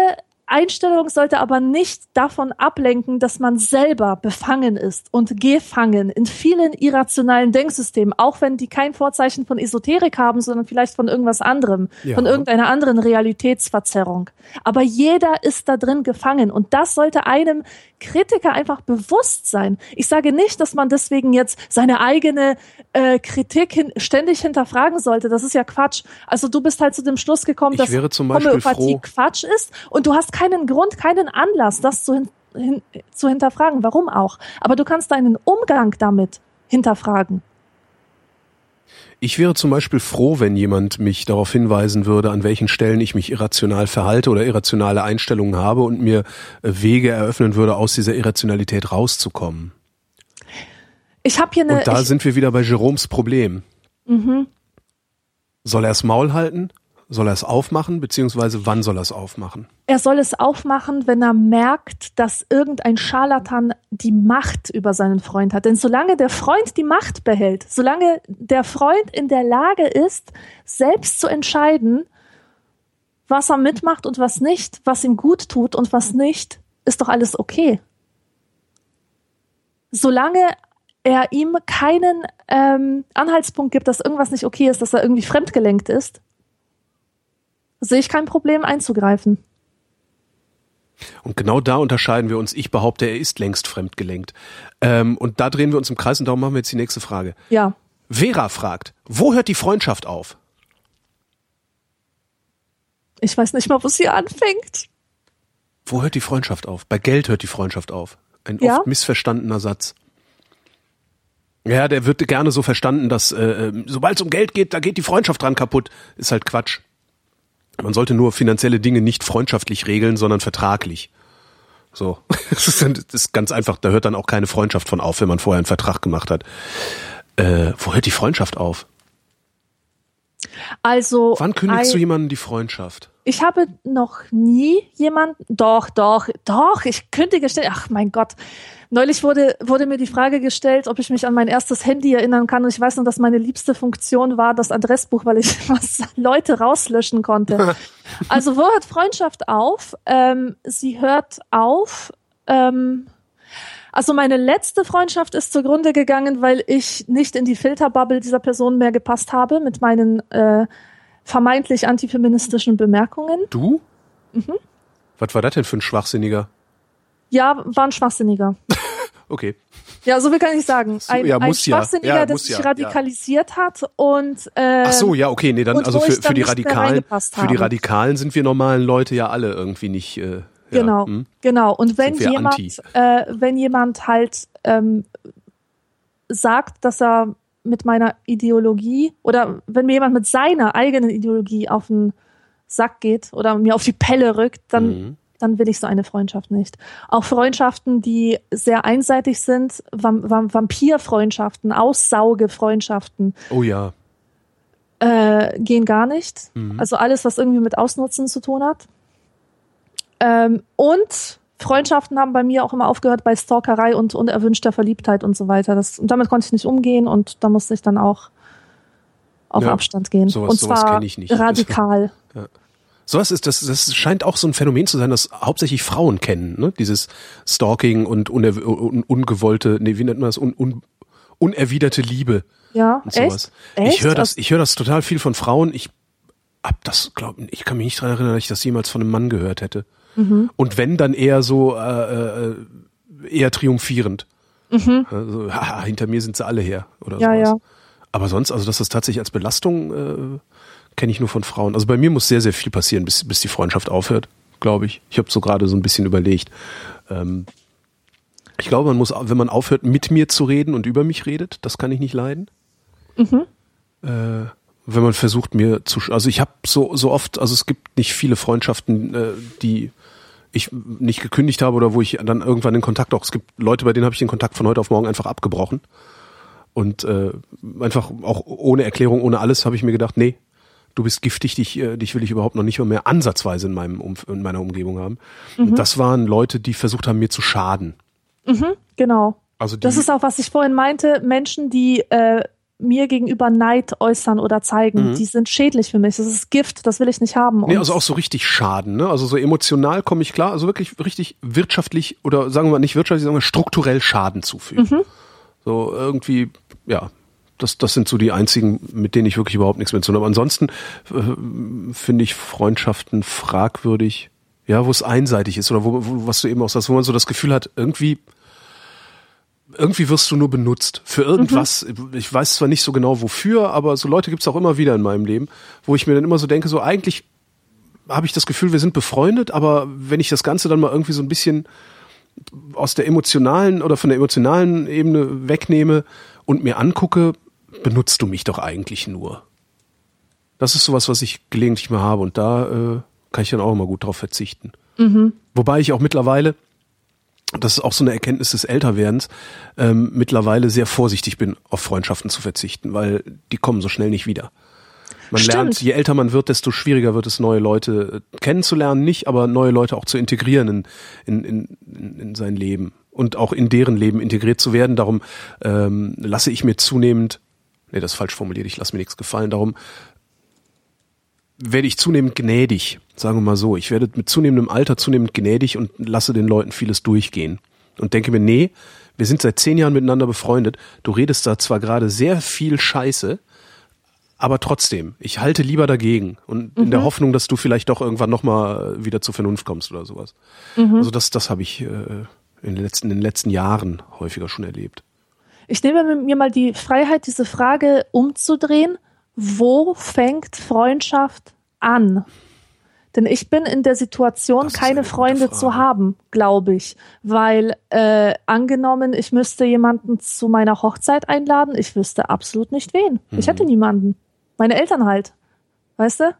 S3: Einstellung sollte aber nicht davon ablenken, dass man selber befangen ist und gefangen in vielen irrationalen Denksystemen, auch wenn die kein Vorzeichen von Esoterik haben, sondern vielleicht von irgendwas anderem, ja. von irgendeiner anderen Realitätsverzerrung. Aber jeder ist da drin gefangen und das sollte einem Kritiker einfach bewusst sein. Ich sage nicht, dass man deswegen jetzt seine eigene äh, Kritik hin, ständig hinterfragen sollte. Das ist ja Quatsch. Also du bist halt zu dem Schluss gekommen,
S2: ich
S3: dass
S2: Homöopathie froh.
S3: Quatsch ist und du hast keinen Grund, keinen Anlass, das zu, hin, hin, zu hinterfragen. Warum auch? Aber du kannst deinen Umgang damit hinterfragen.
S2: Ich wäre zum Beispiel froh, wenn jemand mich darauf hinweisen würde, an welchen Stellen ich mich irrational verhalte oder irrationale Einstellungen habe und mir äh, Wege eröffnen würde, aus dieser Irrationalität rauszukommen.
S3: Ich habe hier eine.
S2: Und da sind wir wieder bei Jeroms Problem. Mhm. Soll er das Maul halten soll er es aufmachen, beziehungsweise wann soll er es aufmachen?
S3: Er soll es aufmachen, wenn er merkt, dass irgendein Scharlatan die Macht über seinen Freund hat. Denn solange der Freund die Macht behält, solange der Freund in der Lage ist, selbst zu entscheiden, was er mitmacht und was nicht, was ihm gut tut und was nicht, ist doch alles okay. Solange er ihm keinen ähm, Anhaltspunkt gibt, dass irgendwas nicht okay ist, dass er irgendwie fremdgelenkt ist, sehe ich kein Problem einzugreifen.
S2: Und genau da unterscheiden wir uns. Ich behaupte, er ist längst fremdgelenkt. Ähm, und da drehen wir uns im Kreis und darum machen wir jetzt die nächste Frage.
S3: Ja.
S2: Vera fragt, wo hört die Freundschaft auf?
S3: Ich weiß nicht mal, wo sie anfängt.
S2: Wo hört die Freundschaft auf? Bei Geld hört die Freundschaft auf. Ein ja? oft missverstandener Satz. Ja, der wird gerne so verstanden, dass äh, äh sobald es um Geld geht, da geht die Freundschaft dran kaputt. Ist halt Quatsch. Man sollte nur finanzielle Dinge nicht freundschaftlich regeln, sondern vertraglich. So, das ist, das ist ganz einfach. Da hört dann auch keine Freundschaft von auf, wenn man vorher einen Vertrag gemacht hat. Äh, wo hört die Freundschaft auf?
S3: Also
S2: Wann kündigst
S3: ein-
S2: du jemandem die Freundschaft?
S3: Ich habe noch nie jemanden, doch, doch, doch, ich kündige ständig, ach mein Gott. Neulich wurde, wurde mir die Frage gestellt, ob ich mich an mein erstes Handy erinnern kann. Und ich weiß noch, dass meine liebste Funktion war das Adressbuch, weil ich was Leute rauslöschen konnte. Also wo hört Freundschaft auf? Ähm, sie hört auf. Ähm, also meine letzte Freundschaft ist zugrunde gegangen, weil ich nicht in die Filterbubble dieser Person mehr gepasst habe mit meinen äh, vermeintlich antifeministischen Bemerkungen.
S2: Du?
S3: Mhm.
S2: Was war das denn für ein Schwachsinniger?
S3: Ja, war ein Schwachsinniger.
S2: Okay.
S3: Ja, so viel kann ich sagen. Ein,
S2: ja,
S3: ein
S2: muss ja.
S3: Schwachsinniger,
S2: Ja,
S3: der sich
S2: ja,
S3: radikalisiert hat und äh,
S2: Ach so, ja, okay, nee, dann also für,
S3: ich
S2: für
S3: dann
S2: die Radikalen, für die. Radikalen sind wir normalen Leute ja alle irgendwie nicht. Äh,
S3: Genau,
S2: hm?
S3: genau. Und wenn jemand, äh, wenn jemand halt ähm, sagt, dass er mit meiner Ideologie oder wenn mir jemand mit seiner eigenen Ideologie auf den Sack geht oder mir auf die Pelle rückt, dann,
S2: Mhm.
S3: Dann will ich so eine Freundschaft nicht. Auch Freundschaften, die sehr einseitig sind, Vam Vam Vampirfreundschaften, Aussaugefreundschaften,
S2: Oh ja.
S3: äh, gehen gar nicht.
S2: Mhm.
S3: Also alles, was irgendwie mit Ausnutzen zu tun hat. Ähm, und Freundschaften haben bei mir auch immer aufgehört bei Stalkerei und unerwünschter Verliebtheit und so weiter. Das, und damit konnte ich nicht umgehen und da musste ich dann auch auf
S2: Ja,
S3: Abstand gehen.
S2: sowas-
S3: und zwar radikal.
S2: Sowas ist, das, das scheint auch so ein Phänomen zu sein, das hauptsächlich Frauen kennen, ne? Dieses Stalking und uner, un, ungewollte, nee, wie nennt man das? Un, un, unerwiderte Liebe
S3: Ja,
S2: und sowas.
S3: echt? Echt?
S2: Ich höre das, ich höre das total viel von Frauen. Ich hab das, glaub, ich kann mich nicht daran erinnern, dass ich das jemals von einem Mann gehört hätte.
S3: Mhm.
S2: Und wenn, dann eher so, äh, äh, eher triumphierend. Also, haha, hinter mir sind sie alle her, oder
S3: Mhm. Ja,
S2: sowas.
S3: ja.
S2: Aber sonst, also dass das tatsächlich als Belastung äh, kenne ich nur von Frauen. Also bei mir muss sehr, sehr viel passieren, bis, bis die Freundschaft aufhört, glaube ich. Ich habe so gerade so ein bisschen überlegt. Ähm, ich glaube, man muss, wenn man aufhört, mit mir zu reden und über mich redet, das kann ich nicht leiden. Äh, wenn man versucht, mir zu, also ich habe so, so oft, also es gibt nicht viele Freundschaften, äh, die ich nicht gekündigt habe oder wo ich dann irgendwann den Kontakt auch, es gibt Leute, bei denen habe ich den Kontakt von heute auf morgen einfach abgebrochen. Und äh, einfach auch ohne Erklärung, ohne alles, habe ich mir gedacht, nee, du bist giftig, dich, äh, dich will ich überhaupt noch nicht mal mehr ansatzweise in, meinem Umf in meiner Umgebung haben. Und das waren Leute, die versucht haben, mir zu schaden.
S3: Genau.
S2: Also die,
S3: Das ist auch, was ich vorhin meinte, Menschen, die äh, mir gegenüber Neid äußern oder zeigen, die sind schädlich für mich. Das ist Gift, das will ich nicht haben.
S2: Mhm. Nee, also auch so richtig Schaden, ne? Also so emotional komme ich klar, also wirklich richtig wirtschaftlich oder sagen wir mal nicht wirtschaftlich, sagen wir strukturell Schaden zufügen.
S3: Mhm.
S2: So irgendwie, ja, das, das sind so die einzigen, mit denen ich wirklich überhaupt nichts mehr zu tun habe. Ansonsten äh, finde ich Freundschaften fragwürdig, ja, wo es einseitig ist oder wo, wo was du eben auch sagst, wo man so das Gefühl hat, irgendwie irgendwie wirst du nur benutzt für irgendwas. Ich weiß zwar nicht so genau wofür, aber so Leute gibt's auch immer wieder in meinem Leben, wo ich mir dann immer so denke, so eigentlich habe ich das Gefühl, wir sind befreundet, aber wenn ich das Ganze dann mal irgendwie so ein bisschen aus der emotionalen oder von der emotionalen Ebene wegnehme und mir angucke, benutzt du mich doch eigentlich nur. Das ist sowas, was ich gelegentlich mal habe und da äh, kann ich dann auch immer gut drauf verzichten. Wobei ich auch mittlerweile, das ist auch so eine Erkenntnis des Älterwerdens, ähm, mittlerweile sehr vorsichtig bin, auf Freundschaften zu verzichten, weil die kommen so schnell nicht wieder. Man
S3: Stimmt.
S2: lernt, je älter man wird, desto schwieriger wird es, neue Leute äh, kennenzulernen, nicht, aber neue Leute auch zu integrieren in, in, in, in, in sein Leben und auch in deren Leben integriert zu werden. Darum ähm, lasse ich mir zunehmend, nee, das ist falsch formuliert, ich lasse mir nichts gefallen, darum werde ich zunehmend gnädig, sagen wir mal so. Ich werde mit zunehmendem Alter zunehmend gnädig und lasse den Leuten vieles durchgehen. Und denke mir, nee, wir sind seit zehn Jahren miteinander befreundet. Du redest da zwar gerade sehr viel Scheiße, aber trotzdem, ich halte lieber dagegen und in der Hoffnung, dass du vielleicht doch irgendwann nochmal wieder zur Vernunft kommst oder sowas. Also das, das habe ich äh, in, den letzten, in den letzten Jahren häufiger schon erlebt.
S3: Ich nehme mir mal die Freiheit, diese Frage umzudrehen. Wo fängt Freundschaft an? Denn ich bin in der Situation, keine Freunde zu haben, glaube ich. Weil äh, angenommen, ich müsste jemanden zu meiner Hochzeit einladen, ich wüsste absolut nicht wen. Ich
S2: Mhm.
S3: hätte niemanden. Meine Eltern halt. Weißt du?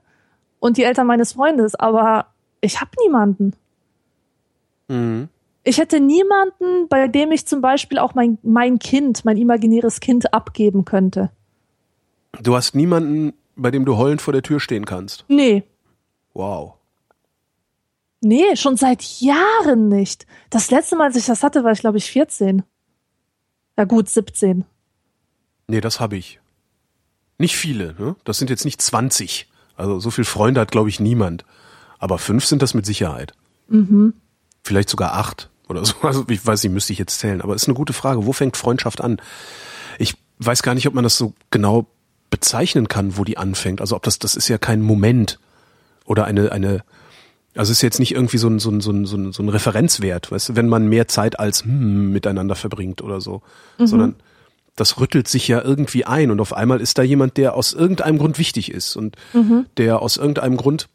S3: Und die Eltern meines Freundes. Aber ich habe niemanden. Ich hätte niemanden, bei dem ich zum Beispiel auch mein, mein Kind, mein imaginäres Kind abgeben könnte.
S2: Du hast niemanden, bei dem du heulend vor der Tür stehen kannst.
S3: Nee.
S2: Wow.
S3: Nee, schon seit Jahren nicht. Das letzte Mal, als ich das hatte, war ich, glaube ich, 14. Ja gut, 17.
S2: Nee, das habe ich. Nicht viele, ne? Das sind jetzt nicht 20. Also so viel Freunde hat, glaube ich, niemand. Aber fünf sind das mit Sicherheit.
S3: Mhm.
S2: Vielleicht sogar acht oder so. Also ich weiß nicht, müsste ich jetzt zählen. Aber ist eine gute Frage. Wo fängt Freundschaft an? Ich weiß gar nicht, ob man das so genau bezeichnen kann, wo die anfängt. Also ob das, das ist ja kein Moment oder eine, eine, also es ist jetzt nicht irgendwie so ein, so ein, so ein, so ein, so ein Referenzwert, weißt du, wenn man mehr Zeit als hm, miteinander verbringt oder so,
S3: Mhm.
S2: sondern das rüttelt sich ja irgendwie ein und auf einmal ist da jemand, der aus irgendeinem Grund wichtig ist und
S3: Mhm.
S2: der aus irgendeinem Grund,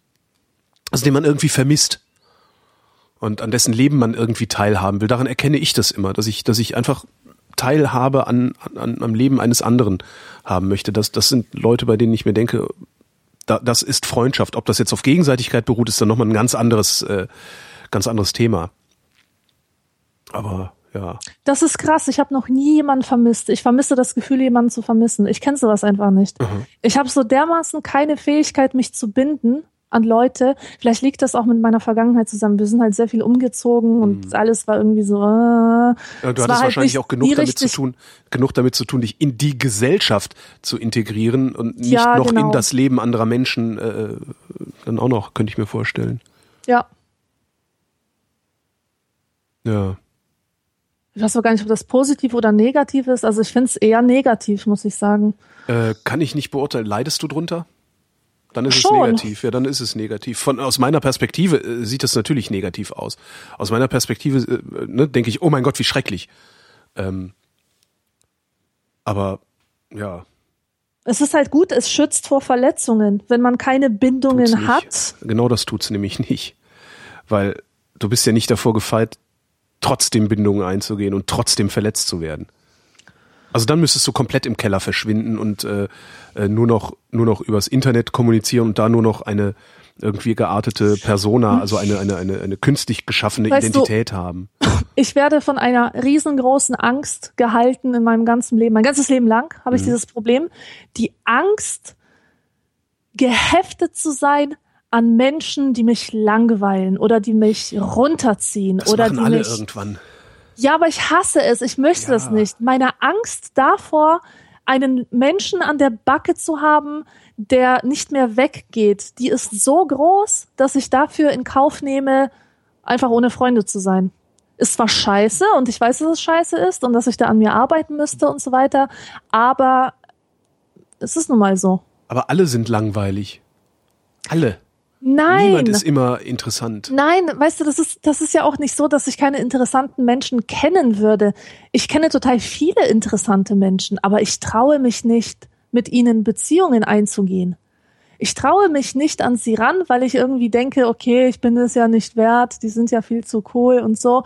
S2: also den man irgendwie vermisst und an dessen Leben man irgendwie teilhaben will. Daran erkenne ich das immer, dass ich, dass ich einfach Teilhabe an, an, am Leben eines anderen haben möchte. Das, das sind Leute, bei denen ich mir denke, da, das ist Freundschaft. Ob das jetzt auf Gegenseitigkeit beruht, ist dann nochmal ein ganz anderes, äh, ganz anderes Thema. Aber ja.
S3: Das ist krass. Ich habe noch nie jemanden vermisst. Ich vermisse das Gefühl, jemanden zu vermissen. Ich kenne sowas einfach nicht. Ich habe so dermaßen keine Fähigkeit, mich zu binden an Leute. Vielleicht liegt das auch mit meiner Vergangenheit zusammen. Wir sind halt sehr viel umgezogen und alles war irgendwie so. Äh,
S2: Ja, du hattest
S3: halt
S2: wahrscheinlich auch genug damit zu tun, genug damit zu tun, dich in die Gesellschaft zu integrieren und nicht
S3: Ja,
S2: noch in
S3: genau.
S2: das Leben anderer Menschen äh, dann auch noch, könnte ich mir vorstellen.
S3: Ja.
S2: Ja.
S3: Ich weiß auch gar nicht, ob das positiv oder negativ ist. Also ich finde es eher negativ, muss ich sagen.
S2: Äh, kann ich nicht beurteilen. Leidest du drunter? Dann ist
S3: Schon.
S2: es negativ. Ja, dann ist es negativ. Von aus meiner Perspektive äh, sieht das natürlich negativ aus. Aus meiner Perspektive äh, ne, denke ich, oh mein Gott, wie schrecklich. Ähm, aber ja,
S3: Es ist halt gut, es schützt vor Verletzungen. Wenn man keine
S2: tut's
S3: Bindungen
S2: nicht.
S3: hat,
S2: Genau das tut's nämlich nicht, weil du bist ja nicht davor gefeit, trotzdem Bindungen einzugehen und trotzdem verletzt zu werden. Also dann müsstest du komplett im Keller verschwinden und äh, äh, nur noch nur noch übers Internet kommunizieren und da nur noch eine irgendwie geartete Persona, also eine eine eine, eine künstlich geschaffene
S3: Weißt du-
S2: Identität haben.
S3: ich werde von einer riesengroßen Angst gehalten in meinem ganzen Leben. Mein ganzes Leben lang habe ich
S2: Mhm.
S3: dieses Problem. Die Angst, geheftet zu sein an Menschen, die mich langweilen oder die mich runterziehen
S2: Das
S3: oder die
S2: alle
S3: mich
S2: irgendwann.
S3: Ja, aber ich hasse es. Ich möchte
S2: Ja.
S3: das nicht. Meine Angst davor, einen Menschen an der Backe zu haben, der nicht mehr weggeht, die ist so groß, dass ich dafür in Kauf nehme, einfach ohne Freunde zu sein. Ist zwar scheiße und ich weiß, dass es scheiße ist und dass ich da an mir arbeiten müsste und so weiter, aber es ist nun mal so.
S2: Aber alle sind langweilig. Alle.
S3: Nein.
S2: Niemand ist immer interessant.
S3: Nein, weißt du, das ist, das ist ja auch nicht so, dass ich keine interessanten Menschen kennen würde. Ich kenne total viele interessante Menschen, aber ich traue mich nicht, mit ihnen Beziehungen einzugehen. Ich traue mich nicht an sie ran, weil ich irgendwie denke, okay, ich bin es ja nicht wert, die sind ja viel zu cool und so.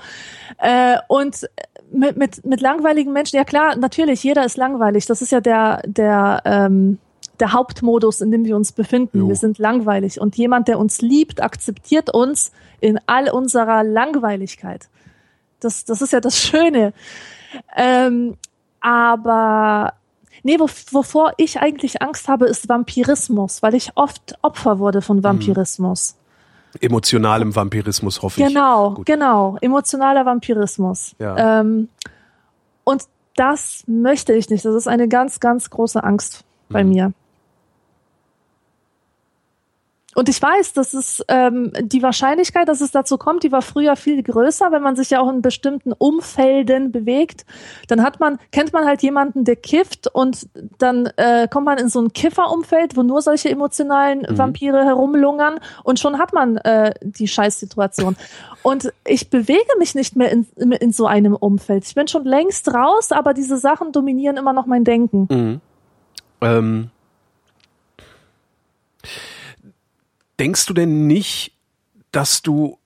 S3: Äh, und mit, mit, mit langweiligen Menschen, ja klar, natürlich, jeder ist langweilig. Das ist ja der, der, ähm, der Hauptmodus, in dem wir uns befinden.
S2: Jo.
S3: Wir sind langweilig. Und jemand, der uns liebt, akzeptiert uns in all unserer Langweiligkeit. Das, das ist ja das Schöne. Ähm, aber nee, wo, wovor ich eigentlich Angst habe, ist Vampirismus, weil ich oft Opfer wurde von Vampirismus.
S2: Emotionalem Vampirismus hoffe ich.
S3: Genau,
S2: Gut.
S3: genau. Emotionaler Vampirismus.
S2: Ja.
S3: Ähm, und das möchte ich nicht. Das ist eine ganz, ganz große Angst bei
S2: Mhm.
S3: mir. Und ich weiß, dass es ähm, die Wahrscheinlichkeit, dass es dazu kommt, die war früher viel größer, wenn man sich ja auch in bestimmten Umfelden bewegt. Dann hat man, kennt man halt jemanden, der kifft und dann äh, kommt man in so ein Kifferumfeld, wo nur solche emotionalen Vampire herumlungern und schon hat man äh, die Scheißsituation. Und ich bewege mich nicht mehr in, in, in so einem Umfeld. Ich bin schon längst raus, aber diese Sachen dominieren immer noch mein Denken.
S2: Mhm. Ähm, denkst du denn nicht, dass du,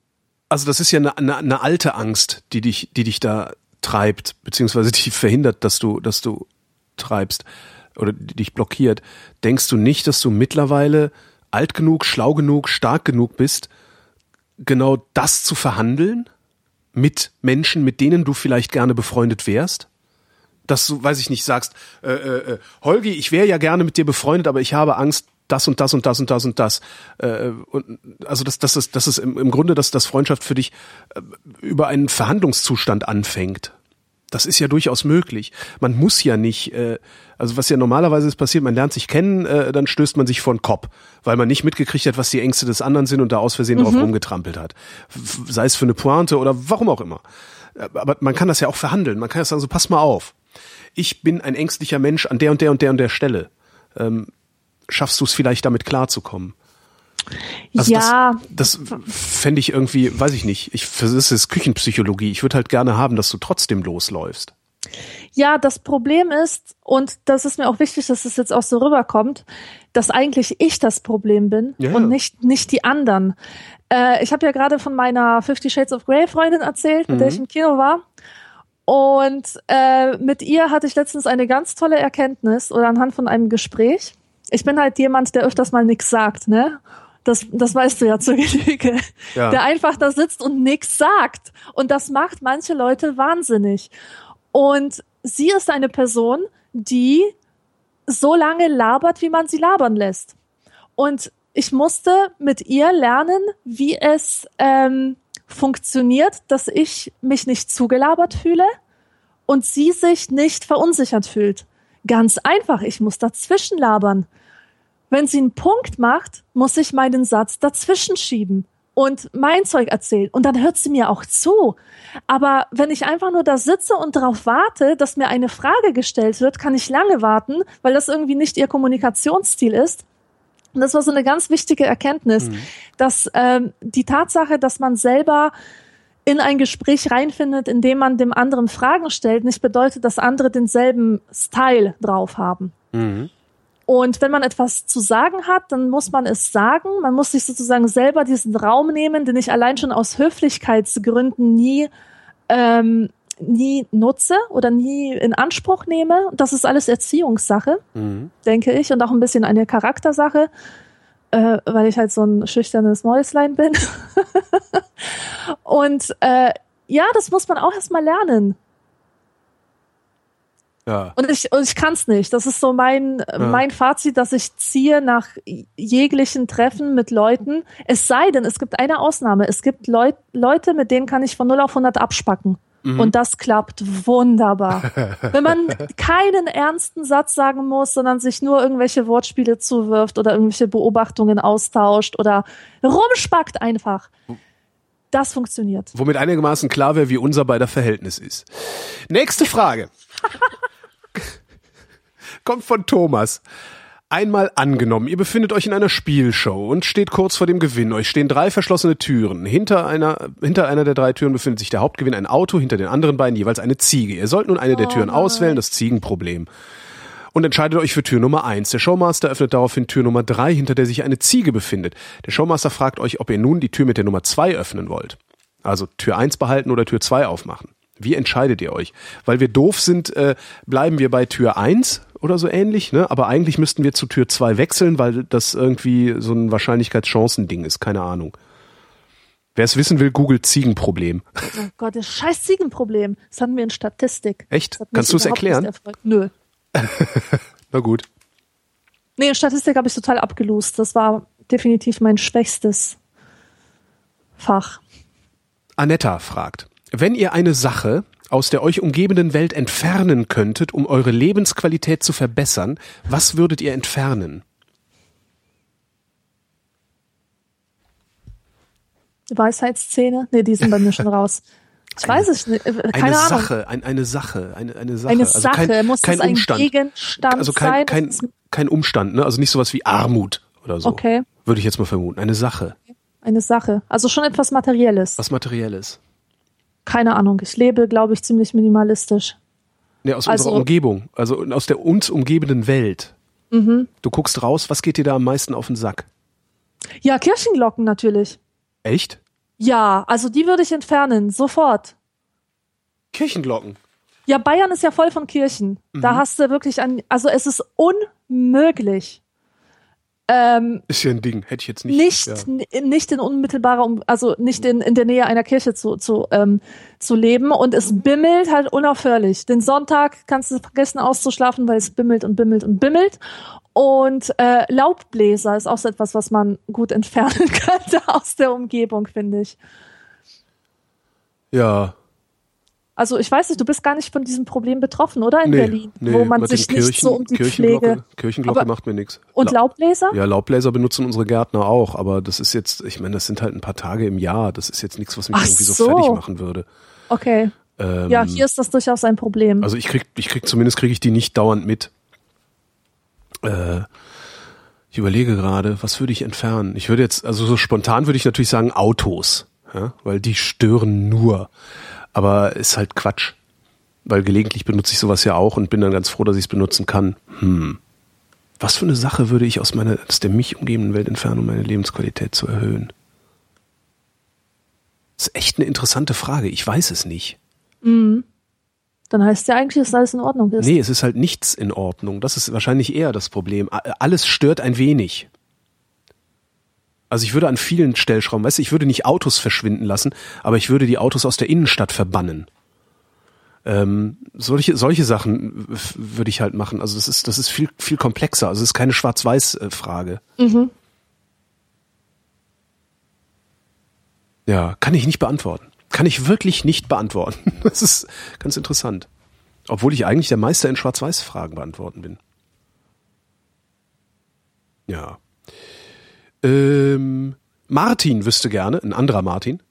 S2: also das ist ja eine, eine, eine alte Angst, die dich, die dich da treibt, beziehungsweise die verhindert, dass du, dass du treibst oder die dich blockiert. Denkst du nicht, dass du mittlerweile alt genug, schlau genug, stark genug bist, genau das zu verhandeln mit Menschen, mit denen du vielleicht gerne befreundet wärst? dass du, weiß ich nicht, sagst, äh, äh, äh, Holgi, ich wäre ja gerne mit dir befreundet, aber ich habe Angst, das und das und das und das und das. Äh, und also das, das ist, das ist im, im Grunde, dass das Freundschaft für dich äh, über einen Verhandlungszustand anfängt. Das ist ja durchaus möglich. Man muss ja nicht, äh, also was ja normalerweise ist passiert, man lernt sich kennen, äh, dann stößt man sich vor den Kopf, weil man nicht mitgekriegt hat, was die Ängste des anderen sind und da aus Versehen drauf rumgetrampelt hat. Sei es für eine Pointe oder warum auch immer. Äh, Aber man kann das ja auch verhandeln. Man kann ja sagen, so pass mal auf. Ich bin ein ängstlicher Mensch an der und der und der und der Stelle. Ähm, schaffst du es vielleicht damit klarzukommen? Also
S3: ja,
S2: das, das fände ich irgendwie, weiß ich nicht. Ich, das ist Küchenpsychologie. Ich würde halt gerne haben, dass du trotzdem losläufst.
S3: Ja, das Problem ist, und das ist mir auch wichtig, dass es jetzt auch so rüberkommt, dass eigentlich ich das Problem bin
S2: Ja,
S3: und nicht, nicht die anderen. Äh, ich habe ja gerade von meiner Fifty Shades of Grey Freundin erzählt, mit der
S2: Mhm.
S3: ich im Kino war. Und äh, mit ihr hatte ich letztens eine ganz tolle Erkenntnis oder anhand von einem Gespräch. Ich bin halt jemand, der öfters mal nichts sagt, ne? Das, das weißt du ja zur Genüge.
S2: Ja.
S3: Der einfach da sitzt und nichts sagt. Und das macht manche Leute wahnsinnig. Und sie ist eine Person, die so lange labert, wie man sie labern lässt. Und ich musste mit ihr lernen, wie es ähm, funktioniert, dass ich mich nicht zugelabert fühle und sie sich nicht verunsichert fühlt. Ganz einfach, ich muss dazwischen labern. Wenn sie einen Punkt macht, muss ich meinen Satz dazwischen schieben und mein Zeug erzählen. Und dann hört sie mir auch zu. Aber wenn ich einfach nur da sitze und darauf warte, dass mir eine Frage gestellt wird, kann ich lange warten, weil das irgendwie nicht ihr Kommunikationsstil ist. Und das war so eine ganz wichtige Erkenntnis, dass ähm, die Tatsache, dass man selber in ein Gespräch reinfindet, indem man dem anderen Fragen stellt, nicht bedeutet, dass andere denselben Style drauf haben. Und wenn man etwas zu sagen hat, dann muss man es sagen. Man muss sich sozusagen selber diesen Raum nehmen, den ich allein schon aus Höflichkeitsgründen nie, ähm, nie nutze oder nie in Anspruch nehme. Das ist alles Erziehungssache, denke ich, und auch ein bisschen eine Charaktersache, äh, weil ich halt so ein schüchternes Mäuslein bin. und äh, ja, das muss man auch erstmal lernen.
S2: Ja.
S3: Und ich, und ich kann es nicht. Das ist so mein, mein Fazit, dass ich ziehe nach jeglichen Treffen mit Leuten. Es sei denn, es gibt eine Ausnahme. Es gibt Leut, Leute, mit denen kann ich von 0 auf 100 abspacken. Und das klappt wunderbar. Wenn man keinen ernsten Satz sagen muss, sondern sich nur irgendwelche Wortspiele zuwirft oder irgendwelche Beobachtungen austauscht oder rumspackt einfach. Das funktioniert.
S2: Womit einigermaßen klar wäre, wie unser beider Verhältnis ist. Nächste Frage. Kommt von Thomas. Einmal angenommen, ihr befindet euch in einer Spielshow und steht kurz vor dem Gewinn. Euch stehen drei verschlossene Türen. Hinter einer, hinter einer der drei Türen befindet sich der Hauptgewinn, ein Auto, hinter den anderen beiden jeweils eine Ziege. Ihr sollt nun eine der Türen auswählen, das Ziegenproblem. Und entscheidet euch für Tür Nummer eins. Der Showmaster öffnet daraufhin Tür Nummer drei, hinter der sich eine Ziege befindet. Der Showmaster fragt euch, ob ihr nun die Tür mit der Nummer zwei öffnen wollt. Also Tür eins behalten oder Tür zwei aufmachen. Wie entscheidet ihr euch? Weil wir doof sind, äh, bleiben wir bei Tür eins oder so ähnlich, ne? Aber eigentlich müssten wir zu Tür zwei wechseln, weil das irgendwie so ein Wahrscheinlichkeitschancending ist, keine Ahnung. Wer es wissen will, googelt Ziegenproblem.
S3: Oh Gott, das scheiß Ziegenproblem. Das hatten wir in Statistik.
S2: Echt? Kannst du es erklären?
S3: Nö.
S2: Na gut.
S3: Nee, in Statistik habe ich total abgelost. Das war definitiv mein schwächstes Fach.
S2: Anetta fragt, wenn ihr eine Sache aus der euch umgebenden Welt entfernen könntet, um eure Lebensqualität zu verbessern, was würdet ihr entfernen?
S3: Weisheitszähne? Nee, die sind bei mir schon raus. Ich weiß es nicht. äh, Keine
S2: eine
S3: Ahnung.
S2: Sache, ein, eine Sache, eine, eine Sache.
S3: Eine
S2: also
S3: Sache.
S2: kein,
S3: Muss
S2: kein Umstand.
S3: Gegenstand
S2: also kein,
S3: sein?
S2: kein, kein Umstand, ne? Also nicht sowas wie Armut oder so.
S3: Okay.
S2: Würde ich jetzt mal vermuten. Eine Sache.
S3: eine Sache. Also schon etwas Materielles.
S2: Was Materielles.
S3: Keine Ahnung. Ich lebe, glaube ich, ziemlich minimalistisch.
S2: Ne, aus
S3: Also-
S2: unserer Umgebung. Also aus der uns umgebenden Welt.
S3: Mhm.
S2: Du guckst raus, was geht dir da am meisten auf den Sack?
S3: Ja, Kirchenglocken natürlich.
S2: Echt?
S3: Ja, also die würde ich entfernen. Sofort.
S2: Kirchenglocken.
S3: Ja, Bayern ist ja voll von Kirchen.
S2: Mhm.
S3: Da hast du wirklich ein, also es ist unmöglich, ähm,
S2: Ist ja ein Ding, hätte ich jetzt nicht.
S3: nicht,
S2: ja.
S3: nicht in unmittelbarer, Um- also nicht in, in der Nähe einer Kirche zu, zu, ähm, zu leben. Und es bimmelt halt unaufhörlich. Den Sonntag kannst du vergessen auszuschlafen, weil es bimmelt und bimmelt und bimmelt. Und äh, Laubbläser ist auch so etwas, was man gut entfernen könnte aus der Umgebung, finde ich.
S2: Ja,
S3: Also ich weiß nicht, du bist gar nicht von diesem Problem betroffen, oder in
S2: nee,
S3: Berlin,
S2: nee,
S3: wo man sich nicht so um die
S2: Kirchenglocke,
S3: Pflege
S2: Kirchenglocke
S3: Aber-
S2: macht mir nichts.
S3: und Laubbläser?
S2: Ja, Laubbläser benutzen unsere Gärtner auch, aber das ist jetzt, ich meine, das sind halt ein paar Tage im Jahr. Das ist jetzt nichts, was mich
S3: Ach
S2: irgendwie so,
S3: so.
S2: fertig machen würde.
S3: Okay.
S2: Ähm,
S3: Ja, hier ist das durchaus ein Problem.
S2: Also ich krieg, ich krieg zumindest kriege ich die nicht dauernd mit. Äh, ich überlege gerade, was würde ich entfernen? Ich würde jetzt, also so spontan würde ich natürlich sagen Autos, ja, weil die stören nur. Aber ist halt Quatsch. Weil gelegentlich benutze ich sowas ja auch und bin dann ganz froh, dass ich es benutzen kann. Hm. Was für eine Sache würde ich aus meiner, aus der mich umgebenden Welt entfernen, um meine Lebensqualität zu erhöhen? Das ist echt eine interessante Frage. Ich weiß es nicht.
S3: Dann heißt ja eigentlich, dass alles in Ordnung ist.
S2: Nee, es ist halt nichts in Ordnung. Das ist wahrscheinlich eher das Problem. Alles stört ein wenig. Also ich würde an vielen Stellschrauben, weißt du, ich würde nicht Autos verschwinden lassen, aber ich würde die Autos aus der Innenstadt verbannen. Ähm, solche, solche Sachen w- würde ich halt machen. Also das ist, das ist viel, viel komplexer. Also es ist keine Schwarz-Weiß-Frage. Ja, kann ich nicht beantworten. Kann ich wirklich nicht beantworten. Das ist ganz interessant. Obwohl ich eigentlich der Meister in Schwarz-Weiß-Fragen beantworten bin. Ja. Ähm, Martin wüsste gerne, ein anderer Martin.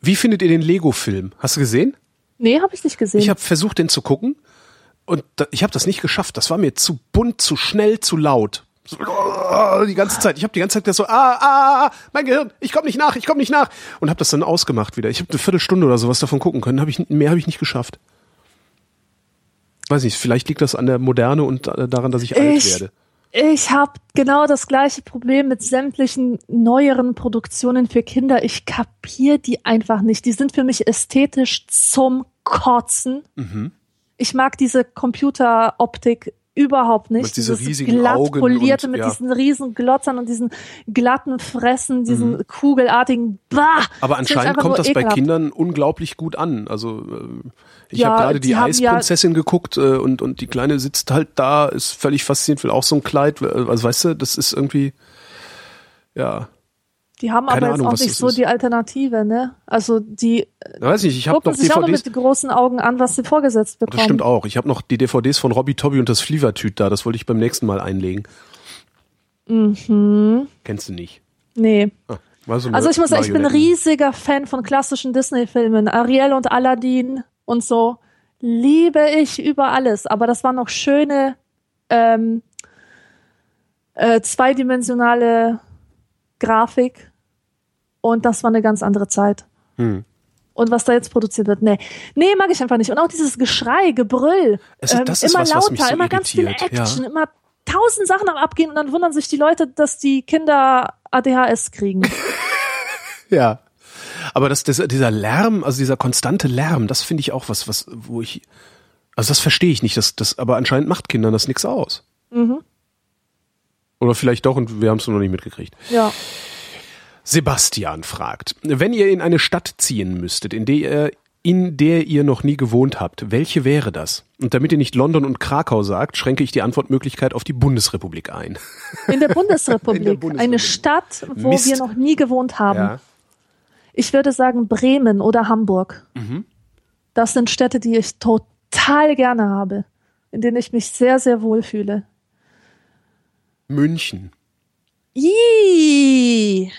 S2: Wie findet ihr den Lego-Film? Hast du gesehen?
S3: Nee, habe ich nicht gesehen.
S2: Ich habe versucht, den zu gucken und da, ich habe das nicht geschafft. Das war mir zu bunt, zu schnell, zu laut. So, oh, die ganze Zeit. Ich habe die ganze Zeit gedacht so, ah, ah, ah, mein Gehirn, ich komme nicht nach, ich komme nicht nach. Und habe das dann ausgemacht wieder. Ich habe eine Viertelstunde oder sowas davon gucken können. Hab ich, mehr habe ich nicht geschafft. Weiß nicht, vielleicht liegt das an der Moderne und äh, daran, dass ich, alt
S3: Ich-
S2: werde.
S3: Ich habe genau das gleiche Problem mit sämtlichen neueren Produktionen für Kinder. Ich kapier die einfach nicht. Die sind für mich ästhetisch zum Kotzen.
S2: Mhm.
S3: Ich mag diese Computeroptik überhaupt nicht.
S2: Mit diese
S3: Dieses
S2: riesigen
S3: glatt
S2: Augen
S3: polierte
S2: und-
S3: mit
S2: ja.
S3: diesen riesen Glotzern und diesen glatten Fressen, diesen kugelartigen. Bah,
S2: Mhm. Aber anscheinend kommt das bei
S3: ekelhaft.
S2: Kindern unglaublich gut an. Also äh, ich
S3: Ja,
S2: habe gerade die,
S3: haben ja-
S2: Eisprinzessin geguckt äh, und und die kleine sitzt halt da, ist völlig fasziniert, will auch so ein Kleid. äh, Also weißt du, das ist irgendwie ja,
S3: Die haben
S2: Keine
S3: aber jetzt
S2: Ahnung,
S3: auch nicht so
S2: ist.
S3: die Alternative, ne? Also die
S2: ich weiß nicht. Ich habe
S3: gucken
S2: noch
S3: sich auch
S2: DVDs.
S3: mit großen Augen an, was sie vorgesetzt bekommen.
S2: Das stimmt auch. Ich habe noch die DVDs von Robbie Tobby und das Flievertüt da. Das wollte ich beim nächsten Mal einlegen.
S3: Mhm.
S2: Kennst du nicht?
S3: Nee.
S2: Ah,
S3: Also ich muss sagen, ich bin riesiger Fan von klassischen Disney-Filmen. Ariel und Aladdin und so. Liebe ich über alles. Aber das war noch schöne ähm, äh, zweidimensionale Grafik. Und das war eine ganz andere Zeit.
S2: Hm.
S3: Und was da jetzt produziert wird, nee. Nee, mag ich einfach nicht. Und auch dieses Geschrei, Gebrüll.
S2: Es ist-
S3: ähm,
S2: das ist
S3: immer
S2: was, was
S3: lauter,
S2: mich so
S3: immer ganz viel Action,
S2: ja.
S3: immer tausend Sachen am Abgehen und dann wundern sich die Leute, dass die Kinder ADHS kriegen.
S2: Ja. Aber das, das, dieser Lärm, also dieser konstante Lärm, das finde ich auch was, was, wo ich, also das verstehe ich nicht, das, das, aber anscheinend macht Kindern das nichts aus.
S3: Mhm.
S2: Oder vielleicht doch und wir haben es nur noch nicht mitgekriegt.
S3: Ja.
S2: Sebastian fragt, wenn ihr in eine Stadt ziehen müsstet, in der ihr, in der ihr noch nie gewohnt habt, welche wäre das? Und damit ihr nicht London und Krakau sagt, schränke ich die Antwortmöglichkeit auf die Bundesrepublik ein.
S3: In der Bundesrepublik.
S2: In der Bundesrepublik.
S3: Eine Stadt, wo
S2: Mist.
S3: wir noch nie gewohnt haben.
S2: Ja.
S3: Ich würde sagen Bremen oder Hamburg.
S2: Mhm.
S3: Das sind Städte, die ich total gerne habe, in denen ich mich sehr, sehr wohl fühle.
S2: München.
S3: Ih,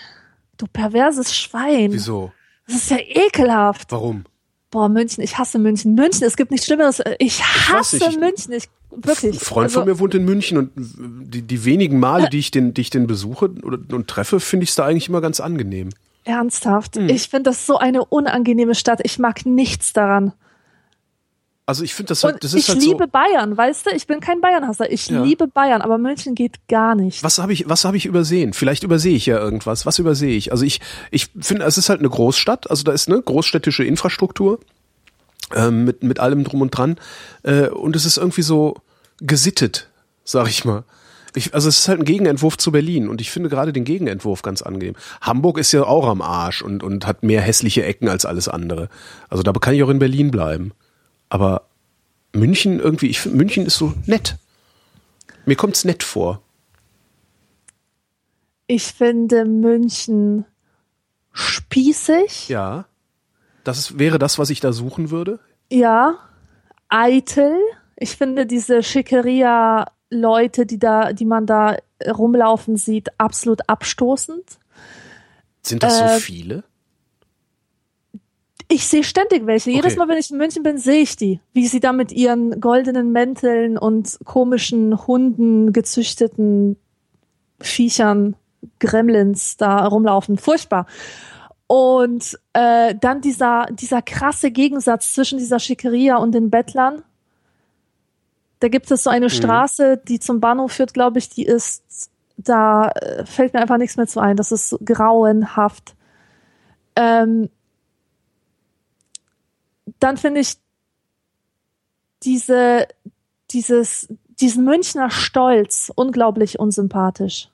S3: du perverses Schwein.
S2: Wieso?
S3: Das ist ja ekelhaft.
S2: Warum?
S3: Boah, München, ich hasse München. München, es gibt nichts Schlimmeres. Ich hasse
S2: nicht, ich-
S3: München. Ich, wirklich.
S2: Ein Freund
S3: Also,
S2: von mir wohnt in München und die, die wenigen Male, die ich den, die ich den besuche oder, und treffe, finde ich es da eigentlich immer ganz angenehm.
S3: Ernsthaft.
S2: Hm.
S3: Ich finde das so eine unangenehme Stadt. Ich mag nichts daran.
S2: Also ich finde das halt, das ist
S3: ich
S2: halt
S3: liebe
S2: so.
S3: Bayern, weißt du? Ich bin kein Bayernhasser. Ich
S2: Ja.
S3: liebe Bayern, aber München geht gar nicht.
S2: Was habe ich, was habe ich übersehen? Vielleicht übersehe ich ja irgendwas. Was übersehe ich? Also ich, ich finde, es ist halt eine Großstadt. Also da ist eine großstädtische Infrastruktur ähm, mit mit allem drum und dran. Äh, und es ist irgendwie so gesittet, sag ich mal. Ich, also es ist halt ein Gegenentwurf zu Berlin und ich finde gerade den Gegenentwurf ganz angenehm. Hamburg ist ja auch am Arsch und, und hat mehr hässliche Ecken als alles andere. Also da kann ich auch in Berlin bleiben. Aber München irgendwie, ich finde München ist so nett. Mir kommt's nett vor.
S3: Ich finde München spießig.
S2: Ja. Das ist, wäre das, was ich da suchen würde?
S3: Ja. Eitel. Ich finde diese Schickeria-Leute, die da, die man da rumlaufen sieht, absolut abstoßend.
S2: Sind das so
S3: Äh,
S2: viele?
S3: Ich sehe ständig welche. Jedes
S2: Okay.
S3: Mal, wenn ich in München bin, sehe ich die. Wie sie da mit ihren goldenen Mänteln und komischen Hunden, gezüchteten Viechern, Gremlins da rumlaufen. Furchtbar. Und äh, dann dieser, dieser krasse Gegensatz zwischen dieser Schickeria und den Bettlern. Da gibt es so eine Straße, die zum Bahnhof führt, glaube ich, die ist, da äh, fällt mir einfach nichts mehr zu ein. Das ist grauenhaft. Ähm, dann finde ich diese, dieses, diesen Münchner Stolz unglaublich unsympathisch.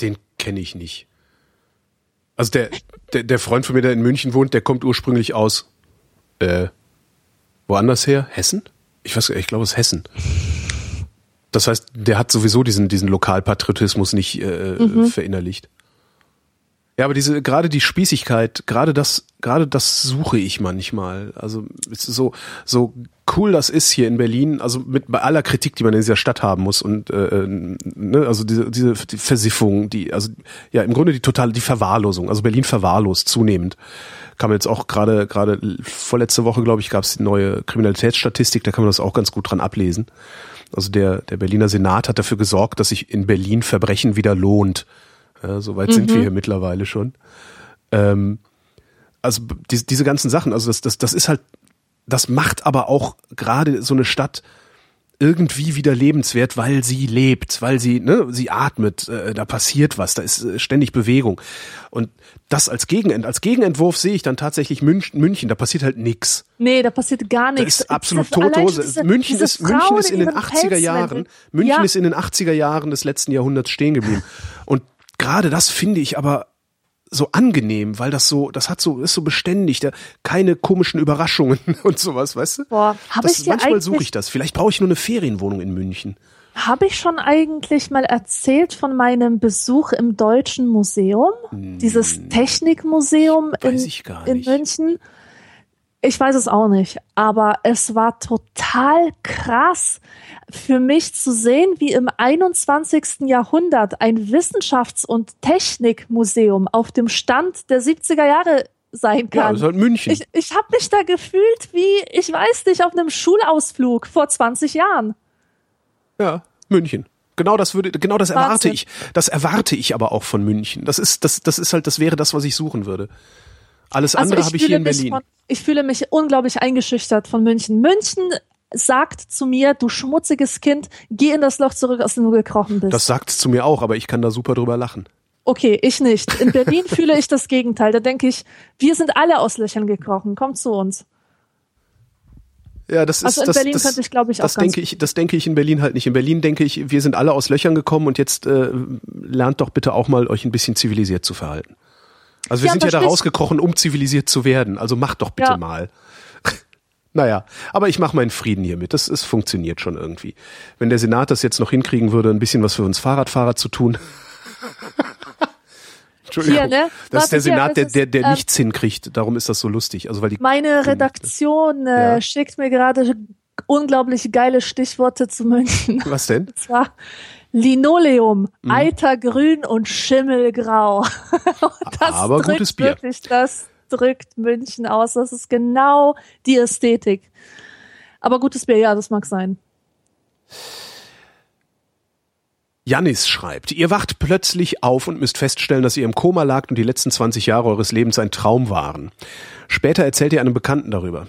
S2: Den kenne ich nicht. Also der, der, der Freund von mir, der in München wohnt, der kommt ursprünglich aus äh, woanders her? Hessen? Ich weiß, ich glaube, es ist Hessen. Das heißt, der hat sowieso diesen, diesen Lokalpatriotismus nicht äh, verinnerlicht. Ja, aber diese, gerade die Spießigkeit, gerade das, gerade das suche ich manchmal. Also, so, so cool das ist hier in Berlin, also mit bei aller Kritik, die man in dieser Stadt haben muss und, äh, ne, also diese, diese die Versiffung, die, also, ja, im Grunde die totale, die Verwahrlosung. Also Berlin verwahrlost zunehmend. Kam jetzt auch gerade, gerade vorletzte Woche, glaube ich, gab es die neue Kriminalitätsstatistik, da kann man das auch ganz gut dran ablesen. Also der, der Berliner Senat hat dafür gesorgt, dass sich in Berlin Verbrechen wieder lohnt. Ja, Soweit sind wir hier mittlerweile schon. Ähm, also b- diese, ganzen Sachen, also das, das, das ist halt, das macht aber auch gerade so eine Stadt irgendwie wieder lebenswert, weil sie lebt, weil sie, ne, sie atmet, äh, da passiert was, da ist äh, ständig Bewegung. Und das als Gegenent, als Gegenentwurf sehe ich dann tatsächlich München, München da passiert halt nix.
S3: Nee, da passiert gar
S2: Da
S3: nichts.
S2: ist absolut
S3: diese-
S2: München
S3: diese
S2: ist, München ist in den
S3: ihren
S2: 80er
S3: Pelzmänteln.
S2: Jahren, München
S3: ja.
S2: ist in den 80er Jahren des letzten Jahrhunderts stehen geblieben. Und gerade das finde ich aber so angenehm, weil das so, das hat so, ist so beständig, da keine komischen Überraschungen und sowas, weißt du?
S3: Boah, hab
S2: das,
S3: ich dir
S2: manchmal suche ich das. Vielleicht brauche ich nur eine Ferienwohnung in München.
S3: Habe ich schon eigentlich mal erzählt von meinem Besuch im Deutschen Museum? Dieses Technikmuseum in,
S2: Hm.
S3: In
S2: nicht.
S3: München? Ich weiß es auch nicht, aber es war total krass für mich zu sehen, wie im 21. Jahrhundert ein Wissenschafts- und Technikmuseum auf dem Stand der 70er Jahre sein
S2: Ja,
S3: kann.
S2: das ist halt München.
S3: ich ich habe mich da gefühlt wie, ich weiß nicht, auf einem Schulausflug vor 20 Jahren.
S2: ja, München. Genau das würde, genau das erwarte
S3: Wahnsinn.
S2: ich. Das erwarte ich aber auch von München. Das ist, das, das ist halt, das wäre das, was ich suchen würde. Alles andere habe ich hier in
S3: Also
S2: Berlin.
S3: Von, ich fühle mich unglaublich eingeschüchtert von München. München sagt zu mir, du schmutziges Kind, geh in das Loch zurück, aus dem du gekrochen bist.
S2: Das sagt zu mir auch, aber ich kann da super drüber lachen.
S3: okay, ich nicht. In Berlin fühle ich das Gegenteil. Da denke ich, wir sind alle aus Löchern gekrochen. Komm zu uns.
S2: Ja, das ist
S3: Also in
S2: das,
S3: Berlin
S2: das,
S3: könnte ich, glaube ich, auch
S2: das denke ich, das denke ich in Berlin halt nicht. In Berlin denke ich, wir sind alle aus Löchern gekommen und jetzt äh, lernt doch bitte auch mal euch ein bisschen zivilisiert zu verhalten. Also wir
S3: Ja,
S2: sind ja da rausgekrochen, um zivilisiert zu werden. Also macht doch bitte
S3: Ja.
S2: mal. naja, aber ich mache meinen Frieden hiermit. Das, es funktioniert schon irgendwie. Wenn der Senat das jetzt noch hinkriegen würde, ein bisschen was für uns Fahrradfahrer zu tun. Entschuldigung.
S3: Hier, ne?
S2: Das ist der
S3: Warte,
S2: Senat, der, der, der
S3: ähm,
S2: nichts hinkriegt. Darum ist das so lustig. Also weil die
S3: Meine Redaktion äh,
S2: Ja.
S3: schickt mir gerade unglaublich geile Stichworte zu München.
S2: was denn?
S3: Und zwar Linoleum,
S2: Mhm.
S3: alter Grün und Schimmelgrau. Und das
S2: Aber
S3: drückt
S2: gutes Bier.
S3: wirklich, das drückt München aus. Das ist genau die Ästhetik. Aber gutes Bier, ja, das mag sein.
S2: Janis schreibt, ihr wacht plötzlich auf und müsst feststellen, dass ihr im Koma lagt und die letzten 20 Jahre eures Lebens ein Traum waren. Später erzählt ihr einem Bekannten darüber.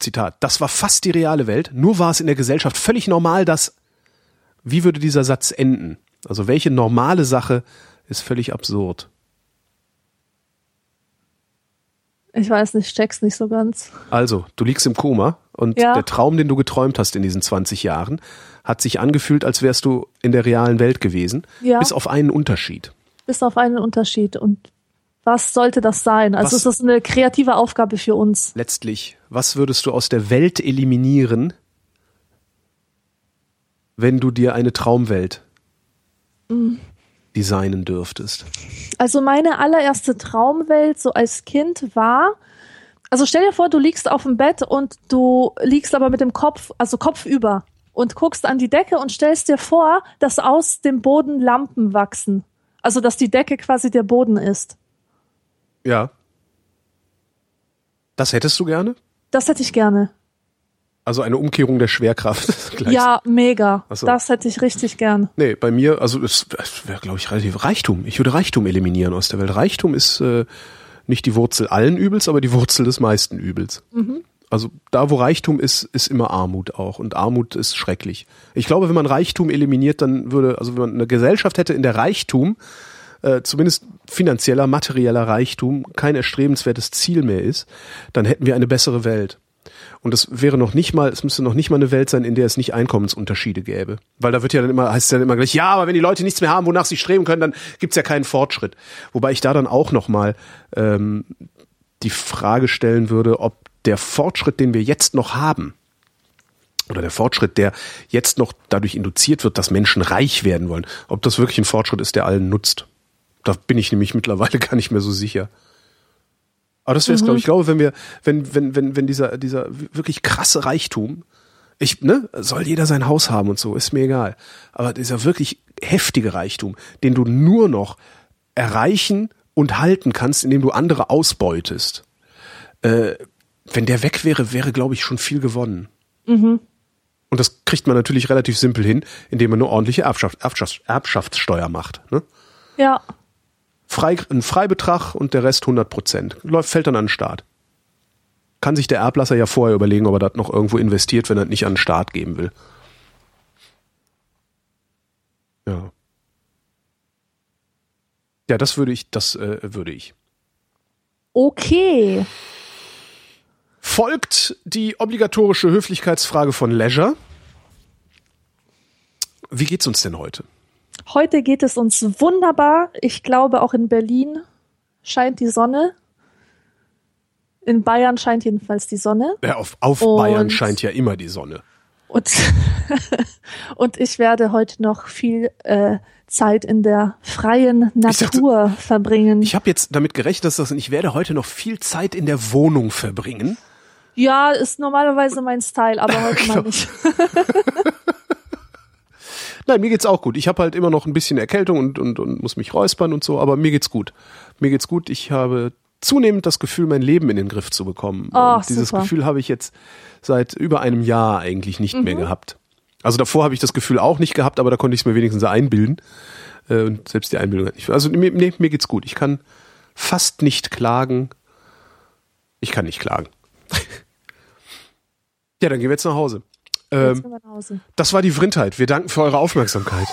S2: Zitat, das war fast die reale Welt, nur war es in der Gesellschaft völlig normal, dass... Wie würde dieser Satz enden? Also welche normale Sache ist völlig absurd?
S3: Ich weiß nicht, ich check's nicht so ganz.
S2: Also, du liegst im Koma und
S3: Ja.
S2: der Traum, den du geträumt hast in diesen 20 Jahren, hat sich angefühlt, als wärst du in der realen Welt gewesen,
S3: Ja.
S2: bis auf einen Unterschied.
S3: Bis auf einen Unterschied. Und was sollte das sein? Also
S2: Was-
S3: es ist eine kreative Aufgabe für uns.
S2: Letztlich, was würdest du aus der Welt eliminieren, wenn du dir eine Traumwelt designen dürftest?
S3: Also meine allererste Traumwelt so als Kind war, also stell dir vor, du liegst auf dem Bett und du liegst aber mit dem Kopf, also kopfüber und guckst an die Decke und stellst dir vor, dass aus dem Boden Lampen wachsen. Also dass die Decke quasi der Boden ist.
S2: Ja. Das hättest du gerne?
S3: Das hätte ich gerne.
S2: Also eine Umkehrung der Schwerkraft.
S3: Ja, mega.
S2: So.
S3: Das hätte ich richtig gern.
S2: Nee, bei mir, also es wäre, glaube ich, relativ Reichtum. Ich würde Reichtum eliminieren aus der Welt. Reichtum ist äh, nicht die Wurzel allen Übels, aber die Wurzel des meisten Übels. Also da, wo Reichtum ist, ist immer Armut auch. Und Armut ist schrecklich. Ich glaube, wenn man Reichtum eliminiert, dann würde, also wenn man eine Gesellschaft hätte, in der Reichtum, äh, zumindest finanzieller, materieller Reichtum, kein erstrebenswertes Ziel mehr ist, dann hätten wir eine bessere Welt. Und es wäre noch nicht mal, es müsste noch nicht mal eine Welt sein, in der es nicht Einkommensunterschiede gäbe. Weil da wird ja dann immer, heißt es ja dann immer gleich, ja, aber wenn die Leute nichts mehr haben, wonach sie streben können, dann gibt's ja keinen Fortschritt. Wobei ich da dann auch nochmal ähm, die Frage stellen würde, ob der Fortschritt, den wir jetzt noch haben, oder der Fortschritt, der jetzt noch dadurch induziert wird, dass Menschen reich werden wollen, ob das wirklich ein Fortschritt ist, der allen nutzt. Da bin ich nämlich mittlerweile gar nicht mehr so sicher. Aber das wäre es, glaube ich. Ich glaube, wenn wir, wenn, wenn, wenn, wenn dieser, dieser wirklich krasse Reichtum, ich, ne, soll jeder sein Haus haben und so, ist mir egal. Aber dieser wirklich heftige Reichtum, den du nur noch erreichen und halten kannst, indem du andere ausbeutest, äh, wenn der weg wäre, wäre, glaube ich, schon viel gewonnen. Und das kriegt man natürlich relativ simpel hin, indem man eine ordentliche Erbschaft, Erbschafts, Erbschaftssteuer macht. Ne?
S3: Ja.
S2: Frei, ein Freibetrag und der Rest 100 Prozent. Läuft, fällt dann an den Staat. Kann sich der Erblasser ja vorher überlegen, ob er das noch irgendwo investiert, wenn er das nicht an den Staat geben will. Ja. Ja, das würde ich, das äh, würde ich.
S3: Okay.
S2: Folgt die obligatorische Höflichkeitsfrage von Leisure. Wie geht's uns denn heute?
S3: Heute geht es uns wunderbar. Ich glaube, auch in Berlin scheint die Sonne. In Bayern scheint jedenfalls die Sonne.
S2: Ja, auf auf
S3: Und-
S2: Bayern scheint ja immer die Sonne.
S3: Und, und ich werde heute noch viel äh, Zeit in der freien
S2: Ich dachte-
S3: Natur verbringen.
S2: Ich habe jetzt damit gerechnet, dass das, ich werde heute noch viel Zeit in der Wohnung verbringen.
S3: ja, ist normalerweise mein Style, aber heute
S2: Genau.
S3: mal nicht.
S2: Nein, mir geht's auch gut. Ich habe halt immer noch ein bisschen Erkältung und, und, und muss mich räuspern und so, aber mir geht's gut. Mir geht's gut. Ich habe zunehmend das Gefühl, mein Leben in den Griff zu bekommen.
S3: Oh,
S2: und dieses
S3: super.
S2: Gefühl habe ich jetzt seit über einem Jahr eigentlich nicht
S3: Mhm.
S2: mehr gehabt. Also davor habe ich das Gefühl auch nicht gehabt, aber da konnte ich es mir wenigstens einbilden. Äh, Und selbst die Einbildung hat nicht. Also mir, nee, mir geht's gut. Ich kann fast nicht klagen. Ich kann nicht klagen. ja, dann gehen wir jetzt nach Hause. Ähm, das war die Vrindheit. Wir danken für eure Aufmerksamkeit.